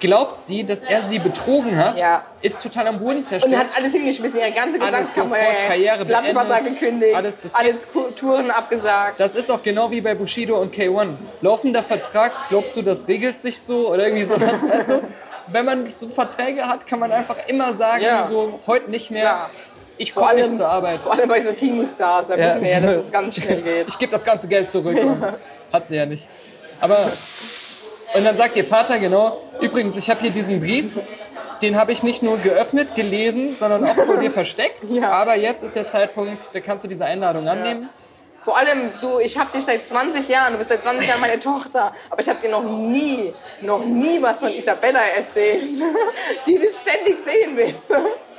glaubt sie, dass er sie betrogen hat, Ja. ist total am Boden zerstört. Und hat alles hingeschmissen, ihre ganze Alles Gesangskammer, sofort Karriere beendet. gekündigt, Alles, das alle Ku- Touren abgesagt. Das ist auch genau wie bei Bushido und K1. Laufender Vertrag, glaubst du, das regelt sich so oder irgendwie sowas, weißt du? Wenn man so Verträge hat, kann man einfach immer sagen, Ja. so heute nicht mehr, Klar. ich komme nicht zur Arbeit. vor allem bei so Teenie-Stars, da Ja. wissen wir ja, dass es ganz schnell geht. Ich gebe das ganze Geld zurück. Und hat sie ja nicht. Aber und dann sagt ihr Vater genau, übrigens, ich habe hier diesen Brief, den habe ich nicht nur geöffnet, gelesen, sondern auch vor dir versteckt. Ja. Aber jetzt ist der Zeitpunkt, da kannst du diese Einladung annehmen. Vor allem, du, ich habe dich seit 20 Jahren, du bist seit 20 Jahren meine Tochter, aber ich habe dir noch nie, noch nie was von Isabella erzählt, die dich ständig sehen will.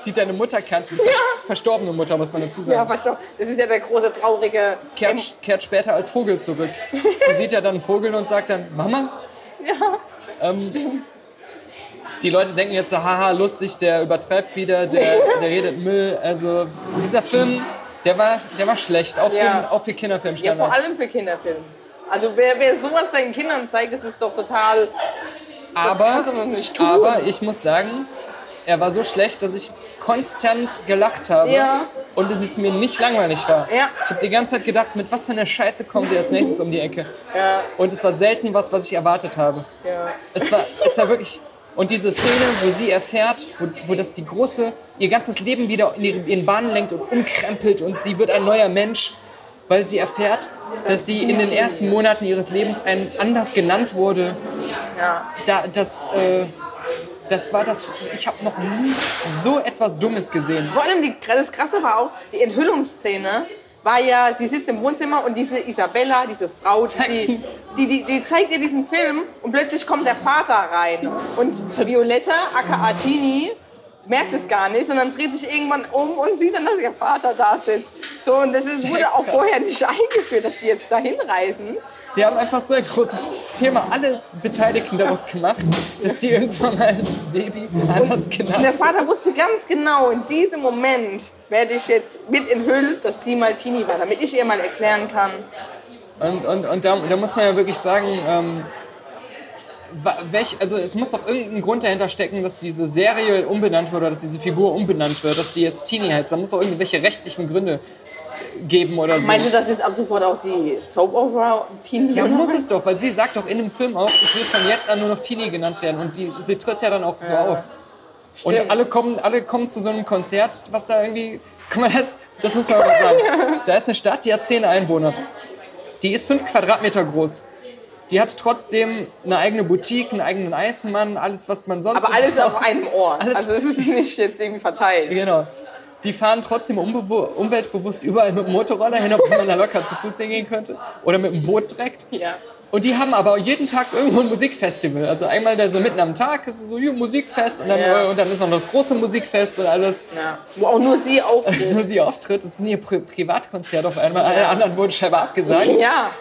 Die deine Mutter kennt, die vers verstorbene Mutter, muss man dazu sagen. Ja, verstanden. Das ist ja der große, traurige... kehrt, kehrt später als Vogel zurück. Sie sieht ja dann einen Vogel und sagt dann, Mama? Ja, Ähm, die Leute denken jetzt so, haha, lustig, der übertreibt wieder, der, der redet Müll. Also dieser Film, der war, der war schlecht, auch für, Ja. auch für ja, Kinderfilmstandards. vor allem für Kinderfilme. Also wer, wer sowas seinen Kindern zeigt, das ist doch total... Aber, aber ich muss sagen, er war so schlecht, dass ich konstant gelacht habe Ja. und es mir nicht langweilig war. Ja. Ich habe die ganze Zeit gedacht, mit was für einer Scheiße kommen sie als nächstes um die Ecke. Ja, Und es war selten was, was ich erwartet habe. Es war, es war wirklich. Und diese Szene, wo sie erfährt, wo, wo das die große, ihr ganzes Leben wieder in ihre- in Bahnen lenkt und umkrempelt und sie wird ein neuer Mensch, weil sie erfährt, dass sie in den ersten Monaten ihres Lebens ein anders genannt wurde. Da, das, äh, das war das. Ich habe noch nie so etwas Dummes gesehen. Vor allem die, das Krasse war auch, die Enthüllungsszene war ja, sie sitzt im Wohnzimmer und diese Isabella, diese Frau, die, die, die, die zeigt ihr diesen Film und plötzlich kommt der Vater rein. Und Violetta, aka Tini, merkt es gar nicht, sondern dreht sich irgendwann um und sieht dann, dass ihr Vater da sitzt. So, und das ist, wurde auch vorher nicht eingeführt, dass die jetzt dahin reisen. Sie haben einfach so ein großes Thema, alle Beteiligten daraus gemacht, dass die irgendwann mal das Baby anders Und genannt der Vater wusste ganz genau, in diesem Moment werde ich jetzt mit enthüllt, dass sie mal Tini war, damit ich ihr mal erklären kann. Und, und, und da, da muss man ja wirklich sagen, ähm, welch, also es muss doch irgendein Grund dahinter stecken, dass diese Serie umbenannt wird oder dass diese Figur umbenannt wird, dass die jetzt Teenie heißt. Da muss doch irgendwelche rechtlichen Gründe geben oder so. Meinst du, dass jetzt ab sofort auch die Soap Opera Tini ja, muss es doch, weil sie sagt doch in dem Film auch, ich will von jetzt an nur noch Teenie genannt werden. Und die, sie tritt ja dann auch so auf. Und Stimmt. alle kommen, alle kommen zu so einem Konzert, was da irgendwie. Guck mal, das, das muss man mal sagen. Da ist eine Stadt, die hat zehn Einwohner. Die ist fünf Quadratmeter groß. Die hat trotzdem eine eigene Boutique, einen eigenen Eismann, alles, was man sonst. Aber alles auf einem Ort. Alles- Also es ist nicht jetzt irgendwie verteilt. Genau. Die fahren trotzdem umweltbewusst überall mit dem Motorroller hin, obwohl man da locker zu Fuß hingehen könnte. Oder mit dem Boot direkt. Ja. Und die haben aber jeden Tag irgendwo ein Musikfestival. Also einmal da so mitten am Tag ist so hier Musikfest und dann, Ja. und dann ist noch das große Musikfest und alles. ja. Wo auch nur sie Nur auftritt. sie auftritt, das ist ihr Pri Privatkonzert auf einmal. Alle anderen wurden scheinbar abgesagt. ja.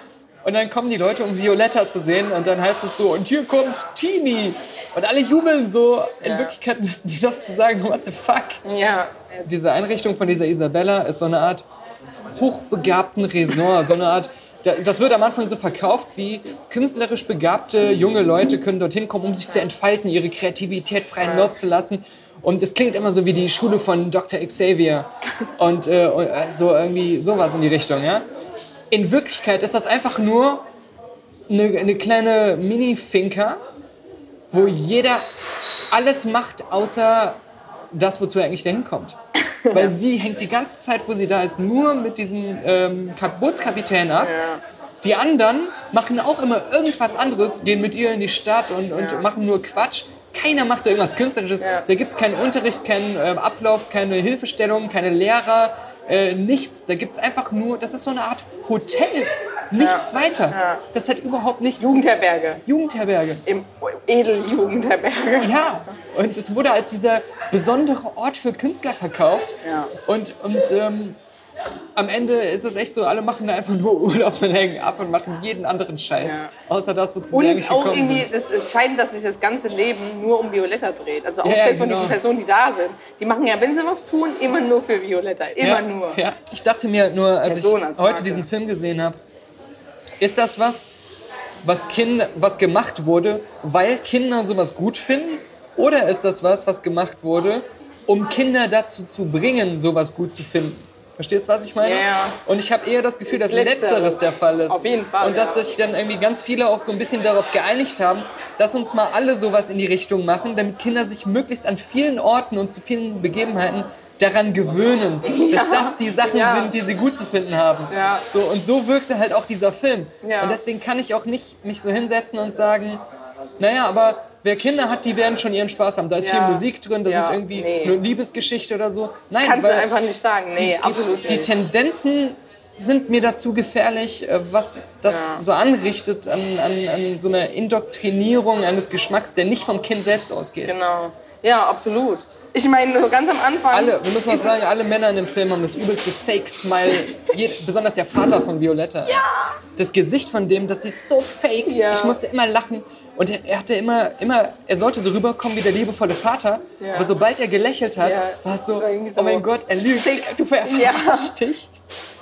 Und dann kommen die Leute, um Violetta zu sehen. Und dann heißt es so, und hier kommt Teenie. Und alle jubeln so. In. Wirklichkeit müssten die doch zu sagen, what the fuck. Ja. Diese Einrichtung von dieser Isabella ist so eine Art hochbegabten Resort. So eine Art, da- das wird am Anfang so verkauft wie künstlerisch begabte junge Leute können dorthin kommen, um sich zu entfalten, ihre Kreativität freien Lauf zu lassen. Und es klingt immer so wie die Schule von Dr. Xavier und, äh, und äh, so irgendwie sowas in die Richtung, ja. In Wirklichkeit ist das einfach nur eine, eine kleine Mini-Finca, wo jeder alles macht, außer das, wozu er eigentlich dahin kommt. Weil sie hängt die ganze Zeit, wo sie da ist, nur mit diesem ähm, Kap- Bootskapitän ab. Die anderen machen auch immer irgendwas anderes, gehen mit ihr in die Stadt und, und machen nur Quatsch. Keiner macht da irgendwas Künstlerisches. Ja. Da gibt es keinen Unterricht, keinen ähm, Ablauf, keine Hilfestellung, keine Lehrer, äh, nichts. Da gibt es einfach nur, das ist so eine Art Hotel. Nichts weiter. Das hat überhaupt nichts. Jugendherberge. Jugendherberge. Im Edeljugendherberge. Ja, und es wurde als dieser besondere Ort für Künstler verkauft. Ja. Und, und ähm, am Ende ist es echt so, alle machen da einfach nur Urlaub und hängen ab und machen jeden anderen Scheiß. Ja. Außer das, wozu sie eigentlich Und auch gekommen irgendwie, sind. es, es scheint, dass sich das ganze Leben nur um Violetta dreht. Also auch Ja, ja, selbst von genau. diesen Personen, die da sind. Die machen ja, wenn sie was tun, immer nur für Violetta. Immer nur. Ja. Ich dachte mir nur, als Person ich als heute diesen Film gesehen habe, ist das was, was, Kinder, was gemacht wurde, weil Kinder sowas gut finden? Oder ist das was, was gemacht wurde, um Kinder dazu zu bringen, sowas gut zu finden? Verstehst du, was ich meine? Ja, ja. Und ich habe eher das Gefühl, dass Das Letztere. Letzteres der Fall ist. Auf jeden Fall, Und dass ja. sich dann irgendwie ganz viele auch so ein bisschen darauf geeinigt haben, dass uns mal alle sowas in die Richtung machen, damit Kinder sich möglichst an vielen Orten und zu vielen Begebenheiten daran gewöhnen, dass das die Sachen Ja. sind, die sie gut zu finden haben. Ja. So, und so wirkte halt auch dieser Film. Ja. Und deswegen kann ich auch nicht mich so hinsetzen und sagen, naja, aber wer Kinder hat, die werden schon ihren Spaß haben. Da ist Ja. viel Musik drin, da Ja, sind irgendwie nee. eine Liebesgeschichte oder so. Nein, Kannst du einfach nicht sagen. Nee, die, absolut die nicht. Tendenzen sind mir dazu gefährlich, äh, was das Ja. so anrichtet an, an, an so einer Indoktrinierung eines Geschmacks, der nicht vom Kind selbst ausgeht. Genau. Ja, absolut. Ich meine, so ganz am Anfang. Alle, wir müssen auch sagen, alle Männer in dem Film haben das übelste Fake-Smile, Je- besonders der Vater von Violetta. Ja. Das Gesicht von dem, das ist so fake. Ja. Ich musste immer lachen. Und er, er hatte immer, immer, er sollte so rüberkommen wie der liebevolle Vater. Ja. Aber sobald er gelächelt hat, Ja, war es so, war so oh mein Gott, er lügt. fake. Du verarschst Ja. dich.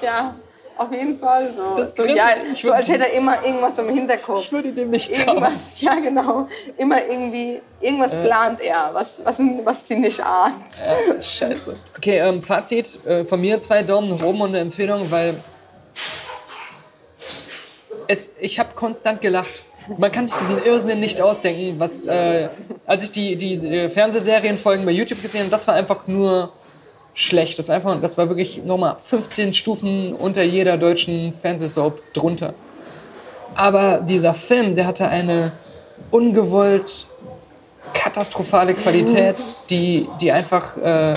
Ja, auf jeden Fall. So, Das so, ja, ich so als hätte er immer irgendwas im Hinterkopf. Ich würde dem nicht trauen. Irgendwas, ja genau. Immer irgendwie, irgendwas plant er, was, was, was sie nicht ahnt. Ja, scheiße. Okay, ähm, Fazit äh, von mir zwei Daumen nach oben und eine Empfehlung, weil es, ich habe konstant gelacht. Man kann sich diesen Irrsinn nicht ausdenken, was äh, als ich die, die, die Fernsehserienfolgen bei YouTube gesehen habe, das war einfach nur schlecht. Das war, einfach, das war wirklich nochmal 15 Stufen unter jeder deutschen Fernsehsoap drunter. Aber dieser Film, der hatte eine ungewollt katastrophale Qualität, die, die einfach, äh,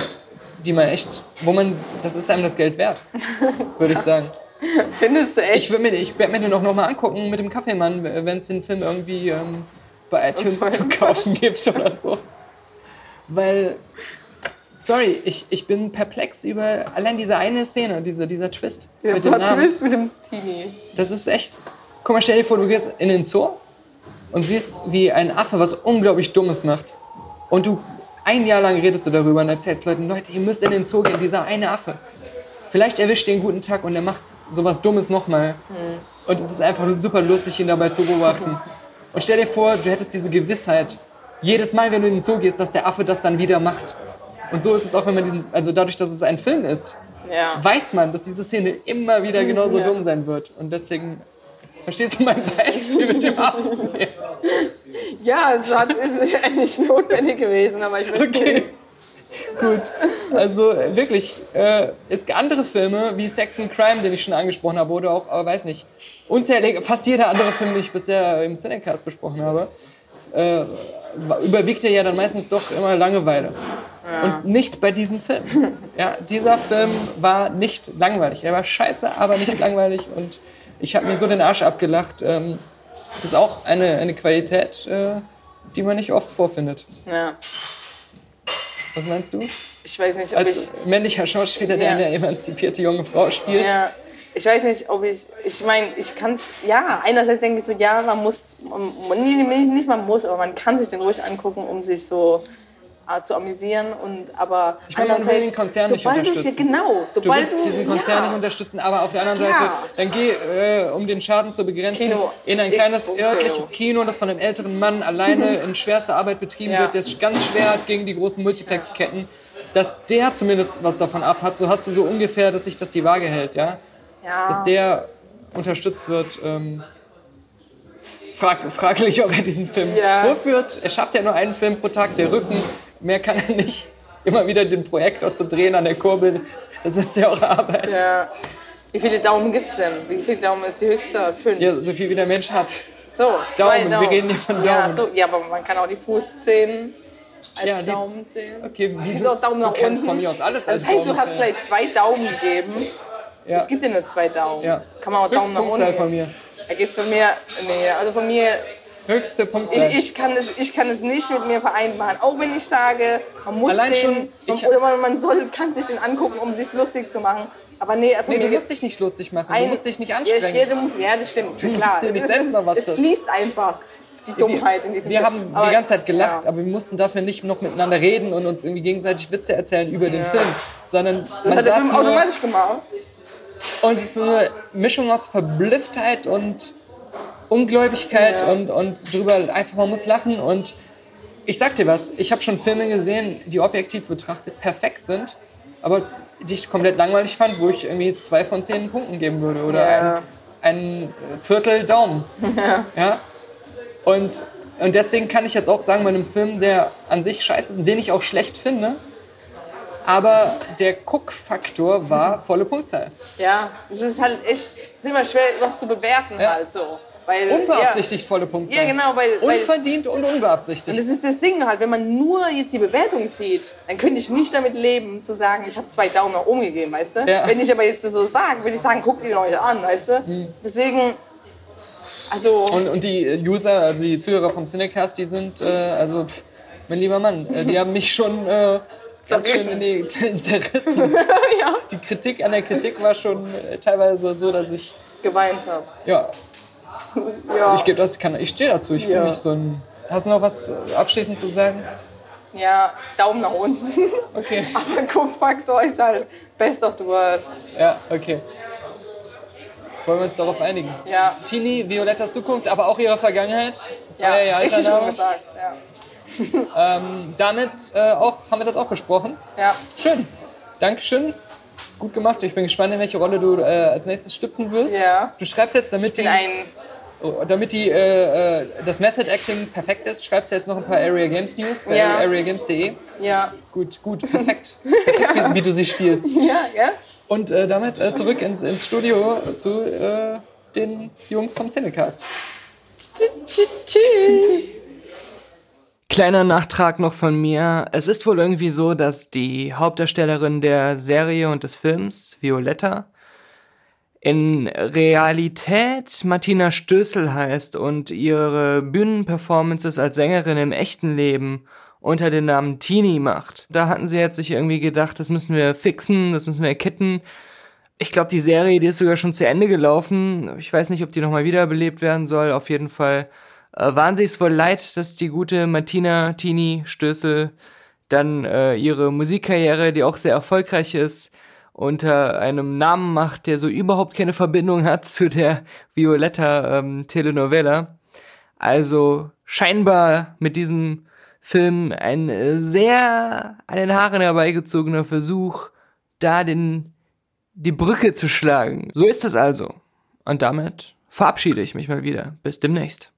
die man echt, wo man, das ist einem das Geld wert, würde ich sagen. Findest du echt? Ich mir, ich werd mir den auch nochmal angucken mit dem Kaffeemann, wenn es den Film irgendwie ähm, bei iTunes zu kaufen gibt oder so. Weil, sorry, ich, ich bin perplex über allein diese eine Szene, diese, dieser Twist Der mit dem Namen. Twist mit dem Teenie. Das ist echt. Guck mal, stell dir vor, du gehst in den Zoo und siehst, wie ein Affe was unglaublich Dummes macht. Und du ein Jahr lang redest du darüber und erzählst Leuten, Leute, ihr müsst in den Zoo gehen, dieser eine Affe. Vielleicht erwischt ihr einen guten Tag und er macht sowas Dummes nochmal. Und es ist einfach super lustig, ihn dabei zu beobachten. Und stell dir vor, du hättest diese Gewissheit, jedes Mal, wenn du in den Zoo gehst, dass der Affe das dann wieder macht. Und so ist es auch, wenn man diesen, also dadurch, dass es ein Film ist, Ja. weiß man, dass diese Szene immer wieder genauso Ja. dumm sein wird. Und deswegen, verstehst du mein Beispiel mit dem Affen jetzt? Ja, es hat, ist eigentlich notwendig gewesen, aber ich bin Okay. Gut. Also äh, wirklich, äh, es gibt andere Filme wie Sex and Crime, den ich schon angesprochen habe, oder auch, äh, weiß nicht, unzählige, fast jeder andere Film, den ich bisher im Cinecast besprochen habe, äh, überwiegte ja dann meistens doch immer Langeweile. Und nicht bei diesem Film. Ja, dieser Film war nicht langweilig. Er war scheiße, aber nicht langweilig. Und ich habe mir so den Arsch abgelacht. Ähm, das ist auch eine, eine Qualität, äh, die man nicht oft vorfindet. Ja. Was meinst du? Ich weiß nicht, ob Als ich. männlicher Schauspieler, der Ja. eine emanzipierte junge Frau spielt. Ja, ich weiß nicht, ob ich. Ich meine, ich kann es. Ja, einerseits denke ich so, ja, man muss. Man, nee, nee, nicht man muss, aber man kann sich den ruhig angucken, um sich so äh, zu amüsieren. Und, aber Ich meine, man will den Konzern nicht es unterstützen. Ja, genau. Du Sobald willst diesen Konzern ja. nicht unterstützen, aber auf der anderen Ja. Seite, dann geh, äh, um den Schaden zu begrenzen, Kino. in ein X kleines und örtliches Kino. Das von einem älteren Mann alleine in schwerster Arbeit betrieben Ja. wird, der es ganz schwer hat gegen die großen Multiplex-Ketten, dass der zumindest was davon abhat. So hast du so ungefähr, dass sich das die Waage hält, ja? Ja. Dass der unterstützt wird. Ähm, frag, fraglich, ob er diesen Film Ja. vorführt. Er schafft ja nur einen Film pro Tag, der Rücken. Mehr kann er nicht. Immer wieder den Projektor zu drehen an der Kurbel, das ist ja auch Arbeit. ja. Wie viele Daumen gibt es denn? Wie viele Daumen ist die höchste? Fünf. Ja, so viel wie der Mensch hat. So, zwei Daumen, wir reden hier von Ja, Daumen. so, ja, aber man kann auch die Fußzehen als Ja, Daumen zählen. Okay, wie Gibt du, auch Daumen du nach kennst unten. von mir aus alles als Das heißt, du Daumen hast zählen. gleich zwei Daumen gegeben. Ja. Es gibt ja nur zwei Daumen. Ja. Kann man auch Daumen nach unten. von mir. Da gibt's von mir, nee, also von mir, Höchste ich, Punktzahl. ich, kann es, ich kann es nicht mit mir vereinbaren. Auch wenn ich sage, man muss Allein den, schon, ich- oder man, man soll, kann sich den angucken, um sich lustig zu machen. Aber nee, von nee, du musst dich nicht lustig machen. ein- du musst dich nicht Ja, anstrengen. Ja, du musst, ja das stimmt. Du musst klar. dir nicht selbst noch was Es fließt einfach, die Dummheit in diesem Wir Film. haben Aber- die ganze Zeit gelacht, ja. aber wir mussten dafür nicht noch miteinander reden und uns irgendwie gegenseitig Witze erzählen über den Film, sondern Das man hat der Film automatisch gemacht. und es ist eine Mischung aus Verblüfftheit und Ungläubigkeit ja. und, und drüber einfach, man muss lachen und ich sag dir was, ich habe schon Filme gesehen, die objektiv betrachtet perfekt sind, aber die ich komplett langweilig fand, wo ich irgendwie zwei von zehn Punkten geben würde oder ja. ein, ein Viertel Daumen. Ja. ja? Und, und deswegen kann ich jetzt auch sagen, bei einem Film, der an sich scheiße ist, den ich auch schlecht finde, aber der Guck-Faktor war volle Punktzahl. Ja, es ist halt echt, es ist immer schwer, was zu bewerten ja. halt so. Weil, unbeabsichtigt ja, volle Punkte. Ja, genau. Weil, Unverdient und unbeabsichtigt. Und das ist das Ding halt, wenn man nur jetzt die Bewertung sieht, dann könnte ich nicht damit leben, zu sagen, ich habe zwei Daumen nach oben gegeben, weißt du? Ja. Wenn ich aber jetzt so sage, würde ich sagen, guck die Leute an, weißt du? Mhm. Deswegen, also... Und, und die User, also die Zuhörer vom Cinecast, die sind, äh, also, mein lieber Mann, äh, die haben mich schon... Äh, ganz schön in die, zerrissen. ja. Die Kritik an der Kritik war schon äh, teilweise so, dass ich geweint habe. Ja, ja. Ich, das, kann, ich stehe dazu. Ich ja. bin nicht so ein. Hast du noch was abschließend zu sagen? Ja, Daumen nach unten. Okay. Aber Guckfaktor ist halt best of the worst. Ja, okay. Wollen wir uns darauf einigen? Ja. Tini, Violettas Zukunft, aber auch ihre Vergangenheit. Das ja, war ja ihr alter Name. Schon gesagt, ja. ähm, damit äh, auch, haben wir das auch besprochen. Ja. Schön. Dankeschön gut gemacht. Ich bin gespannt, in welche Rolle du äh, als nächstes schlüpfen wirst. Ja. Du schreibst jetzt, damit die, oh, damit die, äh, äh, das Method Acting perfekt ist, schreibst du jetzt noch ein paar Area Games News bei ja. areagames.de. Ja. Gut, gut, perfekt. perfekt wie, wie, du sie spielst. Ja, ja. Und äh, damit äh, zurück ins, ins Studio zu äh, den Jungs vom Cinecast. Tschüss. Kleiner Nachtrag noch von mir. Es ist wohl irgendwie so, dass die Hauptdarstellerin der Serie und des Films, Violetta, in Realität Martina Stößel heißt und ihre Bühnenperformances als Sängerin im echten Leben unter dem Namen Tini macht. Da hatten sie jetzt sich irgendwie gedacht, das müssen wir fixen, das müssen wir erkitten. Ich glaube, die Serie, die ist sogar schon zu Ende gelaufen. Ich weiß nicht, ob die nochmal wiederbelebt werden soll. Auf jeden Fall äh, waren sie es wohl leid, dass die gute Martina Tini Stößel dann äh, ihre Musikkarriere, die auch sehr erfolgreich ist, unter einem Namen macht, der so überhaupt keine Verbindung hat zu der Violetta ähm, Telenovela. Also scheinbar mit diesem Film ein sehr an den Haaren herbeigezogener Versuch, da den, die Brücke zu schlagen. So ist es also. Und damit verabschiede ich mich mal wieder. Bis demnächst.